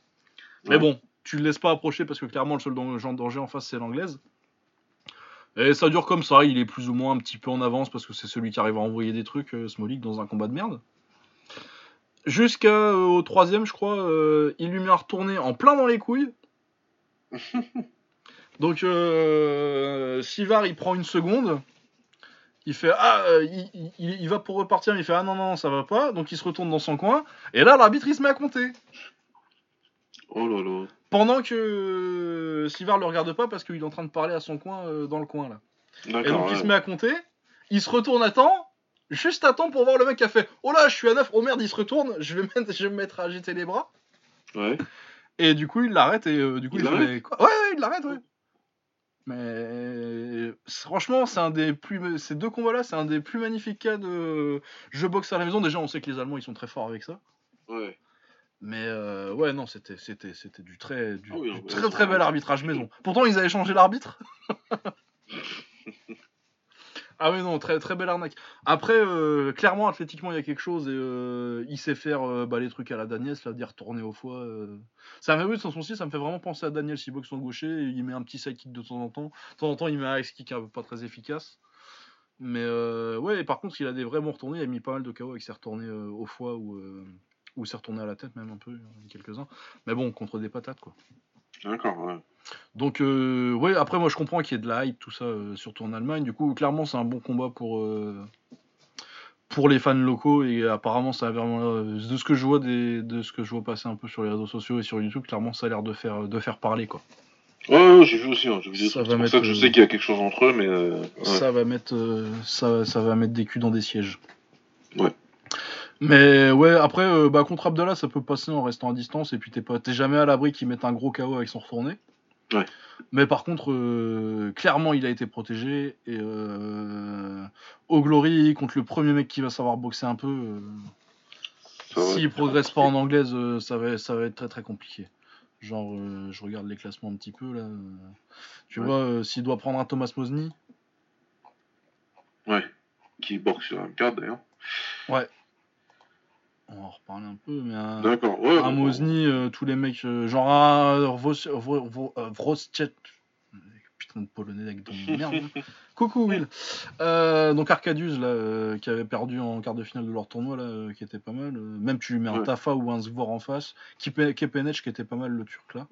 Mais bon, tu le laisses pas approcher parce que clairement, le seul genre de danger en face, c'est l'anglaise. Et ça dure comme ça. Il est plus ou moins un petit peu en avance parce que c'est celui qui arrive à envoyer des trucs, euh, Smolik, dans un combat de merde. Jusqu'au troisième, je crois, euh, il lui met à retourner en plein dans les couilles. Donc, euh, Sivar, il prend une seconde. Il fait Ah, euh, il, il- il va pour repartir, mais il fait Ah non, non, ça va pas. Donc, il se retourne dans son coin. Et là, l'arbitre, il se met à compter. Oh là là. Pendant que Sivar le regarde pas parce qu'il est en train de parler à son coin euh, dans le coin là. Et donc il se met à compter, il se retourne à temps, juste à temps pour voir le mec qui a fait Oh là, je suis à 9, oh merde, il se retourne, je vais, mettre, je vais me mettre à agiter les bras. Ouais. Et du coup, il l'arrête et euh, du coup, Il il, fait l'arrête Mais quoi? Ouais, ouais, il l'arrête, ouais. Mais franchement, c'est un des plus. Ces deux combats-là, c'est un des plus magnifiques cas de jeu boxe à la maison. Déjà, on sait que les Allemands, ils sont très forts avec ça. Ouais. Mais euh, ouais, non, c'était, c'était, c'était du très, du, Ah oui, du très très bel arbitrage maison. Pourtant, ils avaient changé l'arbitre. ah oui, non, très très belle arnaque. Après, euh, clairement, athlétiquement, il y a quelque chose et euh, il sait faire euh, bah, les trucs à la Daniel, c'est-à-dire tourner au foie. Ça oui, son ça me fait vraiment penser à Daniel s'il boxe son gaucher. il met un petit side kick de temps en temps. De temps en temps, il met un ice kick un peu pas très efficace. Mais ouais, et par contre, il a des vrais bons retournés. Il a mis pas mal de KO avec ses retournés euh, au foie ou, ou s'est retourné à la tête, même un peu, euh, quelques-uns. Mais bon, contre des patates, quoi. D'accord, ouais. Donc, euh, ouais, après, moi, je comprends qu'il y ait de la hype, tout ça, euh, surtout en Allemagne. Du coup, clairement, c'est un bon combat pour, euh, pour les fans locaux. Et apparemment, ça a vraiment. de ce que je vois, des, de ce que je vois passer un peu sur les réseaux sociaux et sur YouTube, clairement, ça a l'air de faire, de faire parler, quoi. Ouais, ouais, j'ai vu aussi, hein, vu des Ça trucs. va C'est pour mettre, ça que je sais qu'il y a quelque chose entre eux, mais. euh, ouais. Ça va mettre, ça, ça va mettre des culs dans des sièges. Ouais. Mais ouais, après, euh, bah, contre Abdallah, ça peut passer en restant à distance. Et puis, t'es pas, t'es jamais à l'abri qu'il mette un gros KO avec son retourné. Ouais. Mais par contre, euh, clairement, il a été protégé. Et euh, au Glory, contre le premier mec qui va savoir boxer un peu, euh, s'il progresse pas en anglaise, ça, va, ça va être très très compliqué. Genre, je regarde les classements un petit peu là. Tu Ouais. vois, s'il doit prendre un Thomas Mosny, Ouais. Qui boxe sur un cadre d'ailleurs. On va en reparler un peu, mais D'accord, ouais. bon, Mosny, euh, tous les mecs, euh, genre Vo- Vo- euh. Putain de polonais avec ton merde. là. Coucou Will. Euh, donc Arcadius là, euh, qui avait perdu en quart de finale de leur tournoi là, euh, qui était pas mal. même tu lui mets un Ouais. Tafa ou un Zvor en face, Kepenech qui était pas mal le turc là.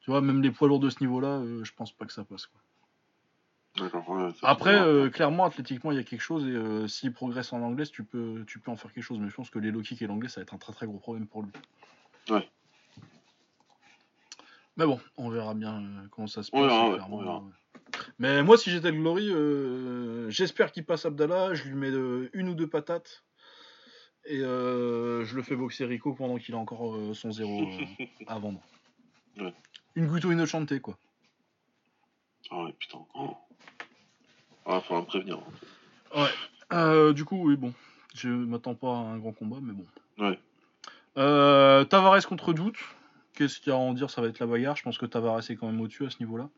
Tu vois, même les poids lourds de ce niveau-là, euh, je pense pas que ça passe quoi. Ouais. Après, euh, clairement, athlétiquement, il y a quelque chose et euh, s'il progresse en anglais, tu peux, tu peux en faire quelque chose. Mais je pense que les low kicks et l'anglais, ça va être un très très gros problème pour lui. Ouais. Mais bon, on verra bien euh, comment ça se passe. ouais. Mais moi, si j'étais le Glory, euh, j'espère qu'il passe Abdallah. Je lui mets une ou deux patates. Et je le fais boxer Rico pendant qu'il a encore son zéro à vendre. Une Guto Inocente, quoi. Ah ouais, putain. Oh. Ah, faudra me prévenir. hein. Ouais. Euh, du coup, oui, bon. Je m'attends pas à un grand combat, mais bon. Ouais. Euh, Tavares contre Doute. Qu'est-ce qu'il y a à en dire? Ça va être la bagarre. Je pense que Tavares est quand même au-dessus à ce niveau-là.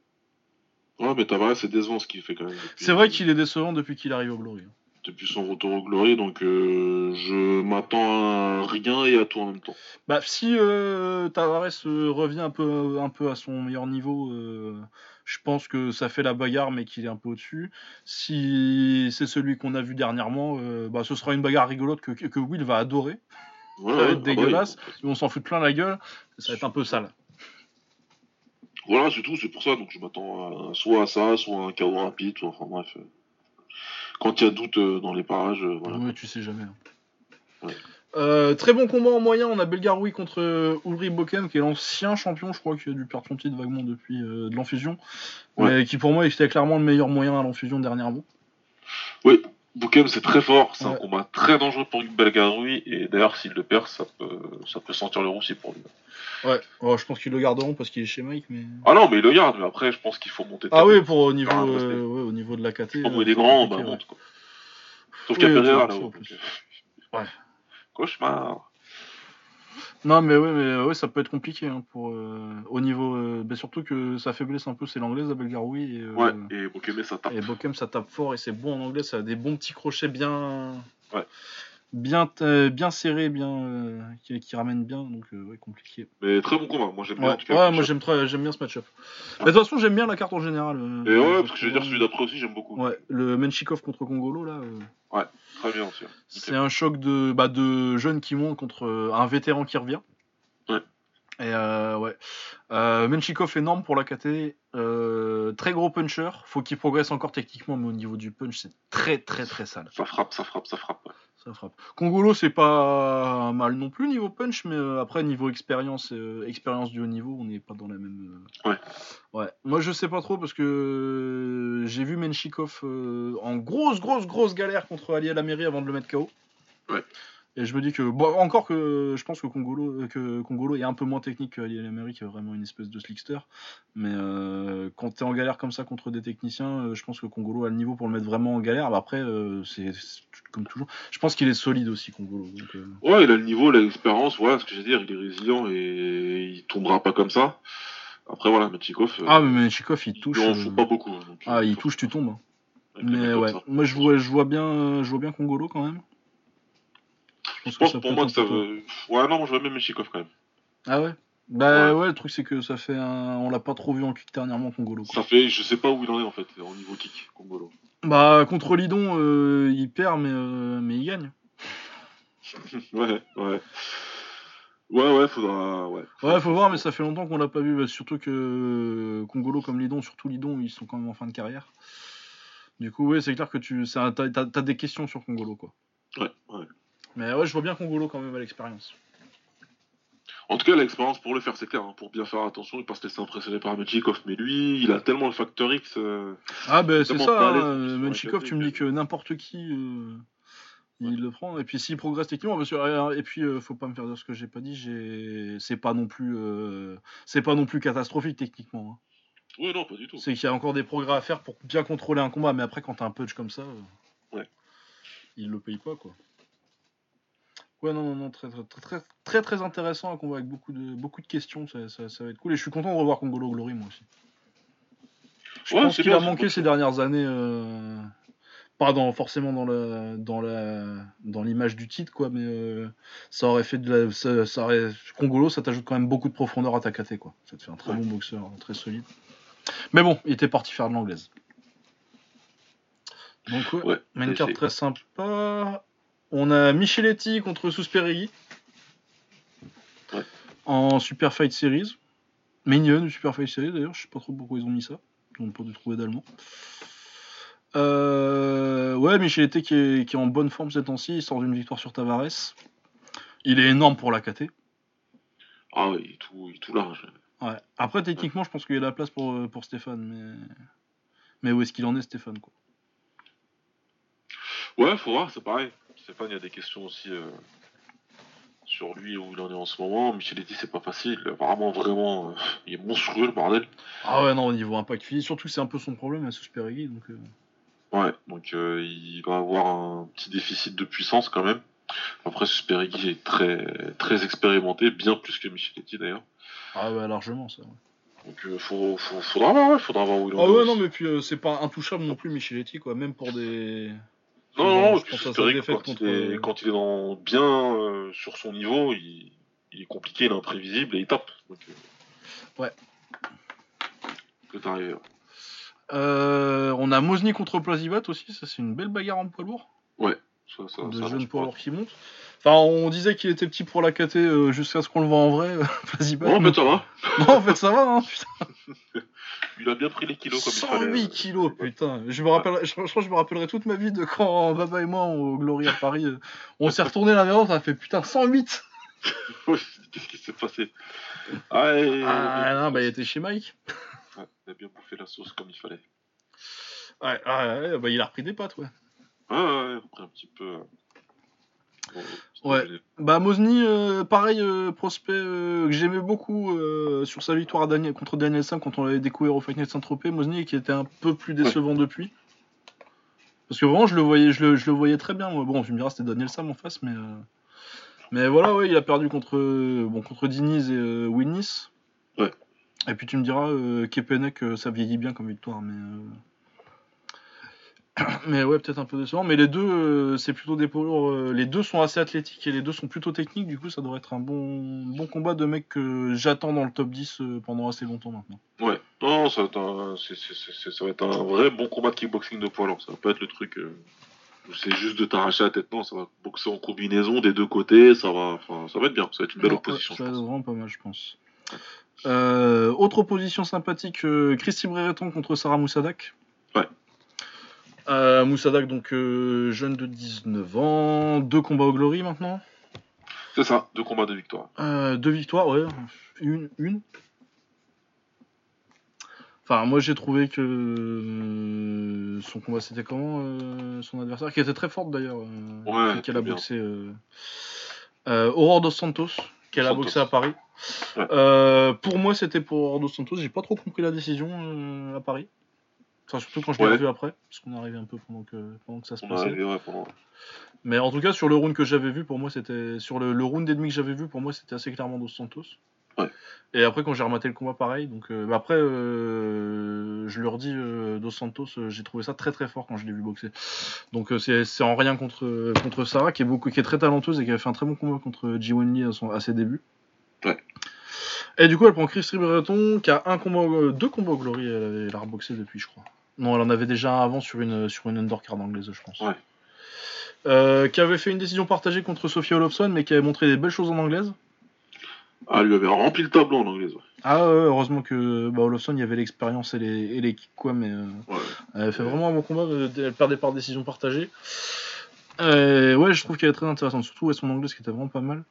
Ouais, mais Tavares, c'est décevant ce qu'il fait quand même. depuis- C'est vrai qu'il est décevant depuis qu'il arrive au Glory. Depuis son retour au Glory, donc euh, je m'attends à rien et à tout en même temps. Bah, si euh, Tavares euh, revient un peu, un peu à son meilleur niveau, euh, je pense que ça fait la bagarre, mais qu'il est un peu au-dessus. Si c'est celui qu'on a vu dernièrement, bah, ce sera une bagarre rigolote que, que Will va adorer. Ouais, Ça va être ah dégueulasse. On s'en fout plein la gueule. Ça va être un peu sale. Voilà, c'est tout, c'est pour ça. Donc je m'attends à- soit à ça, soit à un chaos rapide, soit enfin bref. Quand il y a doute euh, dans les parages, euh, voilà. Ouais, tu sais jamais. hein. Ouais. Euh, très bon combat en moyen, on a Belgaroui contre Ulrich Bokem, qui est l'ancien champion, je crois, qui a dû perdre son titre vaguement depuis euh, de l'enfusion, Ouais. mais qui pour moi était clairement le meilleur moyen à l'enfusion dernièrement. Boukem, c'est très fort, c'est un combat très dangereux pour Belgaroui, et d'ailleurs, s'il le perd, ça peut, ça peut sentir le roussi pour lui. Ouais, Oh, je pense qu'ils le garderont parce qu'il est chez Mike, mais. Ah non, mais il le garde, mais après, je pense qu'il faut monter. Ah oui, pour au niveau, Ah, euh, ouais, au niveau de la KT. Comme euh, il est c'est grand, bah, ouais. monte, quoi. Sauf Oui, qu'il y a Pereira, vois, là ça, haut en donc, plus. euh, Ouais. Cauchemar. Non, mais ouais, mais ouais, ça peut être compliqué hein, pour au niveau. bah, surtout que sa faiblesse un peu, c'est l'anglais, Abel Garoui. Et, ouais, et Bokem ça tape. Et Bokem ça tape fort et c'est bon en anglais, ça a des bons petits crochets bien. Ouais bien, bien serré, bien, euh, qui, ramène bien, donc euh, ouais, compliqué. Mais très bon combat, moi j'aime bien. Ouais, moi j'aime j'aime bien ce match-up. de toute façon, j'aime bien la carte en général. Euh, Et ouais, parce que je vais dire celui d'après aussi, j'aime beaucoup. Ouais, le Menchikov contre Congolo là. Ouais, très bien aussi. C'est un choc de, bah, de jeunes qui montent contre un vétéran qui revient. Ouais. Et ouais. Menchikov énorme pour la KT. très gros puncher. Faut qu'il progresse encore techniquement, mais au niveau du punch, c'est très très très sale. Ça frappe, ça frappe, ça frappe. Ça frappe. Congolo, c'est pas mal non plus niveau punch, mais euh, après, niveau expérience, euh, expérience du haut niveau, on n'est pas dans la même. Euh, ouais. Ouais. Moi, je sais pas trop parce que j'ai vu Menchikov en grosse, grosse, grosse galère contre Ali Alamiri avant de le mettre KO. Ouais. Et je me dis que, bon, encore que je pense que Congolo, que Congolo est un peu moins technique que Ali Alamiri, qui est vraiment une espèce de slickster. Mais quand tu es en galère comme ça contre des techniciens, je pense que Congolo a le niveau pour le mettre vraiment en galère. après, c'est comme toujours. Je pense qu'il est solide aussi, Congolo. Euh. Ouais, il a le niveau, l'expérience, voilà ce que je veux dire, il est résilient et il tombera pas comme ça. Après, voilà, Machikov. Euh, ah, mais Machikov, il touche. Il en fout pas beaucoup. Hein, ah, il touche, tu tombes. Hein. Mais ouais, moi je vois, je vois bien, je vois bien Congolo quand même. Je pense, pour moi que ça veut. Ouais, non, je vois même Machikov quand même. Ah ouais? Bah ouais. le truc c'est que ça fait un... On l'a pas trop vu en kick dernièrement, Congolo. Ça fait, je sais pas où il en est en fait, au niveau kick, Congolo. Bah, contre Lidon, euh, il perd, mais, euh, mais il gagne. ouais, ouais. Ouais, ouais, faudra. Ouais, ouais faut voir, mais ça fait longtemps qu'on l'a pas vu. Bah, surtout que euh, Congolo comme Lidon, surtout Lidon, ils sont quand même en fin de carrière. Du coup, ouais, c'est clair que tu as, des questions sur Congolo, quoi. Ouais, ouais. Mais ouais, je vois bien Congolo quand même à l'expérience. En tout cas, l'expérience pour le faire, c'est clair. Hein, pour bien faire attention, il pas se laisser impressionner par Menchikov. Mais lui, il a tellement le facteur X. Euh, ah, ben c'est ça. Hein, Menchikov, tu me dis que n'importe qui. Euh, il le prend et puis s'il progresse techniquement parce que, euh, et puis faut pas me faire dire ce que j'ai pas dit c'est pas non plus c'est pas non plus catastrophique techniquement hein. oui non pas du tout c'est qu'il y a encore des progrès à faire pour bien contrôler un combat mais après quand t'as un punch comme ça ouais il le paye pas quoi Ouais, non, non, non, très, très, très, très, très intéressant un combat avec beaucoup de, beaucoup de questions, ça, ça, va être cool. Et je suis content de revoir Congolo Glory, moi aussi. Je pense qu'il a manqué ces dernières années, euh, pas dans, forcément dans la, dans la, dans l'image du titre, quoi, mais euh, ça aurait fait de la, ça, ça aurait, Congolo, ça t'ajoute quand même beaucoup de profondeur à ta KT, quoi. Ça te fait un très bon boxeur, très solide. Mais bon, il était parti faire de l'anglaise. Donc ouais, mais une carte très sympa. On a Micheletti contre Susperegui. En Super Fight Series. Mignon, Super Fight Series d'ailleurs, je sais pas trop pourquoi ils ont mis ça. On peut trouver d'allemand. Euh, ouais, Micheletti qui est, qui est en bonne forme cette temps-ci, il sort d'une victoire sur Tavares. Il est énorme pour la KT. Ah oui, il est tout, tout large. Ouais. Après, techniquement, je pense qu'il y a la place pour, pour Stéphane, mais. Mais où est-ce qu'il en est, Stéphane, quoi? Ouais, faut voir, c'est pareil. Stéphane, il y a des questions aussi euh, sur lui où il en est en ce moment. Micheletti, c'est pas facile. Apparemment, vraiment, euh, il est monstrueux le bordel. Ah ouais, non, au niveau impact physique, surtout c'est un peu son problème à Susperegui. Donc, euh. Ouais, donc il va avoir un petit déficit de puissance quand même. Après, Susperegui est très, très expérimenté, bien plus que Micheletti d'ailleurs. Ah ouais, largement ça. Donc faut, faudra voir, faudra voir où il en est. Ah ouais, non, mais puis c'est pas intouchable non plus Micheletti, quoi. Même pour des non, non, non c'est vrai que quand, il est, quand il est dans, bien euh, sur son niveau, il, il, est compliqué, il est imprévisible et il tape. Donc, euh, ouais. Peut arriver. Euh, on a Mosny contre Plazibat aussi, ça c'est une belle bagarre en poids lourd. Ouais, ça, ça, de jeunes poids lourds qui montent. Enfin, on disait qu'il était petit pour la KT euh, jusqu'à ce qu'on le voit en vrai, Plazibat. Non, en fait ça va. non, en fait ça va, hein, putain. Il a bien pris les kilos comme 108 il fallait. kilos, putain. Je me rappellerai, je, crois que je me rappellerai toute ma vie de quand Baba et moi au Glory à Paris, euh, on s'est retourné vers l'autre, on a fait putain 108 Qu'est-ce qui s'est passé? Ah, ah, non, bah il était chez Mike. il a bien bouffé la sauce comme il fallait. Ouais, ouais bah il a repris des pâtes, ouais. Ouais, ouais, il a repris un petit peu. Ouais. Bah Mosny, euh, pareil, euh, prospect euh, que j'aimais beaucoup sur sa victoire Daniel, contre Daniel Sam quand on l'avait découvert au Fight Night Saint-Tropez. Mosny qui était un peu plus décevant depuis. Parce que vraiment, je le voyais, je le, voyais très bien. Bon, tu me diras, c'était Daniel Sam en face, mais. Mais voilà, ouais, il a perdu contre, bon, contre Diniz et Winnis. Ouais. Et puis tu me diras, Kepenek, ça vieillit bien comme victoire, mais. Mais ouais, peut-être un peu décevant. Mais les deux, euh, c'est plutôt des poids euh, les deux sont assez athlétiques et les deux sont plutôt techniques. Du coup, ça devrait être un bon, bon combat de mecs que j'attends dans le top 10 euh, pendant assez longtemps maintenant. Ouais. Non, ça va, être un, ça va être vrai bon combat de kickboxing de poids lourd. Ça va pas être le truc. euh, où c'est juste de t'arracher la tête. Non, ça va boxer en combinaison des deux côtés. Ça va, ça va être bien. Ça va être une belle opposition. ça va être vraiment pas mal, je pense. Euh, autre opposition sympathique, euh, Christy Brereton contre Sarah Moussadak. Ouais. Euh, Moussadak, donc euh, jeune de 19 ans, deux combats au Glory maintenant? C'est ça. Deux combats de victoire. Euh, deux victoires, ouais. Une, une. Enfin, moi j'ai trouvé que euh, son combat c'était comment euh, son adversaire, qui était très forte d'ailleurs, Ouais, qu'elle a bien. boxé. Aurore dos Santos, qu'elle a boxé à Paris. Ouais. Pour moi c'était pour Aurore dos Santos, j'ai pas trop compris la décision à Paris. Enfin, surtout quand je l'ai Ouais. revu après, parce qu'on est arrivé un peu pendant que, pendant que ça se On passait. arrivé ouais, pendant. Mais en tout cas, sur le round que j'avais vu, pour moi, c'était. Sur le, le round ennemi que j'avais vu, pour moi, c'était assez clairement Dos Santos. Ouais. Et après, quand j'ai rematé le combat, pareil. Donc, euh, bah après, euh, je leur dis, euh, Dos Santos, j'ai trouvé ça très très fort quand je l'ai vu boxer. Donc, c'est en rien contre, contre Sarah, qui est, beaucoup, qui est très talenteuse et qui avait fait un très bon combat contre Ji Wenli à, son- à ses débuts. Ouais. Et du coup, elle prend Chris Brereton, qui a un combat, deux combats au Glory, elle, elle a reboxé depuis, je crois. Non, elle en avait déjà un avant sur une, sur une undercard anglaise, je pense. Ouais. Euh, qui avait fait une décision partagée contre Sophia Olofsson, mais qui avait montré des belles choses en anglaise. Ah, lui avait rempli le tableau en anglaise. Ouais. Ah ouais, heureusement que bah, Olofsson, il y avait l'expérience et les, et les kicks, quoi, mais euh, Ouais. elle avait fait vraiment un bon combat, euh, elle perdait par décision partagée. Euh, ouais, je trouve qu'elle est très intéressante, surtout son anglaise qui était vraiment pas mal.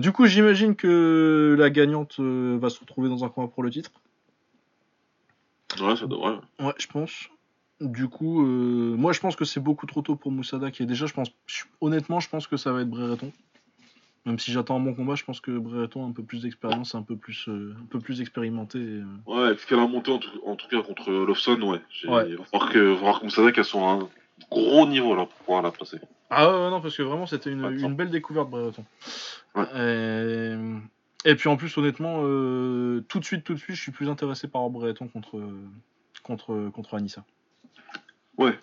Du coup, j'imagine que la gagnante va se retrouver dans un combat pour le titre. Ouais, ça devrait. Ouais, je pense. Du coup, euh, moi je pense que c'est beaucoup trop tôt pour Moussada qui est déjà, je pense, je- honnêtement, je pense que ça va être Brereton. Même si j'attends un bon combat, je pense que Brereton a un peu plus d'expérience, un peu plus, euh, un peu plus expérimenté. et, euh, Ouais, avec ce qu'elle a monté en tout, en tout cas contre Lofson, ouais. J'ai- Ouais. Il va falloir que, il va falloir que Moussadak soit à un gros niveau là pour pouvoir la placer. Ah ouais, ouais, non, parce que vraiment c'était une, belle découverte Brereton. Ouais. Et... et puis en plus, honnêtement, euh, tout de suite, tout de suite, je suis plus intéressé par Brereton contre, contre, contre Anissa. Ouais.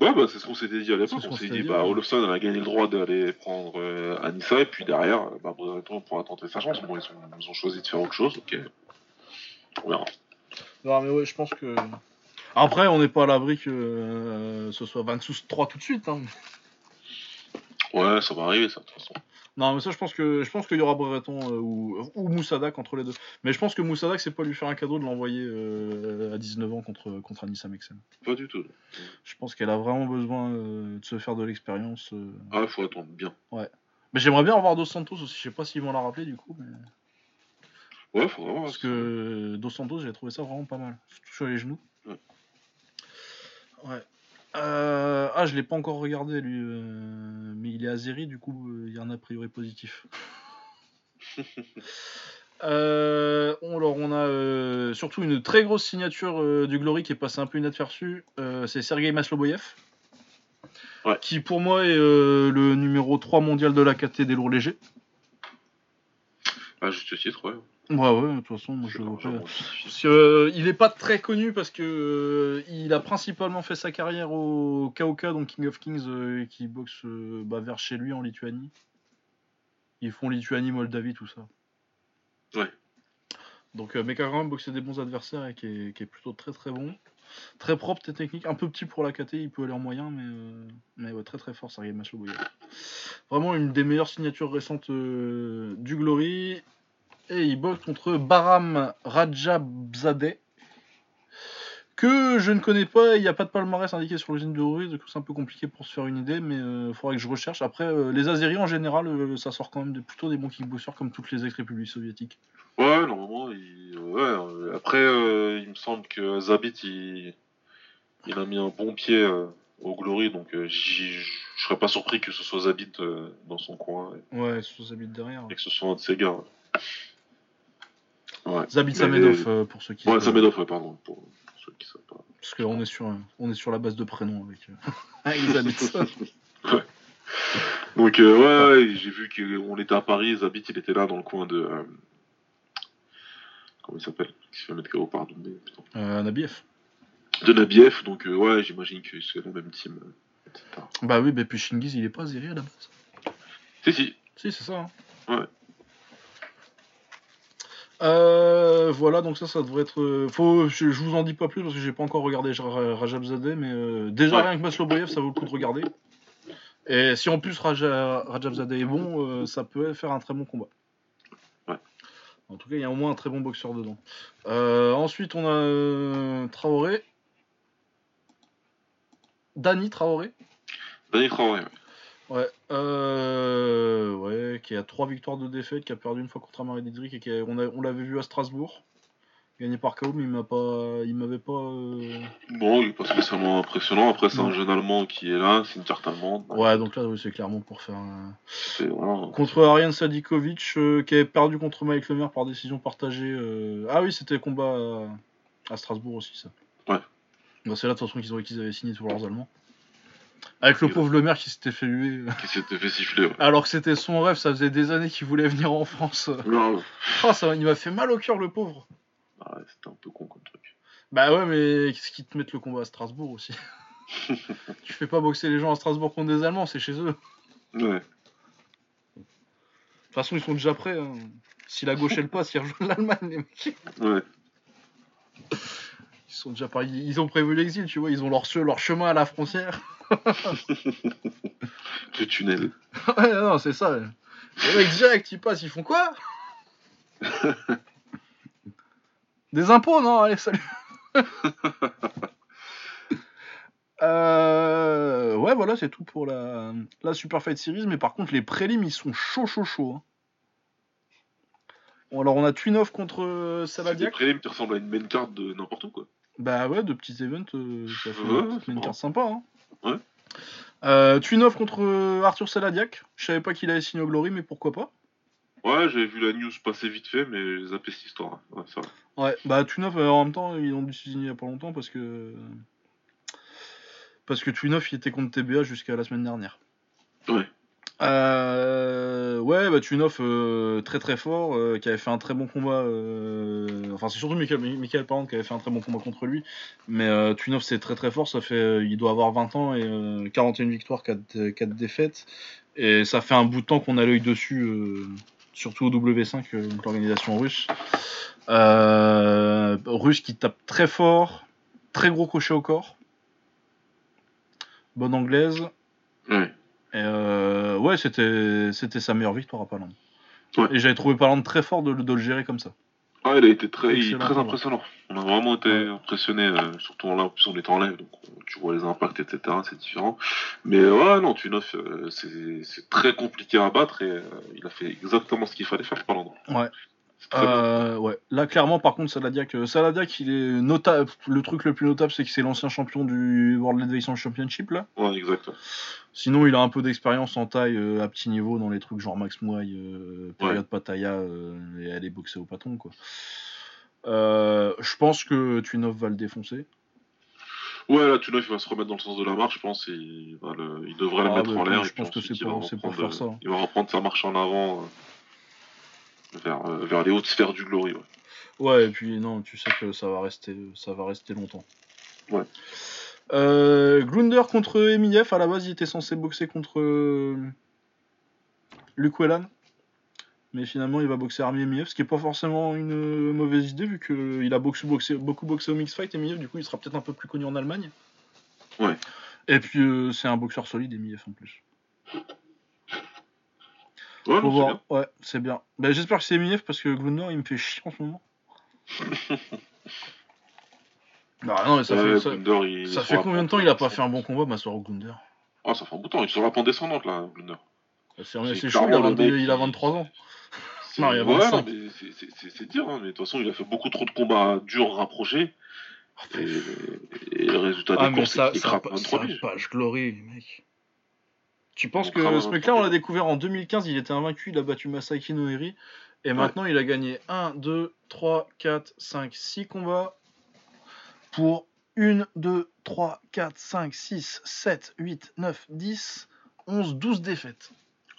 Ouais, bah, c'est ce qu'on s'était dit à l'époque. On qu'on s'est dit, dit, bah. Olofsson, elle a gagné le droit d'aller prendre euh, Anissa, et puis derrière, bah, Brereton pourra tenter sa chance. Bon, ils ont, ils ont choisi de faire autre chose, ok. On verra. Non, mais ouais, je pense que. Après, on n'est pas à l'abri que euh, ce soit 26-3 tout de suite. Hein. Ouais, ça va arriver, ça, de toute façon. Non, mais ça, je pense que je pense qu'il y aura Brereton euh, ou, ou Moussadak entre les deux. Mais je pense que Moussadak, c'est pas lui faire un cadeau de l'envoyer euh, à 19 ans contre, contre Anissa Mexen. Pas du tout. Je pense qu'elle a vraiment besoin euh, de se faire de l'expérience. Ah, il faut attendre bien. Mais j'aimerais bien revoir Dos Santos aussi. Je sais pas s'ils vont la rappeler du coup. Mais... Ouais, faut vraiment. Parce que Dos Santos, j'ai trouvé ça vraiment pas mal. Surtout sur les genoux. Ouais. Ouais. Euh, Ah, je l'ai pas encore regardé lui. euh, Mais il est azéri, du coup, euh, il y a un a priori positif. Euh, on- alors, on a euh, surtout une très grosse signature euh, du Glory qui est passée un peu inaperçue. C'est Sergei Masloboyev. Ouais. Qui pour moi est le numéro 3 mondial de la KT des lourds légers. Ah, juste titre, ouais. Ouais, ouais, de toute façon, moi je Je pas. Parce que, euh, il est pas très connu parce que euh, il a principalement fait sa carrière au KOK, donc King of Kings, euh, qui boxe bah, vers chez lui en Lituanie. Ils font Lituanie, Moldavie, tout ça. Ouais. Donc, mais quand même boxé des bons adversaires et qui est, qui est plutôt très très bon. Très propre, très technique. Un peu petit pour la KT, il peut aller en moyen, mais, euh, mais ouais, très très fort, Sergei Masloboyev. Vraiment une des meilleures signatures récentes du Glory. Et il boxe contre Baram Rajabzadeh, que je ne connais pas. Il n'y a pas de palmarès indiqué sur l'usine de Ruiz, donc c'est un peu compliqué pour se faire une idée, mais il faudrait que je recherche. Après, euh, les Azeris en général, euh, ça sort quand même de- plutôt des bons kickboxers comme toutes les ex-républiques soviétiques. Ouais, normalement, il... ouais, euh, après, euh, il me semble que Zabit, il... il a mis un bon pied euh, au Glory, donc euh, je serais pas surpris que ce soit Zabit euh, dans son coin et, Ouais, sous habite derrière. et que ce soit un de ses gars. Ouais, Zabit Samedov, euh, pour ceux qui ouais savent. Samedov, ouais, pardon, pour pour ceux qui savent pas. Parce qu'on est sur, on est sur la base de prénoms avec, euh, avec Zabit. Donc, euh, ouais, ouais, j'ai vu qu'on était à Paris, Zabit, il était là dans le coin de. euh, comment il s'appelle? Qui se fait mettre KO par Doumbé, putain. Euh, Nabiev. De Nabiev, donc, euh, ouais, j'imagine que c'est la même team, etc. Bah oui, mais puis Shingiz, il est pas zéré à la base. Si, si. Si, c'est ça. hein. Ouais. Euh, voilà, donc ça, ça devrait être. euh, Faut, je, je vous en dis pas plus parce que j'ai pas encore regardé Ra- Rajab Zadeh, mais euh, déjà rien que Masloboyev, ça vaut le coup de regarder. Et si en plus Raja, Rajab Zadeh est bon, euh, ça peut faire un très bon combat. Ouais. En tout cas, il y a au moins un très bon boxeur dedans. Ensuite, on a Traoré. Dani Traoré. Daniel Traoré, ouais. Ouais, euh, ouais, qui a trois victoires de défaite, qui a perdu une fois contre Amari Didrik et qui a- on, a- on l'avait vu à Strasbourg, gagné par KO, mais il m'a pas, il m'avait pas. euh, Bon, il est pas spécialement impressionnant. Après, c'est un jeune Allemand qui est là, c'est une carte allemande. Ouais, donc là, oui, c'est clairement pour faire. voilà. Contre Ariane Sadikovic, euh, qui avait perdu contre Mike Lemaire par décision partagée. euh, Ah oui, c'était le combat à... à Strasbourg aussi, ça. Ouais. Bah, c'est là, de toute façon, qu'ils avaient signé tous leurs Allemands. Avec le pauvre Lemaire qui s'était fait huer. Qui s'était fait siffler, ouais. Alors que c'était son rêve, ça faisait des années qu'il voulait venir en France. Grave. Ah, ça, il m'a fait mal au cœur, le pauvre. Ah ouais, c'était un peu con comme truc. Bah ouais, mais qu'est-ce qu'ils te mettent le combat à Strasbourg aussi? Tu fais pas boxer les gens à Strasbourg contre des Allemands, c'est chez eux. De Ouais. toute façon, ils sont déjà prêts. hein. Si la gauche elle passe, ils rejoignent l'Allemagne, les mecs. Ouais. Ils sont déjà pas... Ils ont prévu l'exil, tu vois. Ils ont leur chemin à la frontière. Le tunnel. ouais, non, c'est ça. Les mecs, direct, ils passent, ils font quoi? Des impôts, non? Allez, salut Euh, ouais, voilà, c'est tout pour la, la Super Fight Series. Mais par contre, les prélims, ils sont chauds, chauds, chauds. hein. Bon, alors, on a Twinov contre euh, des Saladiak. prélims qui ressemblent à une main card de n'importe où, quoi. Bah ouais, de petits events, euh, ça fait, Ouais, ça fait c'est une carte sympa. Hein. Ouais. Euh, Twinov contre euh, Arthur Saladiak. Je savais pas qu'il avait signé au Glory, mais pourquoi pas. Ouais, j'avais vu la news passer vite fait, mais j'ai zappé cette histoire. hein. Ouais, ça va. Ouais, bah Twinov, euh, en même temps, ils ont dû signer il y a pas longtemps parce que. Parce que Twinov, il était contre TBA jusqu'à la semaine dernière. Ouais. Euh, ouais, bah Twinov, euh, très très fort, euh, qui avait fait un très bon combat. euh, Enfin, c'est surtout Michael, Michael Parent qui avait fait un très bon combat contre lui. Mais euh, Twinov, c'est très très fort. Ça fait, euh, il doit avoir 20 ans et euh, 41 victoires, 4, 4 défaites. Et ça fait un bout de temps qu'on a l'œil dessus, surtout au W5, euh, donc l'organisation russe. Russe qui tape très fort, très gros crochet au corps. Bonne anglaise. Ouais. Et euh, ouais, c'était c'était sa meilleure victoire à Paland. Ouais. Et j'avais trouvé Paland très fort de, de le gérer comme ça. Ah, il a été très, il est Excellent très impressionnant. On a vraiment été Ouais. impressionnés, euh, surtout là, en plus on est en live, donc on- tu vois les impacts, etc. C'est différent. Mais euh, ouais, non, Tunov, euh, c'est c'est très compliqué à battre et il a fait exactement ce qu'il fallait faire l'endroit. Ouais. Euh, ouais. Là, clairement, par contre, Saladiak, euh, il est notable. Le truc le plus notable, c'est que c'est l'ancien champion du World Heavyweight Championship là. Ouais, exact. Sinon, il a un peu d'expérience en taille euh, à petit niveau dans les trucs genre Max Mouaille, euh, période Pataya euh, et aller boxer au patron quoi. Je pense que Twinov va le défoncer. Ouais, là, Tunov, il va se remettre dans le sens de la marche, je pense, et il, va le- il devrait le Ah, mettre bah, en l'air. je pense que c'est pour- pour faire ça. euh, Il va reprendre sa marche en avant vers, euh, vers les hautes sphères du Glory. Ouais. Ouais, et puis non, tu sais que ça va rester, ça va rester longtemps. Ouais. Euh, Glunder contre Emiev, à la base il était censé boxer contre euh, Luke Whelan. Mais finalement il va boxer Army Emiev, ce qui est pas forcément une euh, mauvaise idée vu qu'il a boxé, boxé- beaucoup boxé au mix fight. Emiev du coup il sera peut-être un peu plus connu en Allemagne. Ouais. Et puis euh, c'est un boxeur solide Emiev en plus. Ouais, Faut non, c'est voir. bien. Ouais, c'est bien. Ben, J'espère que c'est Emiev parce que Glunder il me fait chier en ce moment. Bah non mais ça Ouais, fait, ça, Glunder, il est Ça sur fait combien de temps il a pas fait un bon combat, Masoro Glunder? Ah, ça fait un bout de temps, il la pente descendante là, Glunder. C'est C'est chaud, il a, clairement le 22 mec il a qui- 23 ans. C'est- Non, il a ouais, 25. non, mais c'est- dire, hein, mais de toute façon, il a fait beaucoup trop de combats durs rapprochés. Et, et le résultat Ah des mais courses, ça, c'est qu'il pa- 23 ça piges. page glory, mec. Tu penses On que ce mec-là, on l'a découvert en 2015, il était invaincu, il a battu Masaki Noiri. Et maintenant, il a gagné 1, 2, 3, 4, 5, 6 combats pour 1, 2, 3, 4, 5, 6, 7, 8, 9, 10, 11, 12 défaites.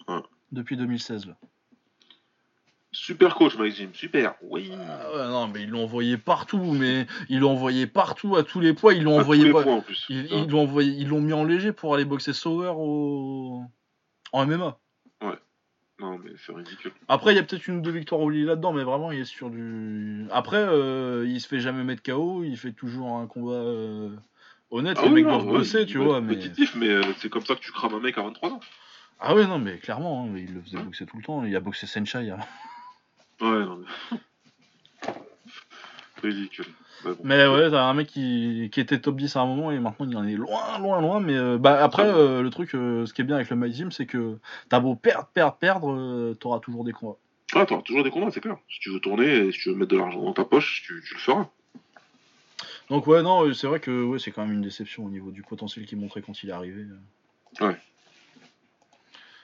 Ouais. Depuis 2016 là. Super coach, Jim, super. Oui. Ah ouais, non, mais ils l'ont envoyé partout, mais ils l'ont envoyé partout à tous les poids. Ils l'ont envoyé pas- points, en plus. Ils, ils l'ont envoyé, ils l'ont mis en léger pour aller boxer Sauer au en MMA. Non, mais c'est ridicule. Après, il y a peut-être une ou deux victoires au lit là-dedans, mais vraiment, il est sur du. Après, euh, il se fait jamais mettre KO, il fait toujours un combat euh, honnête. Ah les oui, mecs non, doivent ouais, bosser, il tu vois. Mais... euh, c'est comme ça que tu crames un mec à 23 ans. Ah oui, non, mais clairement, hein, il le faisait boxer tout le temps. Il a boxé Senchai. hein. Ouais, non, mais. ridicule. Mais bon. Mais ouais, t'as un mec qui, qui était top 10 à un moment et maintenant il en est loin, loin, loin. Mais euh, bah, après, Ah euh, le truc, euh, ce qui est bien avec le My Gym, c'est que t'as beau perdre, perdre, perdre, t'auras toujours des combats. Ah, t'auras toujours des combats, c'est clair. Si tu veux tourner et si tu veux mettre de l'argent dans ta poche, tu, tu le feras. Donc ouais, non, c'est vrai que ouais, c'est quand même une déception au niveau du potentiel qu'il montrait quand il est arrivé. Ouais.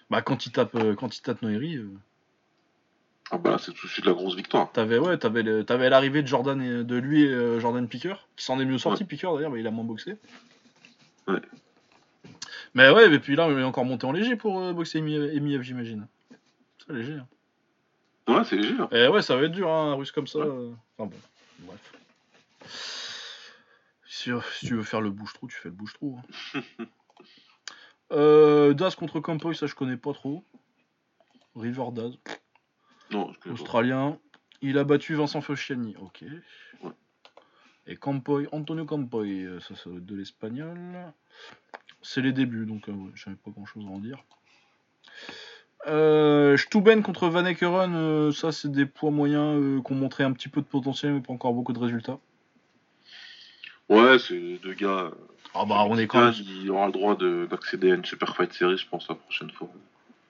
Bah quand il tape, quand il tape Noiri, Ah bah là, c'est tout de suite la grosse victoire. t'avais ouais, t'avais l'arrivée de Jordan et de lui et euh, Jordan Picker, qui s'en est mieux sorti Picker d'ailleurs, mais il a moins boxé. Ouais. Mais ouais, et puis là, il est encore monté en léger pour euh, boxer Emiev, j'imagine. C'est léger. Hein. Ouais, c'est léger. hein. Et ouais, ça va être dur, hein, un russe comme ça. Ouais. euh. Enfin bon, bref. Si, si tu veux faire le bouche-trou, tu fais le bouche-trou. Daz contre Campoy, ça je connais pas trop. River Daz, Non, je connais pas. australien. Il a battu Vincent Fosciani, ok. Ouais. Et Campoy, Antonio Campoy, euh, ça, ça doit être de l'espagnol. C'est les débuts, donc euh, ouais, j'avais pas grand chose à en dire. Euh, Stuben contre Van Ekeren, euh, ça c'est des poids moyens euh, qui ont montré un petit peu de potentiel mais pas encore beaucoup de résultats. Ouais, c'est deux gars. Ah bah on est quand même... Il aura le droit de- d'accéder à une Super Fight Series, je pense, la prochaine fois.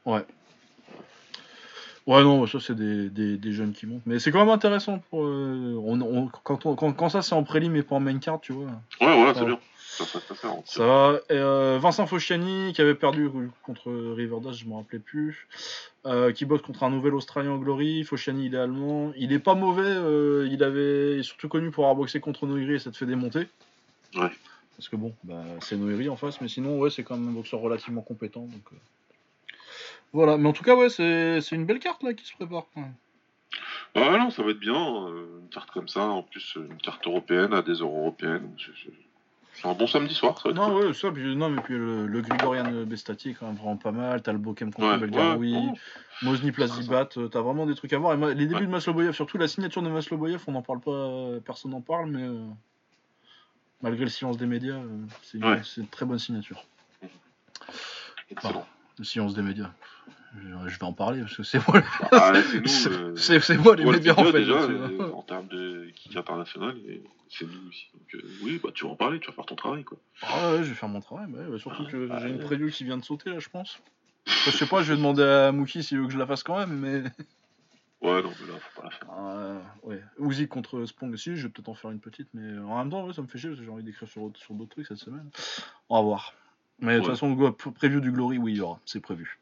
Ouais non, ça c'est des, des, des jeunes qui montent. Mais c'est quand même intéressant pour... euh, on, on- quand, on- quand, quand ça c'est en prélim et pas en main card, tu vois. Ouais, voilà, c'est Ouais. bien. Ça va. Et, euh, Vincent Fosciani qui avait perdu contre Riverdash, je me rappelais plus. Euh, qui bosse contre un nouvel Australien en Glory. Fosciani, il est allemand. Il est pas mauvais. euh, il avait il est surtout connu pour avoir boxé contre Noiri et ça te fait démonter. Ouais. Parce que bon, bah, c'est Noiri en face, mais sinon, ouais, c'est quand même un boxeur relativement compétent. Donc, Voilà, mais en tout cas, ouais, c'est c'est une belle carte là qui se prépare. Ouais. Ouais, non, ça va être bien. euh, une carte comme ça, en plus, euh, une carte européenne à des heures européennes. C'est- un bon samedi soir, ça va être Non, cool. ouais, ça, puis, non, mais puis le, le Grigorian Bestati est quand même vraiment pas mal. T'as le Bokem contre Ouais, Belgaroui. ouais. Mozni Plazibat, euh, t'as vraiment des trucs à voir. Et moi, les débuts Ouais. de Masloboyev, surtout la signature de Masloboyev, on n'en parle pas, personne n'en parle, mais euh, malgré le silence des médias, euh, c'est une, Ouais. c'est une très bonne signature. Excellent. Le silence des médias. Je, je vais en parler parce que c'est moi, Ah, c'est euh, c'est moi les médias en fait. déjà, euh, en termes de qui international, c'est nous aussi. Donc, euh, oui, bah, tu vas en parler, tu vas faire ton travail, quoi. Ah ouais, je vais faire mon travail, bah bah surtout que Ah, j'ai une preview qui vient de sauter là, je pense. Enfin, je sais pas, je vais demander à Mookie s'il veut que je la fasse quand même, mais. Ouais, non, mais là, faut pas la faire. Euh, ouais. Uzi contre Spong aussi, je vais peut-être en faire une petite, mais en même temps, ouais, ça me fait chier parce que j'ai envie d'écrire sur, autre- sur d'autres trucs cette semaine. On va voir. Mais de toute façon, le preview du Glory, oui, il y aura, c'est prévu.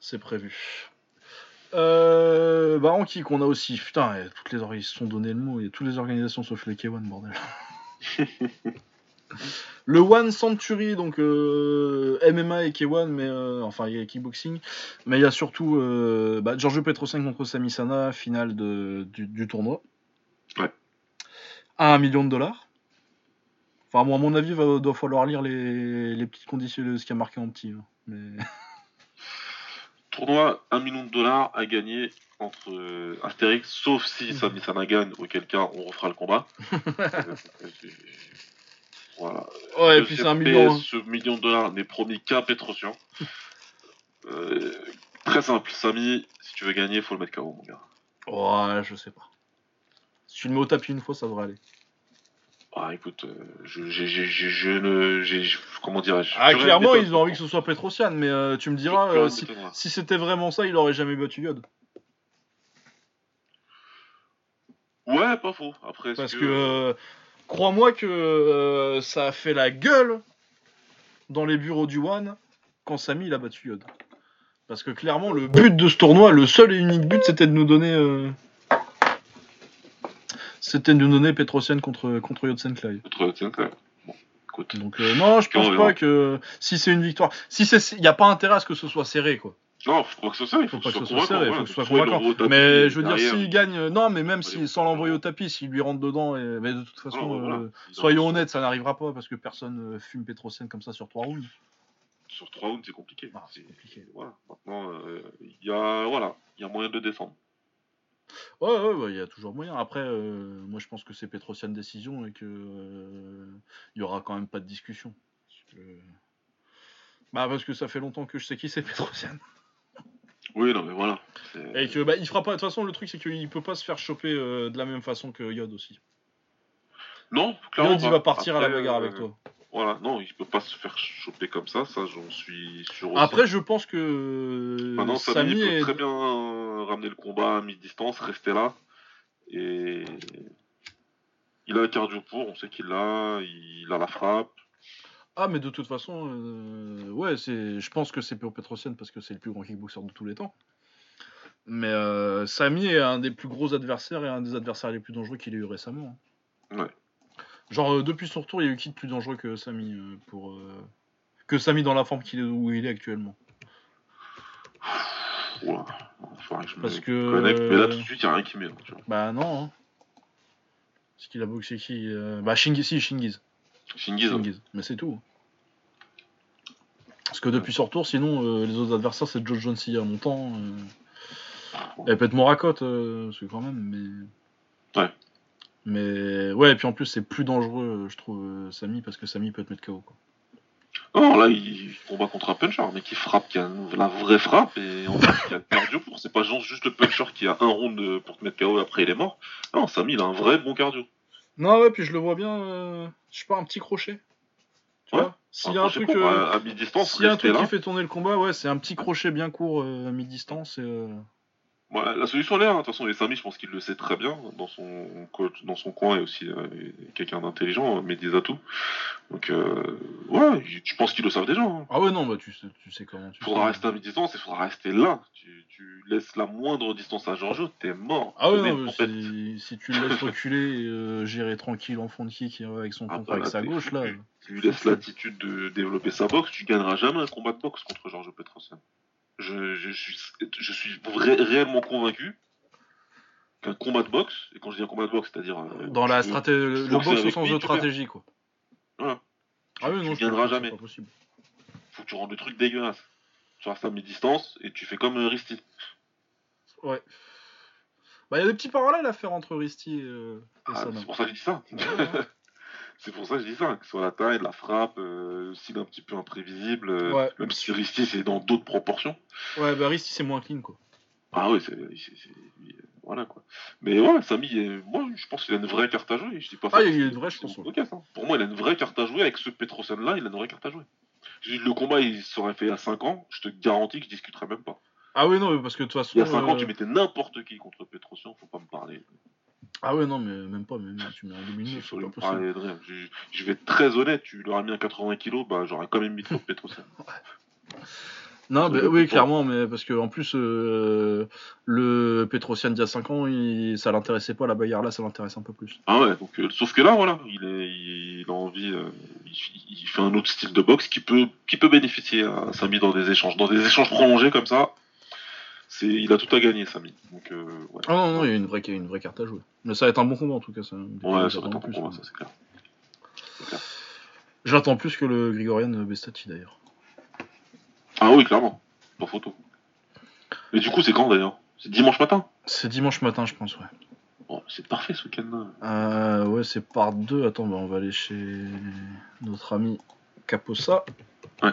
C'est prévu. Euh, bah, Anki, qu'on a aussi. Putain, et toutes les organisations se sont donné le mot, il y a toutes les organisations sauf les K1, bordel. le One Century, donc euh, MMA et K1, mais euh, enfin il y a kickboxing, mais il y a surtout bah, Giorgio Petrosen contre Sami Sana, finale de, du, du tournoi. Ouais. À un million de dollars. Enfin, moi, à mon avis, il doit falloir lire les, les petites conditions de ce qui a marqué en petit. hein. Mais... Tournoi, 1 million de dollars à gagner entre euh, Astérix, sauf si Sami Sana gagne, auquel cas on refera le combat. Voilà. Ouais, et puis c'est un million. hein. Ce million de dollars n'est promis qu'à Petrosian. Euh, très simple, Sami, si tu veux gagner, faut le mettre KO, mon gars. Ouais, je sais pas. Si tu le mets au tapis une fois, ça devrait aller. Ah, écoute, euh, je, j'ai- je ne. je- Comment dirais-je? Ah, je clairement, ils ont envie que ce soit Petrosian, mais euh, tu me Je- diras, je euh, si, c'était vraiment ça, il aurait jamais battu Yod. Ouais, pas faux. Après, Parce que, euh, crois-moi que ça a fait la gueule dans les bureaux du One quand Samy il a battu Yod. Parce que clairement, le but de ce tournoi, le seul et unique but, c'était de nous donner. C'était de nous donner Petrosian contre, contre même. Bon, écoute. Donc euh, non, je pense pas que si c'est une victoire, si c'est, il y a pas intérêt à ce que ce soit serré quoi. Non, faut pas que ce soit, il Faut faut, pas que ce soit serré, voilà. faut que ce soit il convaincant. Mais je veux dire, s'il gagne, euh, non, mais même si sans l'envoyer au tapis. s'il lui rentre dedans, et... mais de toute façon, non, voilà. euh, Il soyons honnêtes, ça n'arrivera pas parce que personne fume Petrosian comme ça sur trois rounds. Sur 3 rounds, c'est compliqué. Ah, c'est compliqué. Voilà. Maintenant, euh, il y a, voilà, il y a moyen de descendre. Ouais, ouais, ouais, il y a toujours moyen. Après, euh, moi je pense que c'est Petrosian décision et que euh, il y aura quand même pas de discussion. Parce que... Bah parce que ça fait longtemps que je sais qui c'est Petrosian. Oui, non, mais voilà. Et que bah il fera pas. De toute façon, le truc c'est qu'il peut pas se faire choper euh, de la même façon que Yod aussi. Non, clairement. Yod il va partir à la bagarre euh, avec toi. Voilà, non, il peut pas se faire choper comme ça, ça j'en suis sûr aussi. Après, je pense que Maintenant, Samy, Samy peut est. très bien euh, ramener le combat à mi-distance, rester là. Et il a un cardio pour, on sait qu'il l'a, il a la frappe. Ah, mais de toute façon, euh, ouais, c'est. Je pense que c'est pour Petrosian parce que c'est le plus grand kickboxer de tous les temps. Mais euh, Samy est un des plus gros adversaires et un des adversaires les plus dangereux qu'il ait eu récemment. hein. Ouais. Genre, euh, depuis son retour, il y a eu qui de plus dangereux que Samy euh, pour. euh, Que Samy dans la forme qu'il est, où il est actuellement? Faudrait que je Parce me que- connecte, mais là tout de suite, il n'y a rien qui met. Tu vois. Bah non. Hein. Parce qu'il a boxé qui Bah Shingiz, si, Shingiz. Shingiz, Shingiz. Mais c'est tout. Parce que depuis son retour, sinon, euh, les autres adversaires, c'est Joe Jones il y a longtemps. Euh... Et peut-être Morakot, euh, parce que quand même, mais. Ouais. Mais ouais, et puis en plus, c'est plus dangereux, euh, je trouve, euh, Samy, parce que Samy peut te mettre KO. Quoi. Non, là, il combat contre un puncher, mais qui frappe, qui a la vraie frappe, et en fait, qui a le cardio pour. C'est pas genre juste le puncher qui a un round de- pour te mettre KO et après il est mort. Non, Samy, il a un vrai bon cardio. Non, ouais, puis je le vois bien, euh, je sais pas, un petit crochet. Tu Ouais. vois S'il y a un truc. euh, à, à mi-distance, S'il y a un truc là. qui fait tourner le combat, ouais, c'est un petit crochet bien court euh, à mi-distance. Et, euh, la solution est là, hein. de toute façon, et Samy, je pense qu'il le sait très bien dans son coach, dans son coin et aussi euh, quelqu'un d'intelligent, mais des atouts. Donc, euh, ouais, je pense qu'ils le savent déjà. hein. Ah ouais, non, bah tu sais, tu sais comment tu Il faudra sais. rester à mi-distance, il faudra rester là. Tu, tu laisses la moindre distance à Giorgio, t'es mort. Ah ouais, non, si, si tu le laisses reculer et euh, gérer tranquille en fond de kick euh, avec son Ah, contre bah, avec sa gauche, là. tu lui laisses l'attitude de développer sa boxe, tu gagneras jamais un combat de boxe contre Giorgio Petrosyan. Je, je suis, je suis vra- réellement convaincu qu'un combat de boxe, et quand je dis un combat de boxe, c'est-à-dire. euh, Dans la tu stratégie, le boxer box au sens de tu stratégie, quoi. Voilà. Ah oui, tu non, pense que jamais. Pas possible. faut que tu rendes le truc dégueulasse. Tu restes à mi-distance et tu fais comme euh, Risti. Ouais. Bah, il y a des petits parallèles à faire entre Risty et, euh, et Ah, Sana. c'est pour ça que je dis ça. Ouais, ouais. C'est pour ça que je dis ça. Que soit la taille, la frappe, euh, le style un petit peu imprévisible. euh, Ouais. Même si Risti c'est dans d'autres proportions. Ouais, bah Risty c'est moins clean, quoi. Ah oui, c'est. c'est- Voilà quoi. Mais ouais, Samy, est- moi je pense qu'il a une vraie carte à jouer. Je dis pas ça Ah, il a une vraie, je pense, podcast, hein. Pour moi, il a une vraie carte à jouer. Avec ce Petrosen là, il a une vraie carte à jouer. Le combat, il serait fait il y a 5 ans. Je te garantis que je discuterais même pas. Ah oui, non, parce que de toute façon. Il y a 5 ans, euh, tu mettais n'importe qui contre Petrosian, faut pas me parler. Ah ouais, non, mais même pas, même tu mets en Il 2009, faut c'est me pas possible. parler de rien. Je, vais être très honnête, tu l'aurais mis à 80 kilos, bah j'aurais quand même mis trop de Petrosian. Non, bah, oui, clairement, mais parce que en plus, euh, le Petrosian d'il y a 5 ans, il, ça l'intéressait pas, la bagarre là, ça l'intéresse un peu plus. Ah ouais, donc euh, sauf que là, voilà, il, est, il, a envie, euh, il, il fait un autre style de boxe qui peut, qui peut bénéficier à Samy dans des échanges, dans des échanges prolongés comme ça. C'est, il a tout à gagner, Samy. Donc euh, ouais. Ah non, non, il y a une vraie, une carte à jouer. Mais ça va être un bon combat en tout cas. Ça, Ouais, ça va être j'attends un bon plus, combat, quoi. ça c'est clair. J'attends plus que le Grigorian Bestati d'ailleurs. Ah oui, clairement, pas photo. Mais du coup, c'est quand d'ailleurs? C'est dimanche matin? C'est dimanche matin, je pense, ouais. Bon, c'est parfait ce week-end-là. Euh, ouais, c'est par deux. Attends, bah, on va aller chez notre ami Caposa. Ouais.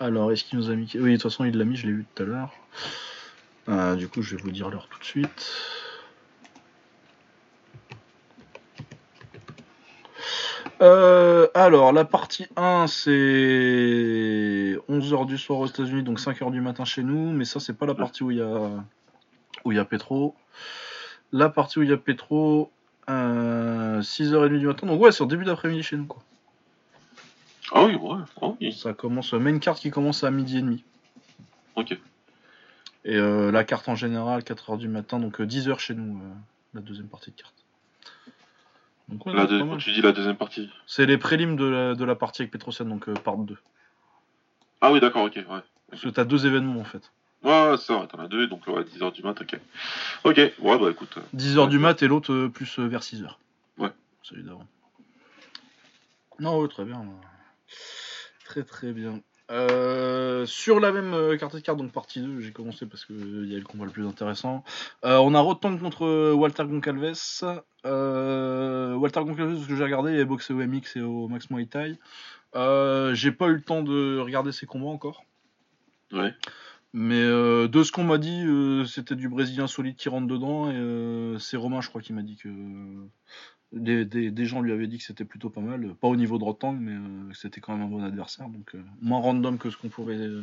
Alors, est-ce qu'il nous a mis. Oui, de toute façon, il l'a mis, je l'ai vu tout à l'heure. Euh, du coup, je vais vous dire l'heure tout de suite. Euh, alors, la partie 1, c'est 11h du soir aux États-Unis, donc 5h du matin chez nous. Mais ça, c'est pas la partie où il y a, où il y a Petro. La partie où il y a Petro, euh, 6h30 du matin. Donc, ouais, c'est en début d'après-midi chez nous, quoi. Ah oui, ouais, ah oui, Ça commence, main carte qui commence à midi et demi. ok. Et euh, la carte en général, 4h du matin, donc 10h chez nous, euh, la deuxième partie de carte. Donc, ouais, La non, c'est deux- pas quand tu dis la deuxième partie. C'est les prélims de la, de la partie avec Petrosian, donc euh, part 2. Ah oui, d'accord, ok, ouais. Parce que t'as deux événements en fait. Ouais, ça, ouais, t'en as deux, donc ouais, 10h du mat, ok. Ok, ouais, bah écoute. euh, 10h du mat et l'autre euh, plus euh, vers 6h. Ouais. Celui d'avant. Non, ouais, très bien. Très très bien. Euh, sur la même euh, carte de carte, donc partie 2, j'ai commencé parce qu'il y a le combat le plus intéressant. Euh, on a Rotang contre euh, Walter Goncalves. Euh, Walter Goncalves, ce que j'ai regardé, il a boxé au MX et au Max Muay Thai. Euh, j'ai pas eu le temps de regarder ses combats encore. Ouais. Mais euh, de ce qu'on m'a dit, euh, c'était du Brésilien solide qui rentre dedans. Et euh, c'est Romain, je crois, qui m'a dit que des, des- des gens lui avaient dit que c'était plutôt pas mal. Pas au niveau de Rotang, mais euh, que c'était quand même un bon adversaire. Donc euh, moins random que ce qu'on pouvait euh,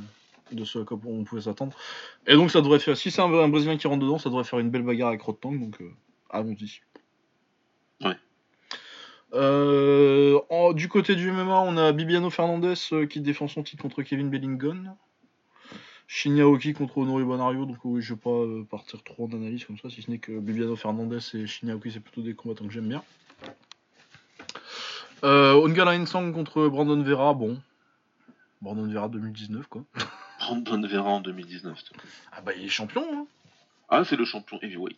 de ce à quoi on pouvait s'attendre. Et donc ça devrait faire. Si c'est un, un Brésilien qui rentre dedans, ça devrait faire une belle bagarre avec Rotang. Donc euh, allons-y. Ouais. En- du côté du MMA, on a Bibiano Fernandez qui défend son titre contre Kevin Bellingham. Shinyaoki contre Honori Bonario, donc oui, je vais pas euh, partir trop en analyse comme ça, si ce n'est que Bibiano Fernandez et Shinyaoki, c'est plutôt des combattants que j'aime bien. Euh, Ongala Insang contre Brandon Vera, bon. Brandon Vera 2019, quoi. Brandon Vera en 2019. s'il te plaît. Ah bah, il est champion, hein. Ah, c'est le champion heavyweight.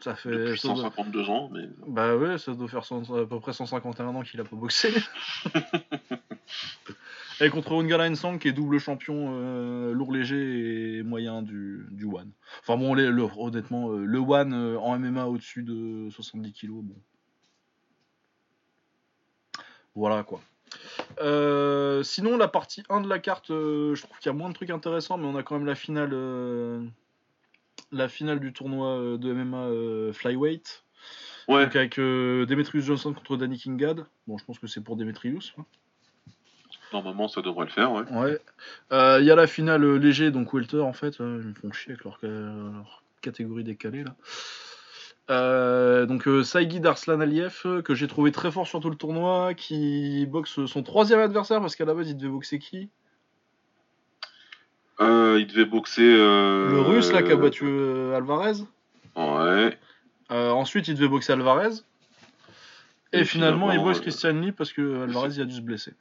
Ça fait. Depuis ça doit- 152 ans, mais. Bah ouais, ça doit faire cent- à peu près 151 ans qu'il a pas boxé. et contre Ongala Nsang qui est double champion euh, lourd léger et moyen du, du One. Enfin bon, les- le- honnêtement, euh, le One euh, en MMA au-dessus de 70 kg, bon. Voilà quoi. Euh, sinon, la partie 1 de la carte, euh, je trouve qu'il y a moins de trucs intéressants, mais on a quand même la finale, euh, la finale du tournoi de MMA Flyweight. Ouais, Donc avec Demetrius Johnson contre Danny Kingad. Bon, je pense que c'est pour Demetrius. hein. Normalement, ça devrait le faire, ouais. Ouais. Euh, Il y a la finale euh, léger, donc Welter en fait. euh, ils me font chier avec leur, ca- leur catégorie décalée là. Euh, donc Saïgui Darslan Aliyev, que j'ai trouvé très fort sur tout le tournoi, qui boxe son troisième adversaire parce qu'à la base il devait boxer qui? Il devait boxer. Le russe là qui a battu Alvarez. Ouais. Ensuite il devait boxer Alvarez. Et, Et finalement, il finalement, boxe Christian Lee parce que Alvarez il a dû se blesser.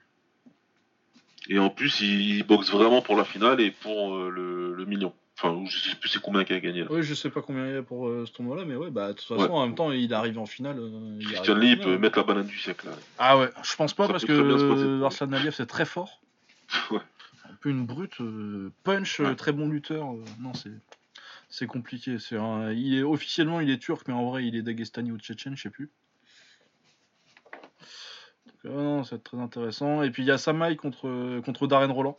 Et en plus, il, il boxe vraiment pour la finale et pour euh, le, le million. Enfin, je sais plus c'est combien qu'il a gagné là. Oui, je sais pas combien il y a pour euh, ce tournoi-là, mais ouais, bah de toute façon, en même temps, il arrive en finale. euh, il Christian Lee, peut mettre la banane du siècle là. Ah ouais, je pense pas Ça parce que Arslan Aliyev c'est très fort. Ouais. Un peu une brute, euh, punch, euh, Ouais. très bon lutteur. euh, non, c'est c'est compliqué. C'est un- il est officiellement il est turc, mais en vrai il est dagestani ou tchétchène, je sais plus. Euh, non, ça va être très intéressant. Et puis il y a Samaï contre contre Darren Roland.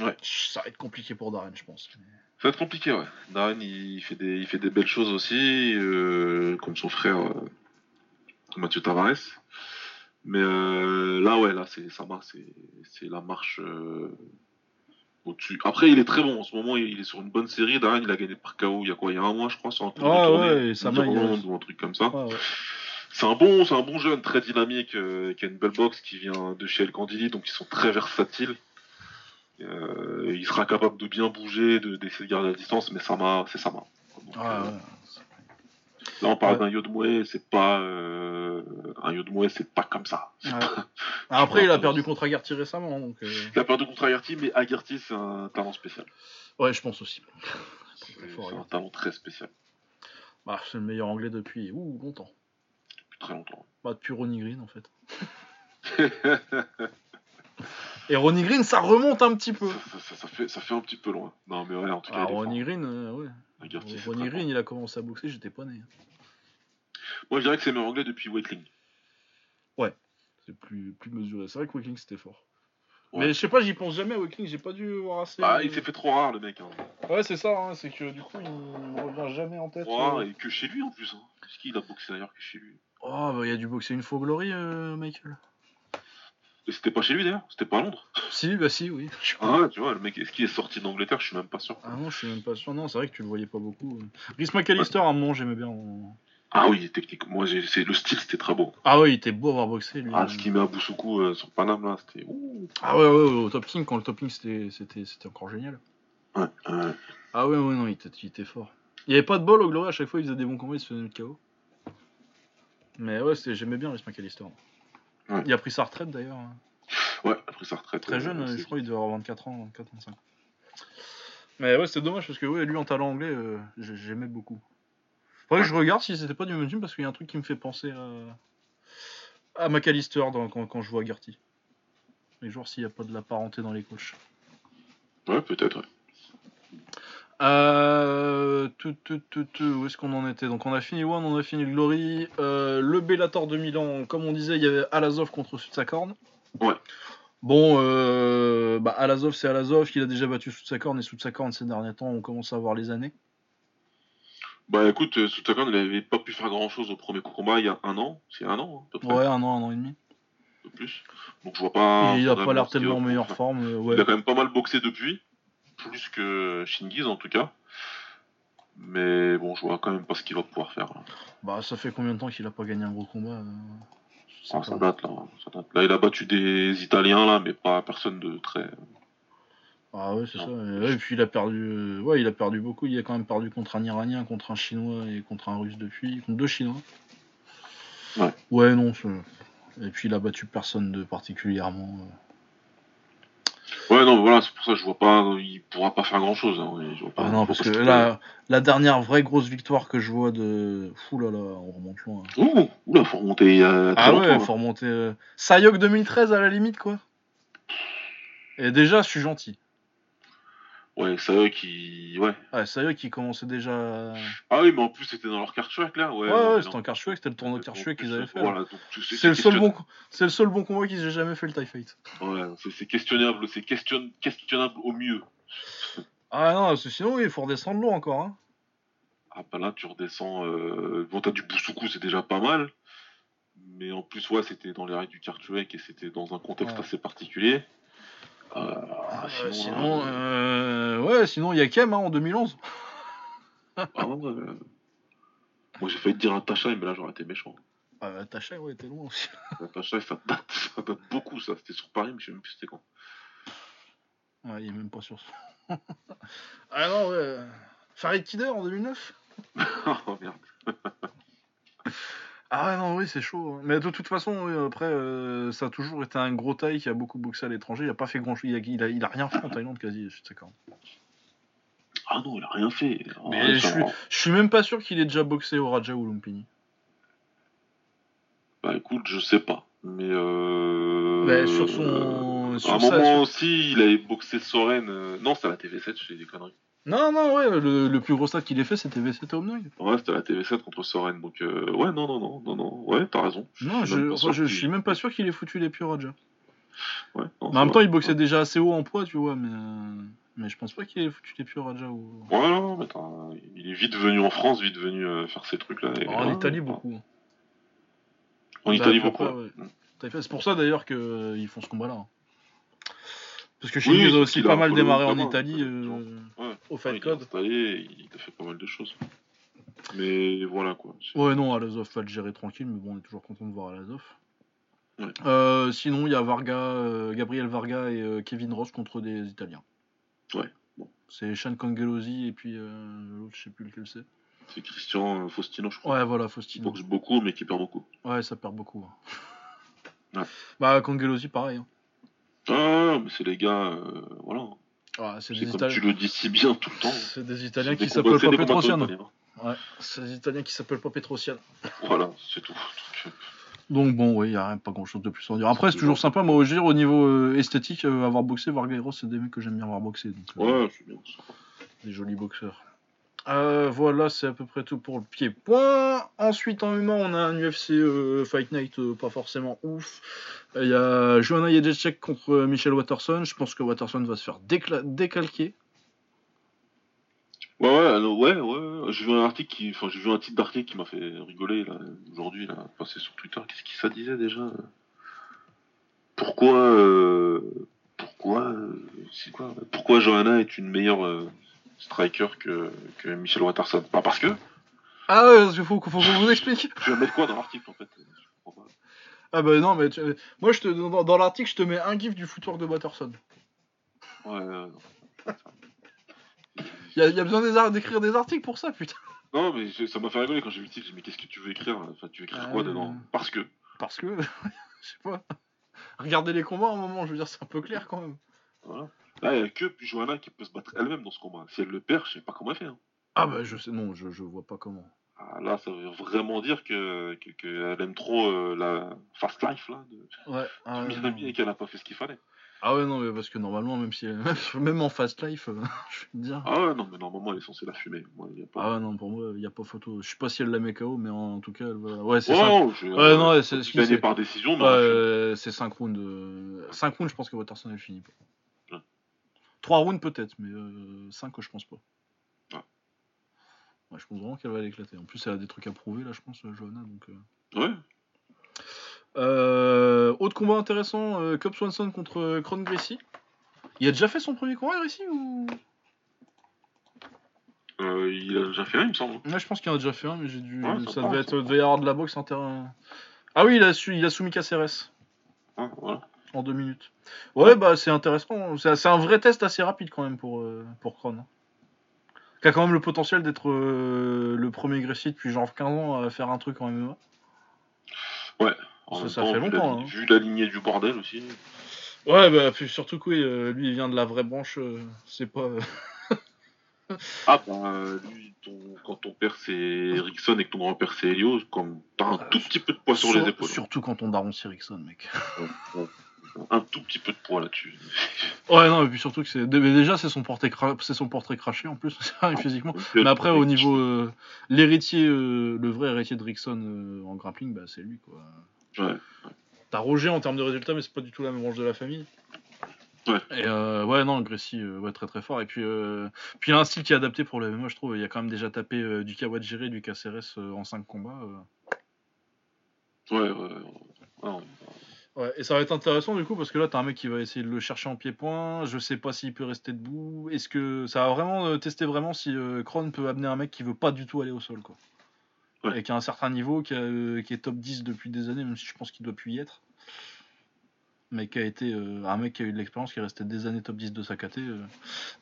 Ouais. Ça va être compliqué pour Darren, je pense. Ça va être compliqué, ouais. Darren, il fait des, il fait des belles choses aussi, euh, comme son frère euh, Mathieu Tavares. Mais là, ouais, là, c'est ça marche, c'est la marche au-dessus. Après, il est très bon en ce moment. Il, est sur une bonne série. Darren, il a gagné par KO il y a quoi? Il y a un mois, je crois, sur un tour Ah de tournée, ouais, ou un truc comme ça. Ouais. C'est un bon, c'est un bon jeune, très dynamique, euh, qui a une belle boxe, qui vient de chez El Candili, donc ils sont très versatiles. Euh, il sera capable de bien bouger, de d'essayer de garder la distance, mais Sama, c'est Sama. Donc, Ah, euh, ouais. Là, on parle Ouais. d'un Yodmoué, c'est pas un Yodmoué, c'est pas comme ça. Ouais. Après, il a perdu contre Agarty récemment, donc. Il a perdu contre Agarty, mais Agarty, c'est un talent spécial. Ouais, je pense aussi. C'est un talent très spécial, Bah, c'est le meilleur anglais depuis ouh, longtemps. Très longtemps. Bah, depuis Ronnie Green, en fait. Et Ronnie Green, ça remonte un petit peu. ça, ça- ça- ça fait, ça fait un petit peu loin. Non, mais ouais, en tout cas, Ah, Ronnie fort. Green, euh, ouais. Ronnie Green, il a commencé à boxer, j'étais pas né. Moi, je dirais que c'est le meilleur anglais depuis Wakeling. C'est plus, plus mesuré. C'est vrai que Wakeling, c'était fort. Ouais. Mais je sais pas, j'y pense jamais à Wakeling, j'ai pas dû voir assez. Ah, il s'est fait trop rare, le mec. Hein. Ouais, c'est ça, hein, c'est que du coup, il revient jamais en tête. Rare, euh. et que chez lui en plus. Hein. Parce qu'il a boxé ailleurs que chez lui? Oh, bah, il a dû boxer une fois au Glory, euh, Michael. Et c'était pas chez lui d'ailleurs, c'était pas à Londres. Si, bah si, oui. Ah ouais, tu vois, le mec, est-ce qu'il est sorti d'Angleterre? Je suis même pas sûr. Ah non, je suis même pas sûr. Non, c'est vrai que tu le voyais pas beaucoup. Rhys McAllister, à un moment, j'aimais bien. en- Ah oui, technique. Moi, c'est le style, c'était très beau. Ah ouais, il était beau à avoir boxé, lui. Ah, ce qu'il met à Boussoukou euh, sur Paname là, c'était. Ah ouais, ouais, ouais, au Top King, quand le Top King c'était, encore génial. Ouais, ouais. Ah ouais, ouais, non, il était, il était fort. Il y avait pas de bol au Glory, à chaque fois il faisait des bons combats, il se faisait mettre KO. Mais ouais, c'est- j'aimais bien Rhys McAllister. Ouais. Il a pris sa retraite d'ailleurs. hein. Ouais, après sa retraite. Très euh, jeune, c'est- je crois il devait avoir 24 ans, 24, 25. Mais ouais, c'était dommage parce que ouais, lui en talent anglais, euh, j'ai- j'aimais beaucoup. Faudrait que je regarde si c'était pas du même team parce qu'il y a un truc qui me fait penser à, à McAllister dans- quand, quand je vois Gertie. Et genre s'il n'y a pas de la parenté dans les coachs. Ouais, peut-être. ouais. Euh, tout, tout, tout, tout, où est-ce qu'on en était Donc on a fini One, on a fini Glory. Euh, le Bellator de Milan, comme on disait, il y avait Alazov contre Sutsakorn. Ouais. Bon, euh, bah Alazov c'est Alazov, il a déjà battu Sutsakorn et Sutsakorn ces derniers temps, on commence à voir les années. Bah écoute, euh, Sutakan, il avait pas pu faire grand chose au premier combat il y a un an. C'est un an, hein, à peu près. Ouais, un an, un an et demi. Plus. Donc je vois pas. et il a pas l'air tellement en meilleure forme. euh, ouais. Il a quand même pas mal boxé depuis. Plus que Shingiz en tout cas. Mais bon, je vois quand même pas ce qu'il va pouvoir faire. Là. Bah ça fait combien de temps qu'il a pas gagné un gros combat euh, Ah, ça date là, ça date. Là, il a battu des Italiens là, mais pas personne de très. Ah ouais, c'est ça. Et, puis il a perdu, euh, ouais, il a perdu beaucoup. Il a quand même perdu contre un Iranien, contre un Chinois et contre un Russe depuis, contre deux Chinois. Ouais. Ouais, non. Et puis il a battu personne de particulièrement. Ouais, non, voilà, c'est pour ça que je vois pas. Il pourra pas faire grand chose. Hein, et je vois pas- Ah non, parce que là, la dernière vraie grosse victoire que je vois de, fou là là, on remonte loin. peut- Ouh, oula, faut remonter. euh, très Ah ouais, faut remonter. euh, Sayok 2013 à la limite quoi. Et déjà, je suis gentil. Ouais, c'est eux qui. Ouais. Ouais, Sayok qui commençait déjà. Ah oui, mais en plus, c'était dans leur chouette là. Ouais, Ouais, ouais, c'était en Karchouek, c'était le tournoi Karchouek qu'ils avaient fait. Voilà, c'est- le seul bon, le seul bon combat qu'ils aient jamais fait le TIE Fight. Ouais, c'est questionnable, c'est question... questionnable au mieux. Ah non, parce que sinon il faut redescendre l'eau encore. Hein. Ah bah là, tu redescends. Euh... Bon, t'as du Bousoukou, c'est déjà pas mal. Mais en plus, ouais, c'était dans les règles du Kartuek et c'était dans un contexte Ouais. assez particulier. Euh, Ah, sinon, sinon, euh, euh, ouais, sinon il y a Kem hein, en 2011. ah ouais, euh, Moi, j'ai failli te dire un Tachai, mais là, j'aurais été méchant. Ah, Tacha, ouais, t'es loin aussi. Un Tachai, ça date, ça date beaucoup, ça. C'était sur Paris, mais je sais même plus c'était quand. Ouais, il est même pas sur son. ah non, ouais. Farid Kider en 2009 oh merde. Ah ouais, non, oui, c'est chaud. hein. Mais de toute façon, oui, après, euh, ça a toujours été un gros taille qui a beaucoup boxé à l'étranger. Il a pas fait grand chose. Il a, il a, il a rien fait en Thaïlande quasi, je sais quand. Ah non, il a rien fait. Mais je suis- Je suis même pas sûr qu'il ait déjà boxé au Raja ou Lumpini. Bah écoute, je sais pas. Mais euh... Sur son- euh, sur à un moment sur- aussi, il avait boxé Soren. Non, c'était à la TV7, je fais des conneries. Non, non, ouais, le, le plus gros stade qu'il ait fait, c'était VCT Omnoy. Ouais, c'était la TV7 contre Soren. Donc, euh... ouais, non, non, non, non, non. Ouais, t'as raison. Non, je, enfin, je, suis même pas sûr qu'il ait foutu les pieds Raja. Ouais, non, Mais en même vrai. temps, il boxait déjà assez haut en poids, tu vois, mais, euh, mais je pense pas qu'il ait foutu les pieds Raja. Ou... Ouais, non, mais t'as- il est vite venu en France, vite venu euh, faire ces trucs-là. et- en ouais, Italie, beaucoup. En Bah, Italie, beaucoup. ouais. C'est pour ça d'ailleurs qu'ils font ce combat-là. hein. Parce que Oui, Shingiz a parce aussi pas mal démarré en Italie euh, Ouais. Au Fight il est Code. installé, il a fait pas mal de choses. Mais voilà quoi. Ouais, non, Alazov va le gérer tranquille, mais bon, on est toujours content de voir Alazov. Ouais. Euh, sinon, il y a Varga, euh, Gabriel Varga et euh, Kevin Ross contre des Italiens. Ouais, bon. C'est Sean Congelosi et puis euh, l'autre, je sais plus lequel c'est. C'est Christian Faustino, je crois. Ouais, voilà, Qui Faustino. boxe beaucoup, mais qui perd beaucoup. Ouais, ça perd beaucoup. hein. Ouais. Bah, Congelosi, pareil. hein. Ah, mais c'est les gars, euh, voilà. Ouais, c'est des, Italiens. tu le dis si bien tout le temps. C'est des Italiens qui s'appellent pas Petrosian. Ouais, c'est des Italiens qui s'appellent pas Petrosian. Voilà, c'est tout. Donc, euh, bon, oui, il n'y a rien, pas grand chose de plus à en dire. Après, c'est toujours sympa, moi, veux dire, au niveau euh, esthétique, euh, avoir boxé, Ross, c'est des mecs que j'aime bien voir boxer. Donc, euh, Ouais, c'est bien. ça. Des jolis boxeurs. Euh, voilà, c'est à peu près tout pour le pied-point. Ensuite, en MMA, on a un UFC euh, Fight Night euh, pas forcément ouf. Il y a Joanna Jedrzejczyk contre Michel Watterson. Je pense que Watterson va se faire décalquer. Ouais, ouais, alors, ouais, ouais. J'ai vu un article qui, enfin, titre d'article qui m'a fait rigoler aujourd'hui là, passé sur Twitter. Qu'est-ce que ça disait déjà Pourquoi, pourquoi, c'est quoi Pourquoi Johanna est une meilleure striker que, que Michel Watterson Pas parce que. Ah ouais, qu'il faut, faut qu'on vous explique. Je vais mettre quoi dans l'article en fait? Ah bah non, mais tu- moi, je te, dans, dans l'article, je te mets un gif du footwork de Watterson. Ouais, ouais, non. Il y, a- y a besoin d'écrire des articles pour ça, putain. Non, mais ça m'a fait rigoler quand j'ai vu le titre. J'ai dit, mais qu'est-ce que tu veux écrire? Enfin, tu veux écrire Ah quoi ouais. dedans? Parce que. Parce que, je sais pas. Regardez les combats à un moment, je veux dire, c'est un peu clair quand même. Voilà. Là, il n'y a que Johanna qui peut se battre elle-même dans ce combat. Si elle le perd, je sais pas comment elle fait. hein. Ah bah je sais, non, je, je vois pas comment. Ah, là, ça veut vraiment dire que que- qu'elle aime trop euh, la fast life là, de Ouais. Ah, Miami non. et qu'elle a pas fait ce qu'il fallait. Ah ouais, non, mais parce que normalement, même si même en fast life, euh, je vais te dire. Ah ouais, non, mais normalement, elle est censée la fumer. Moi, il y a pas... Ah ouais, non, pour moi, il n'y a pas photo. Je sais pas si elle la met KO, mais en, tout cas, elle va. Ouais, c'est ça. non, je- Ouais, non, c'est- gagné c'est- par décision, mais euh, c'est 5 rounds. euh, 5 rounds, je pense que Watterson elle finit pas. Ouais. 3 rounds peut-être, mais 5 je pense pas. Ouais, je pense vraiment qu'elle va l'éclater. En plus, elle a des trucs à prouver là, je pense, euh, Johanna. Donc, euh. Ouais. Euh, autre combat intéressant, euh, Cobb Swanson contre euh, Kron Gracie. Il a déjà fait son premier combat, Gracie ou? Euh, il a déjà fait un, il me semble. Ouais, je pense qu'il en a déjà fait un, mais j'ai dû. Ouais, ça devait être, devait y avoir de la boxe inter. Ah oui, il a, su, il a soumis Caceres Ouais, voilà. En deux minutes. Ouais, bah c'est intéressant. C'est un vrai test assez rapide quand même pour, euh, pour Kron. hein. Qui a quand même le potentiel d'être euh, le premier Gracie depuis genre 15 ans à faire un truc en MMA. En Ça, même ça temps, fait longtemps, La, hein. Vu la lignée du bordel aussi. Ouais, bah puis surtout que oui, euh, lui il vient de la vraie branche. euh, c'est pas. Ah, bah, lui, ton... quand ton père c'est Ericsson et que ton grand-père c'est Helio, comme t'as un Ah, tout petit peu de poids sur, sur- les épaules. Surtout quand on daron c'est Rickson, mec. Un tout petit peu de poids là-dessus. Ouais, non, et puis surtout que c'est. Déjà, c'est son, portrait cra- c'est son portrait craché en plus, physiquement. Mais après, au niveau. euh, L'héritier, euh, le vrai héritier de Rickson euh, en grappling, bah, c'est lui, quoi. Ouais. T'as Roger en termes de résultats, mais c'est pas du tout la même branche de la famille. Ouais. Et euh, ouais, non, Gracie, euh, ouais, très très fort. Et puis, euh, puis il a un style qui est adapté pour le MMA, je trouve. Il a quand même déjà tapé du Kawajiri, du KCRS en 5 combats. Ouais, ouais. ouais. Non, Ouais, et ça va être intéressant du coup parce que là t'as un mec qui va essayer de le chercher en pied-point. Je sais pas s'il peut rester debout. Est-ce que ça va vraiment euh, tester vraiment si euh, Kron peut amener un mec qui veut pas du tout aller au sol quoi. Ouais. Et qui a un certain niveau, qui, a, euh, qui est top 10 depuis des années, même si je pense qu'il doit plus y être. Mais qui a été euh, un mec qui a eu de l'expérience, qui est resté des années top 10 de sa KT. euh.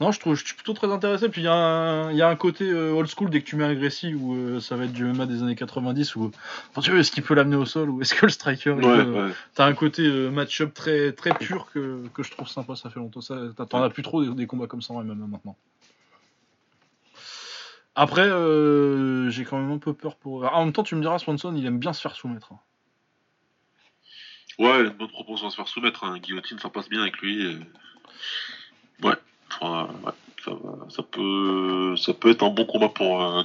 Non, je trouve, je suis plutôt très intéressé. Puis il y, a un- il y a un côté euh, old school dès que tu mets un Gracie où ça va être du MMA des années 90 où est-ce qu'il peut l'amener au sol ou est-ce que le striker Ouais, ouais. T'as un côté match-up très, très pur que, que je trouve sympa, ça fait longtemps. T'en as plus trop des, des combats comme ça en MMA maintenant. Après, j'ai quand même un peu peur pour. Ah, en même temps, tu me diras, Swanson, il aime bien se faire soumettre. hein. Ouais, une bonne proposition à se faire soumettre. Hein. Guillotine, ça passe bien avec lui. et- Ouais. Enfin, ouais. Ça, peut, ça peut être un bon combat pour euh,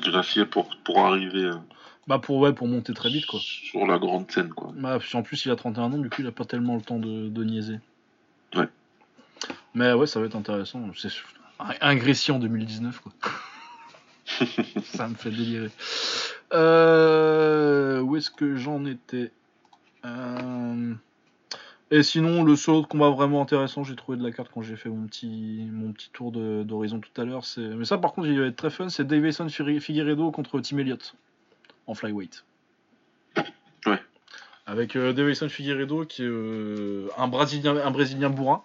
pour, pour arriver euh, Bah, pour, ouais, pour monter très vite, quoi. sur la grande scène. Quoi. Bah, puis en plus, il a 31 ans, du coup, il a pas tellement le temps de, de niaiser. Ouais. Mais ouais, ça va être intéressant. C'est un, un Gracie en 2019, quoi. ça me fait délirer. Euh, où est-ce que j'en étais? Et sinon, le seul autre combat vraiment intéressant, j'ai trouvé de la carte quand j'ai fait mon petit, mon petit tour de- d'horizon tout à l'heure. c'est- Mais ça, par contre, il va être très fun. C'est Davison Figueiredo contre Tim Elliott en flyweight. Ouais. Avec euh, Davison Figueiredo qui est euh, un Brésilien, un Brésilien bourrin.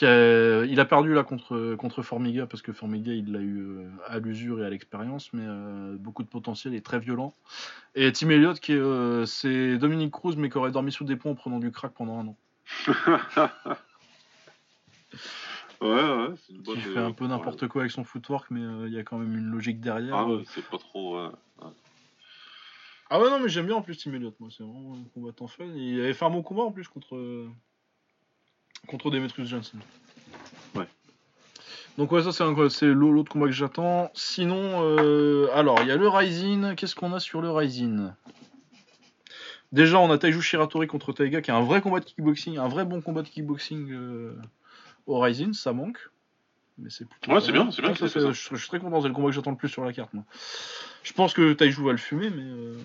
Qui a- il a perdu là contre, contre Formiga parce que Formiga il l'a eu euh, à l'usure et à l'expérience, mais euh, beaucoup de potentiel et très violent. Et Tim Elliott qui est, euh, c'est Dominique Cruz mais qui aurait dormi sous des ponts en prenant du crack pendant un an. ouais, ouais, c'est une bonne. Qui fait un peu n'importe quoi avec son footwork, mais euh, il y a quand même une logique derrière. Ah ouais, c'est pas trop. ouais. Ah ouais, non, mais j'aime bien en plus Tim Elliott, moi, c'est vraiment un combattant fun. Il avait fait un bon combat en plus contre, euh, contre Demetrius Johnson. Ouais. Donc, ouais, ça, c'est un- c'est l'au- l'autre combat que j'attends. Sinon, euh, alors, il y a le Rising. Qu'est-ce qu'on a sur le Rising? Déjà, on a Taiju Shiratori contre Taiga, qui est un vrai combat de kickboxing, un vrai bon combat de kickboxing euh, au Rising, ça manque. Mais c'est plutôt. Ouais, c'est bien, c'est bien ça, c'est- Je, je suis très content, c'est le combat que j'attends le plus sur la carte, moi. Je pense que Taiju va le fumer, mais. euh,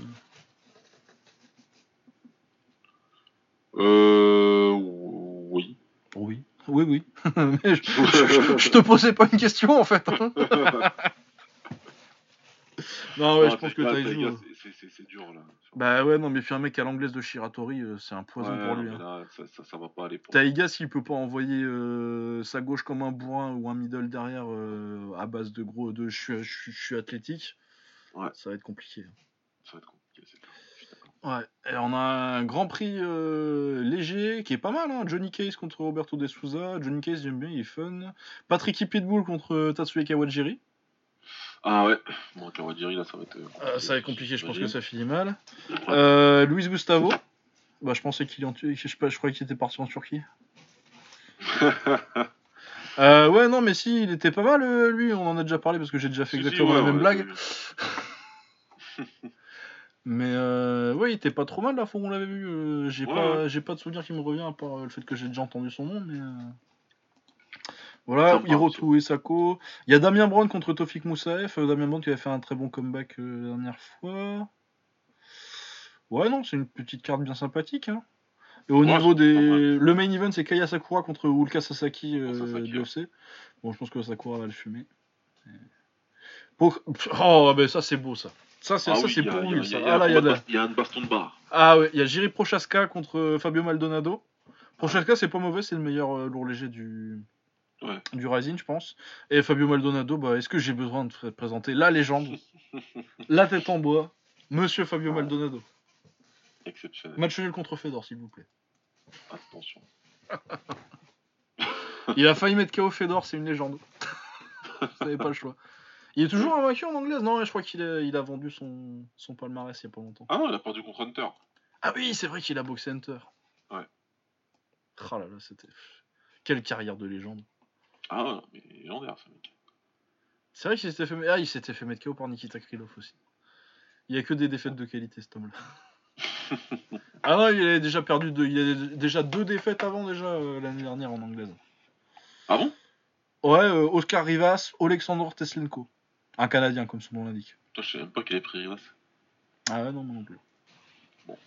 Euh. Oui. Oui. Oui, oui. Mais je, je- je te posais pas une question en fait. hein. Non, ouais, je pense que. Taiga, euh, c'est- dur là. Bah ouais, non, mais puis un mec à l'anglaise de Shiratori, euh, c'est un poison Ouais, pour lui. hein. là, ça, ça, ça va pas aller pour. Taiga, s'il peut pas envoyer euh, sa gauche comme un bourrin ou un middle derrière euh, à base de gros de je suis, je athlétique, Ouais. ça va être compliqué. Ça va être compliqué, c'est clair. Je suis d'accord. Ouais, et on a un grand prix euh, léger qui est pas mal. Hein. Johnny Case contre Roberto De Souza. Johnny Case, j'aime bien, il est fun. Patrick Pitbull contre Tatsuya Kawajiri. Ah ouais, bon, Kawajiri, là, ça va être. Euh, ça va être compliqué, je pense que ça finit mal. Euh, Luis Gustavo. Bah, je pensais qu'il en je sais pas, je croyais qu'il était parti en Turquie. Euh, ouais, non, mais si, il était pas mal, euh, lui. On en a déjà parlé parce que j'ai déjà fait Si, si, exactement ouais, la même ouais, blague. Mais euh, ouais, il était pas trop mal la fois où on l'avait vu. euh, j'ai Ouais, pas, j'ai pas de souvenir qui me revient à part le fait que j'ai déjà entendu son nom, mais. euh, Voilà, Hiroto Esako. Il y a Damien Brown contre Tofik Moussaef. Euh, Damien Brown qui avait fait un très bon comeback la dernière fois. Ouais, non, c'est une petite carte bien sympathique. Hein. Et au Ouais, niveau des. Le main event, c'est Kaya Sakura contre Ulka Sasaki euh, Sasaki, du ouais. UFC. Bon, je pense que Sakura va le fumer. Et- Pour- Oh, ben ça, c'est beau ça. Ça, c'est Ah oui, pour il y a- il y Ah un baston de barre. ah ouais, il y a Jiri Prochaska contre euh, Fabio Maldonado. Prochaska, c'est pas mauvais, c'est le meilleur euh, lourd léger du, Ouais. du Rising, je pense. Et Fabio Maldonado, bah, est-ce que j'ai besoin de te présenter la légende, la tête en bois, Monsieur Fabio Ouais. Maldonado? Exceptionnel. Match nul contre Fedor, s'il vous plaît. Attention. Il a failli mettre KO Fedor, c'est une légende. Vous n'avez pas le choix. Il est toujours invaincu en anglaise Non, je crois qu'il a, il a vendu son, son palmarès il y a pas longtemps. Ah non, il a perdu contre Hunter. Ah oui, c'est vrai qu'il a boxé Hunter. Ouais. Oh là là, c'était. Quelle carrière de légende. Ah mais il est légendaire ce mec. C'est vrai qu'il s'était fait... Ah, il s'était fait mettre KO par Nikita Krylov aussi. Il y a que des défaites de qualité, cet homme-là. ah non, il a déjà perdu deux... Il a déjà deux défaites avant, déjà, euh, l'année dernière, en anglaise. Ah bon? Ouais, euh, Oscar Rivas, Alexandre Teslenko. Un Canadien, comme son nom l'indique. Putain, je sais même pas qu'il ait pris Rivas. Ah ouais, non, moi non plus. Bon.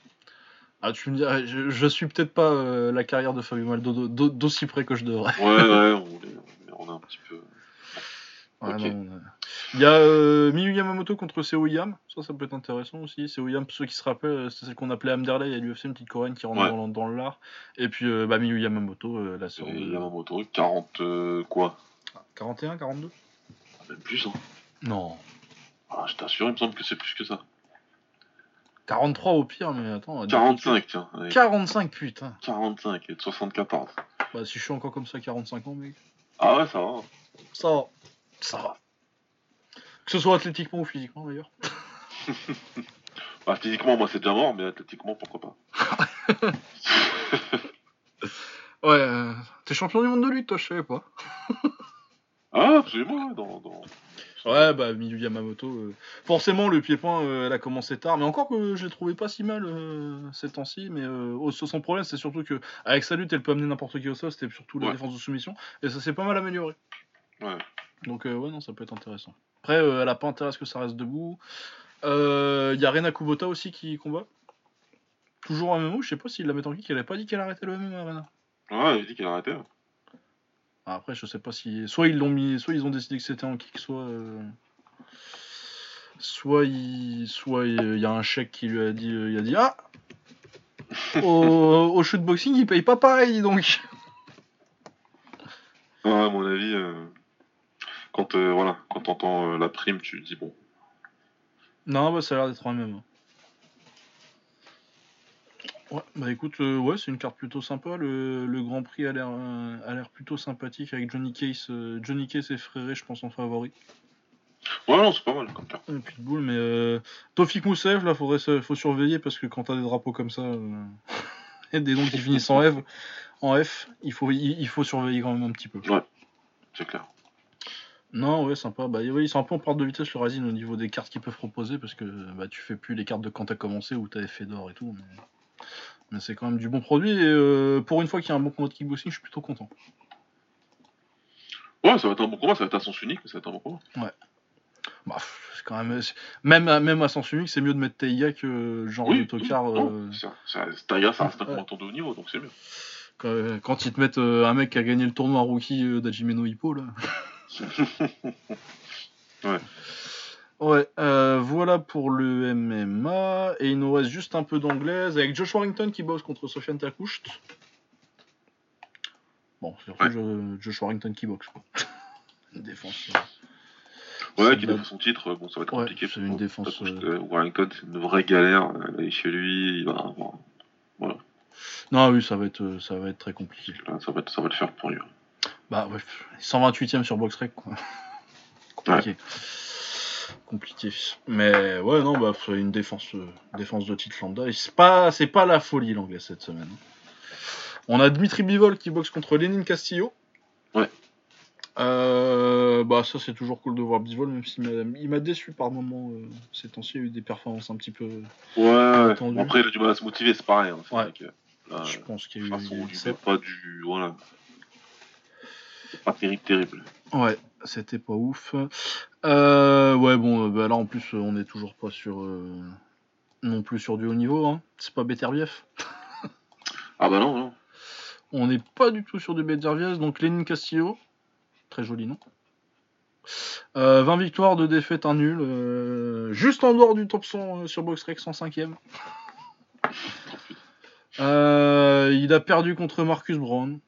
Ah, tu me dirais, je, je suis peut-être pas euh, la carrière de Fabio Maldonado d'au- d'aussi près que je devrais. Ouais, ouais, on est, on est un petit peu. Ouais, Ok. non, euh, Il y a euh, Miyu Yamamoto contre Seo Yam, ça ça peut être intéressant aussi. Seo Yam, pour ceux qui se rappellent, euh, c'est celle qu'on appelait Amderley à l'UFC, une petite coréenne qui rentre Ouais. dans, dans l'art. Et puis euh, bah, Miyu Yamamoto, euh, la sœur de... Yamamoto, 40 euh, quoi? 41, 42 Même plus, hein. Non. Ah, je t'assure, il me semble que c'est plus que ça. 43 au pire, mais attends. 45, tiens. ouais. 45, putain. 45 et de 74. Bah, si je suis encore comme ça, 45 ans, mec. Ah ouais, ça va. Ça va. Ça va. Que ce soit athlétiquement ou physiquement, d'ailleurs. Bah, physiquement, moi, c'est déjà mort, mais athlétiquement, pourquoi pas. Ouais, euh, t'es champion du monde de lutte, toi, je savais pas. Ah, absolument, ouais, dans, dans... Ouais, bah Miyu Yamamoto, euh, forcément le pied-point, euh, elle a commencé tard, mais encore que je l'ai trouvé pas si mal euh, ces temps-ci, mais euh, au- son problème c'est surtout que avec sa lutte elle peut amener n'importe qui au sol, c'était surtout la Ouais. défense de soumission, et ça s'est pas mal amélioré. Ouais. Donc euh, ouais non ça peut être intéressant. Après euh, elle a pas intérêt à ce que ça reste debout. Euh, Il y a Rena Kubota aussi qui combat. Toujours en MMO, je sais pas s'il la met en kick, elle a pas dit qu'elle arrêtait le MMA Rena. Ouais, il dit qu'il a arrêté. hein. Ah, Après, je sais pas si. Soit ils l'ont mis, soit ils ont décidé que c'était en kick, soit. euh, Soit il, soit il y a un chèque qui lui a dit, euh, il a dit ah, au, au shootboxing il paye pas pareil donc. Ouais, à mon avis, euh, quand euh, voilà, quand t'entends la prime, tu te dis bon. Non, bah ça a l'air d'être un même. Ouais, bah écoute, euh, ouais, c'est une carte plutôt sympa. Le, le Grand Prix a l'air, euh, a l'air plutôt sympathique avec Johnny Case, euh, Johnny Case et Fréré, je pense en favori. Ouais, non, c'est pas mal comme carte. Un Pitbull, mais Tofik Moussaev, là, faudrait faut surveiller parce que quand t'as des drapeaux comme ça et des noms qui finissent en F, en F, il faut, il, il faut surveiller quand même un petit peu. C'est clair. Non, ouais, sympa. Bah, ouais, ils sont un peu en perte de vitesse le Razin au niveau des cartes qu'ils peuvent proposer parce que bah, tu fais plus les cartes de quand t'as commencé où t'avais fait d'or et tout. Mais, mais c'est quand même du bon produit et euh, pour une fois qu'il y a un bon combat de kickboxing, je suis plutôt content. Ouais, ça va être un bon combat, ça va être à sens unique, mais ça va être un bon combat. Bah, pff, c'est quand même, même, à- même à sens unique, c'est mieux de mettre Teiga que euh, genre de Tokar. non, euh, ça- ça- reste un Ouais. combattant de haut niveau, donc c'est mieux. quand, quand ils te mettent euh, un mec qui a gagné le tournoi rookie euh, d'Hajime no Hippo là. Ouais. Ouais, euh, voilà pour le MMA. Et il nous reste juste un peu d'anglaise avec Josh Warrington qui bosse contre Sofiane Takoucht. Bon, c'est surtout Ouais. Jo- Josh Warrington qui boxe, quoi. Une défense. Ouais, C'est qui défend son titre, bon, ça va être Ouais, compliqué. c'est une défense, euh, euh, Warrington, c'est une vraie galère. euh, Aller chez lui, il va avoir- Non, oui, ça va être, euh, ça va être très compliqué. là, ça, va être- ça va le faire pour lui. Bah, ouais, 128ème sur BoxRec, quoi. Compliqué. Compliqué. Mais ouais, non, bah, une défense, euh, défense de titre lambda. C'est pas, c'est pas la folie l'anglais cette semaine. On a Dmitri Bivol qui boxe contre Lénine Castillo. Ouais. Euh, bah, ça, c'est toujours cool de voir Bivol, même s'il m'a, il m'a déçu par moments. euh, ces temps-ci, il y a eu des performances un petit peu. Ouais, Attendu. bon, après, il a du mal à se motiver, c'est pareil. Hein, c'est Ouais. vrai que, là, je pense qu'il y a eu. façon, pas du. Voilà. Pas terrible, terrible. Ouais, c'était pas ouf. Euh, ouais, bon, euh, bah là en plus, euh, on est toujours pas sur. euh, non plus sur du haut niveau, hein. C'est pas Beterbiev. Ah bah non, non. On n'est pas du tout sur du Beterbiev, donc Lénine Castillo. Très joli nom. Euh, 20 victoires, 2 défaites, 1 nul. juste en dehors du top 100 euh, sur BoxRec, 105ème. Euh, il a perdu contre Marcus Brown.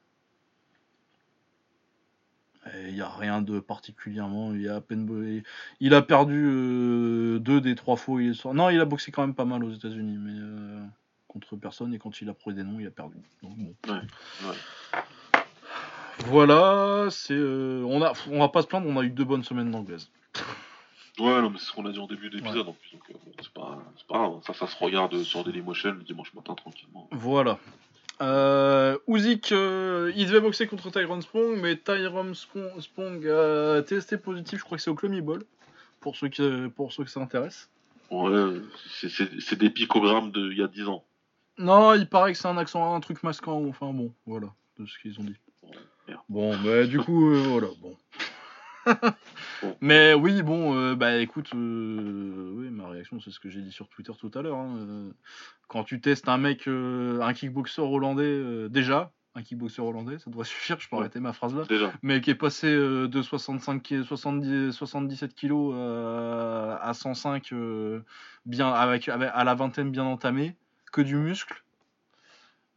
Il n'y a rien de particulièrement. Il, y a à peine... il a perdu euh, deux des trois fois. où Il est sorti. Non, il a boxé quand même pas mal aux États-Unis, mais euh, contre personne. Et quand il a pris des noms, il a perdu. Donc, bon. Ouais, ouais. Voilà, c'est. euh, on a, on va pas se plaindre. On a eu deux bonnes semaines d'anglaise. Ouais, non, mais c'est ce qu'on a dit en début d'épisode en plus. Donc, bon, c'est pas, c'est pas grave. Ça, ça se regarde sur Dailymotion le dimanche matin tranquillement. Voilà. Euh, Usyk, euh, il devait boxer contre Tyrone Spong, mais Tyrone Spong, a testé positif, je crois que c'est au Clumy Ball, pour ceux qui, pour ceux que ça intéresse. Ouais, c'est- des picogrammes d'il y a 10 ans. Non, il paraît que c'est un accent, un truc masquant, enfin bon, voilà, de ce qu'ils ont dit. Bon, mais du coup, euh, voilà, bon. Mais oui, bon, euh, bah écoute, euh, oui, ma réaction, c'est ce que j'ai dit sur Twitter tout à l'heure. hein, euh, quand tu testes un mec, euh, un kickboxer hollandais, euh, déjà, un kickboxer hollandais, ça devrait suffire, je peux Ouais. arrêter ma phrase là, Déjà. mais qui est passé euh, de 65, ki- 70, 77 kilos euh, à 105, euh, bien, avec, avec- à la vingtaine bien entamée, que du muscle.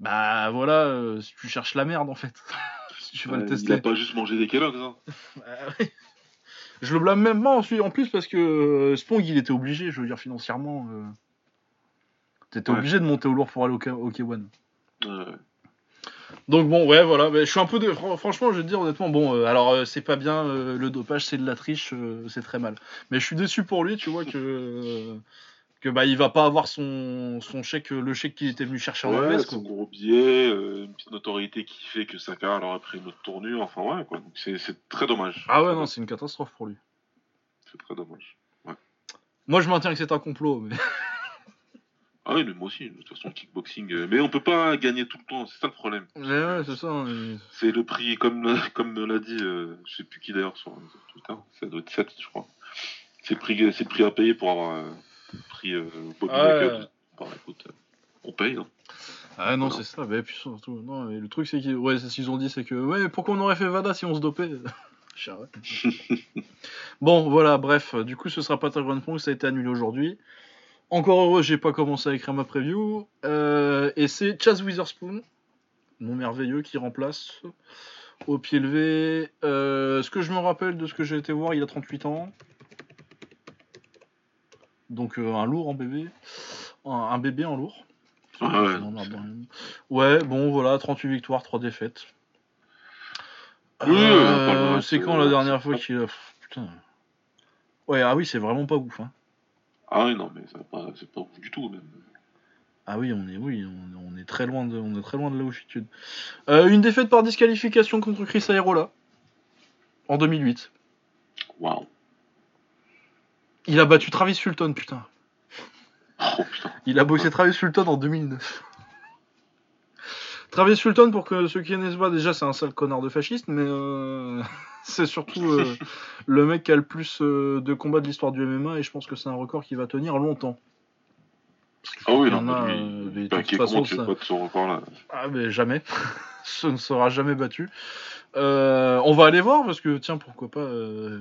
Bah voilà, euh, si tu cherches la merde en fait. tu vas le Ouais, tester. il a pas juste mangé des Kellogg's. Hein. Bah. Je le blâme même pas en plus parce que euh, Spong il était obligé, je veux dire financièrement. euh, T'étais Ouais. obligé de monter au lourd pour aller au, K- au K1. Ouais. Donc bon, ouais, voilà. mais je suis un peu de. fran- Franchement, je vais te dire honnêtement, bon, euh, alors euh, c'est pas bien, euh, le dopage c'est de la triche, euh, c'est très mal. Mais je suis déçu pour lui, tu vois, que. Euh, que bah il va pas avoir son, son chèque, le chèque qu'il était venu chercher en Ouais, MLS. son gros billet, euh, une petite notoriété qui fait que sa carrière leur a pris une autre tournure. Enfin, ouais, quoi. Donc, c'est c'est très dommage. Ah ouais, non, c'est une catastrophe pour lui. C'est très dommage. Moi je maintiens que c'est un complot, mais. Ah oui, mais moi aussi, de toute façon, kickboxing. euh, Mais on peut pas gagner tout le temps, c'est ça le problème. Mais ouais, c'est ça. hein, C'est le prix, comme, comme me l'a dit, euh, je sais plus qui d'ailleurs sur Twitter, ça doit être 7, je crois. C'est le prix, c'est le prix à payer pour avoir euh, pris euh, Bobby Ah ouais. Knuckles. Bon, écoute, euh, on paye, non Ah non, Voilà. c'est ça, mais puis surtout, non, mais le truc c'est qu'ils ouais, c'est ce qu'ils ont dit, c'est que, ouais, pourquoi on aurait fait Vada si on se dopait. Bon, voilà, bref, du coup ce sera pas Pong, ça a été annulé aujourd'hui. Encore heureux, j'ai pas commencé à écrire ma preview. Euh, et c'est Chaz Witherspoon, mon merveilleux, qui remplace au pied levé. Euh, ce que je me rappelle de ce que j'ai été voir, il a 38 ans. Donc euh, un lourd en bébé. Un, un bébé en lourd. Ah ouais, c'est-. Ouais, bon, voilà, 38 victoires, 3 défaites. Oui, Euh, c'est c'est- quand la dernière fois c'est- qu'il a. Putain. Ouais, ah oui, c'est vraiment pas ouf. Hein. Ah oui, non, mais ça va pas- c'est pas ouf du tout, même. Ah oui, on est, oui, on, on est très loin de, on est très loin de la oufitude. Euh, une défaite par disqualification contre Chris Aerola en 2008. Waouh. Il a battu Travis Fulton, putain. Oh putain. Il a boxé Travis Fulton en 2009. Travis Fulton, pour que ceux qui connaissent pas, déjà c'est un sale connard de fasciste, mais euh, c'est surtout euh, le mec qui a le plus euh, de combats de l'histoire du MMA et je pense que c'est un record qui va tenir longtemps. Ah oui, non, en a, lui, de toute façon, ça- pas de ce record-là Ah mais jamais. Ce ne sera jamais battu. Euh, on va aller voir parce que, tiens, pourquoi pas euh,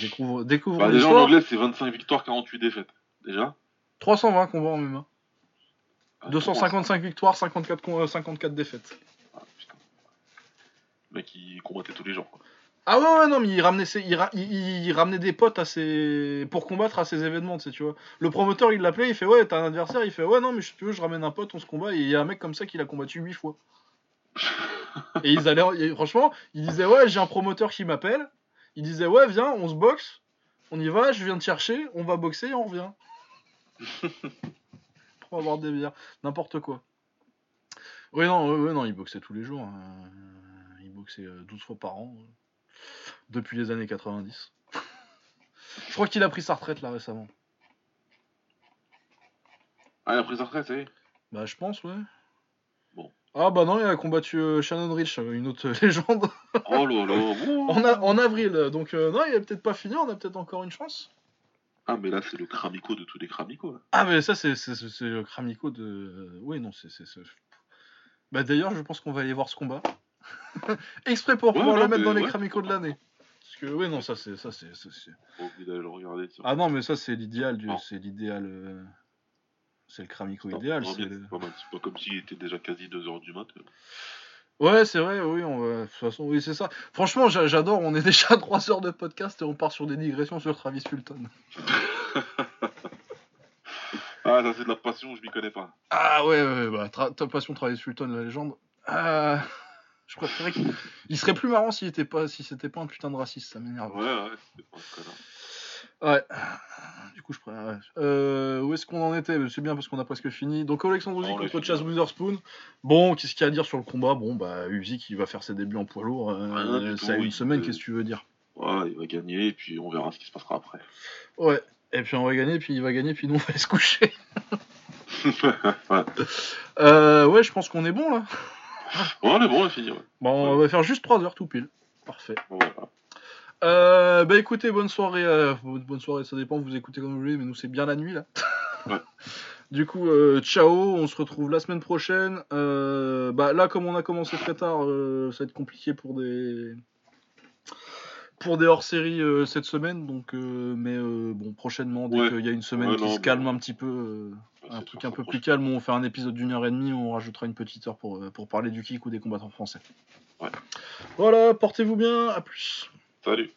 découvre, découvre Bah, déjà en anglais, c'est 25 victoires, 48 défaites. Déjà 320 combats en MMA. Ah, 255 victoires, 54, con- euh, 54 défaites. Ah, putain. Le mec, il combattait tous les jours. quoi. Ah ouais, ouais, non, mais il ramenait, ses- il, ra- il- il- il ramenait des potes à ses... pour combattre à ces événements, tu sais, tu vois. Le promoteur, il l'appelait, il fait Ouais, t'as un adversaire, il fait Ouais, non, mais si tu veux, je ramène un pote, on se combat. Et il y a un mec comme ça qui l'a combattu 8 fois. et ils allaient, et franchement, il disait Ouais, j'ai un promoteur qui m'appelle. Il disait Ouais, viens, on se boxe, on y va, je viens te chercher, on va boxer et on revient. pour avoir des bières, n'importe quoi. Oui, non, ouais, non, il boxait tous les jours. hein. Il boxait euh, 12 fois par an. euh, Depuis les années 90. Je crois qu'il a pris sa retraite là récemment. Ah, il a pris sa retraite, est Bah, je pense, ouais. Ah, bah non, il a combattu euh, Shannon Rich, euh, une autre légende, Oh là là en, a- en avril. Donc, euh, non, il a peut-être pas fini, on a peut-être encore une chance. Ah, mais là, c'est le cramico de tous les cramicos. là. Ah, mais ça, c'est c'est- c'est- c'est le Kramico de. Oui, non, c'est. c'est- Bah, d'ailleurs, je pense qu'on va aller voir ce combat. Exprès pour Ouais, pouvoir le mettre dans les ouais. Kramikos de l'année. Parce que, oui, non, ça, c'est. ça c'est ça, c'est- Faut oublier d'aller le regarder. ça. Ah non, mais ça, c'est l'idéal. du. C'est l'idéal. euh, C'est le Kramiko idéal. c'est pas comme s'il était déjà quasi 2h du mat. Ouais, c'est vrai, oui, on va... de toute façon, oui, c'est ça. Franchement, j'a- j'adore, on est déjà à 3 heures de podcast et on part sur des digressions sur Travis Fulton. Ah, ça, c'est de la passion, je m'y connais pas. Ah ouais, ouais, bah, tra- ta passion Travis Fulton, la légende. Ah, je préférais qu'il il serait plus marrant s'il était pas, si c'était pas un putain de raciste, ça m'énerve. Ouais, ouais, c'est pas un connard. Ouais. Du coup, je ouais. Euh, où est-ce qu'on en était? C'est bien parce qu'on a presque fini. Donc, Alexandre l'a contre Chaz ouais. Witherspoon. Bon, qu'est-ce qu'il y a à dire sur le combat? Bon, bah, Usyk, il va faire ses débuts en poids lourd. euh, ça a une semaine, qu'est-ce que tu veux dire? Ouais, il va gagner, et puis on verra ce qui se passera après. Ouais. Et puis on va gagner, puis il va gagner, puis nous on va se coucher. ouais. Euh, ouais, je pense qu'on est bon là. Bon, on est bon, on a fini. Ouais. Bon, on va faire juste 3 heures tout pile. Parfait. Voilà. Euh, bah écoutez, bonne soirée. euh, bonne soirée, ça dépend, vous écoutez comme vous voulez, mais nous c'est bien la nuit là. Ouais. Du coup, euh, ciao, on se retrouve la semaine prochaine. Euh, bah là, comme on a commencé très tard, ça va être compliqué pour des pour des hors-série euh, cette semaine, donc mais bon, prochainement, dès Ouais. qu'il y a une semaine Ouais, qui non, se calme un petit peu, un truc un peu plus calme, on fait un épisode d'une heure et demie, on rajoutera une petite heure pour, pour parler du kick ou des combattants français. Voilà, portez-vous bien, à plus. Salut.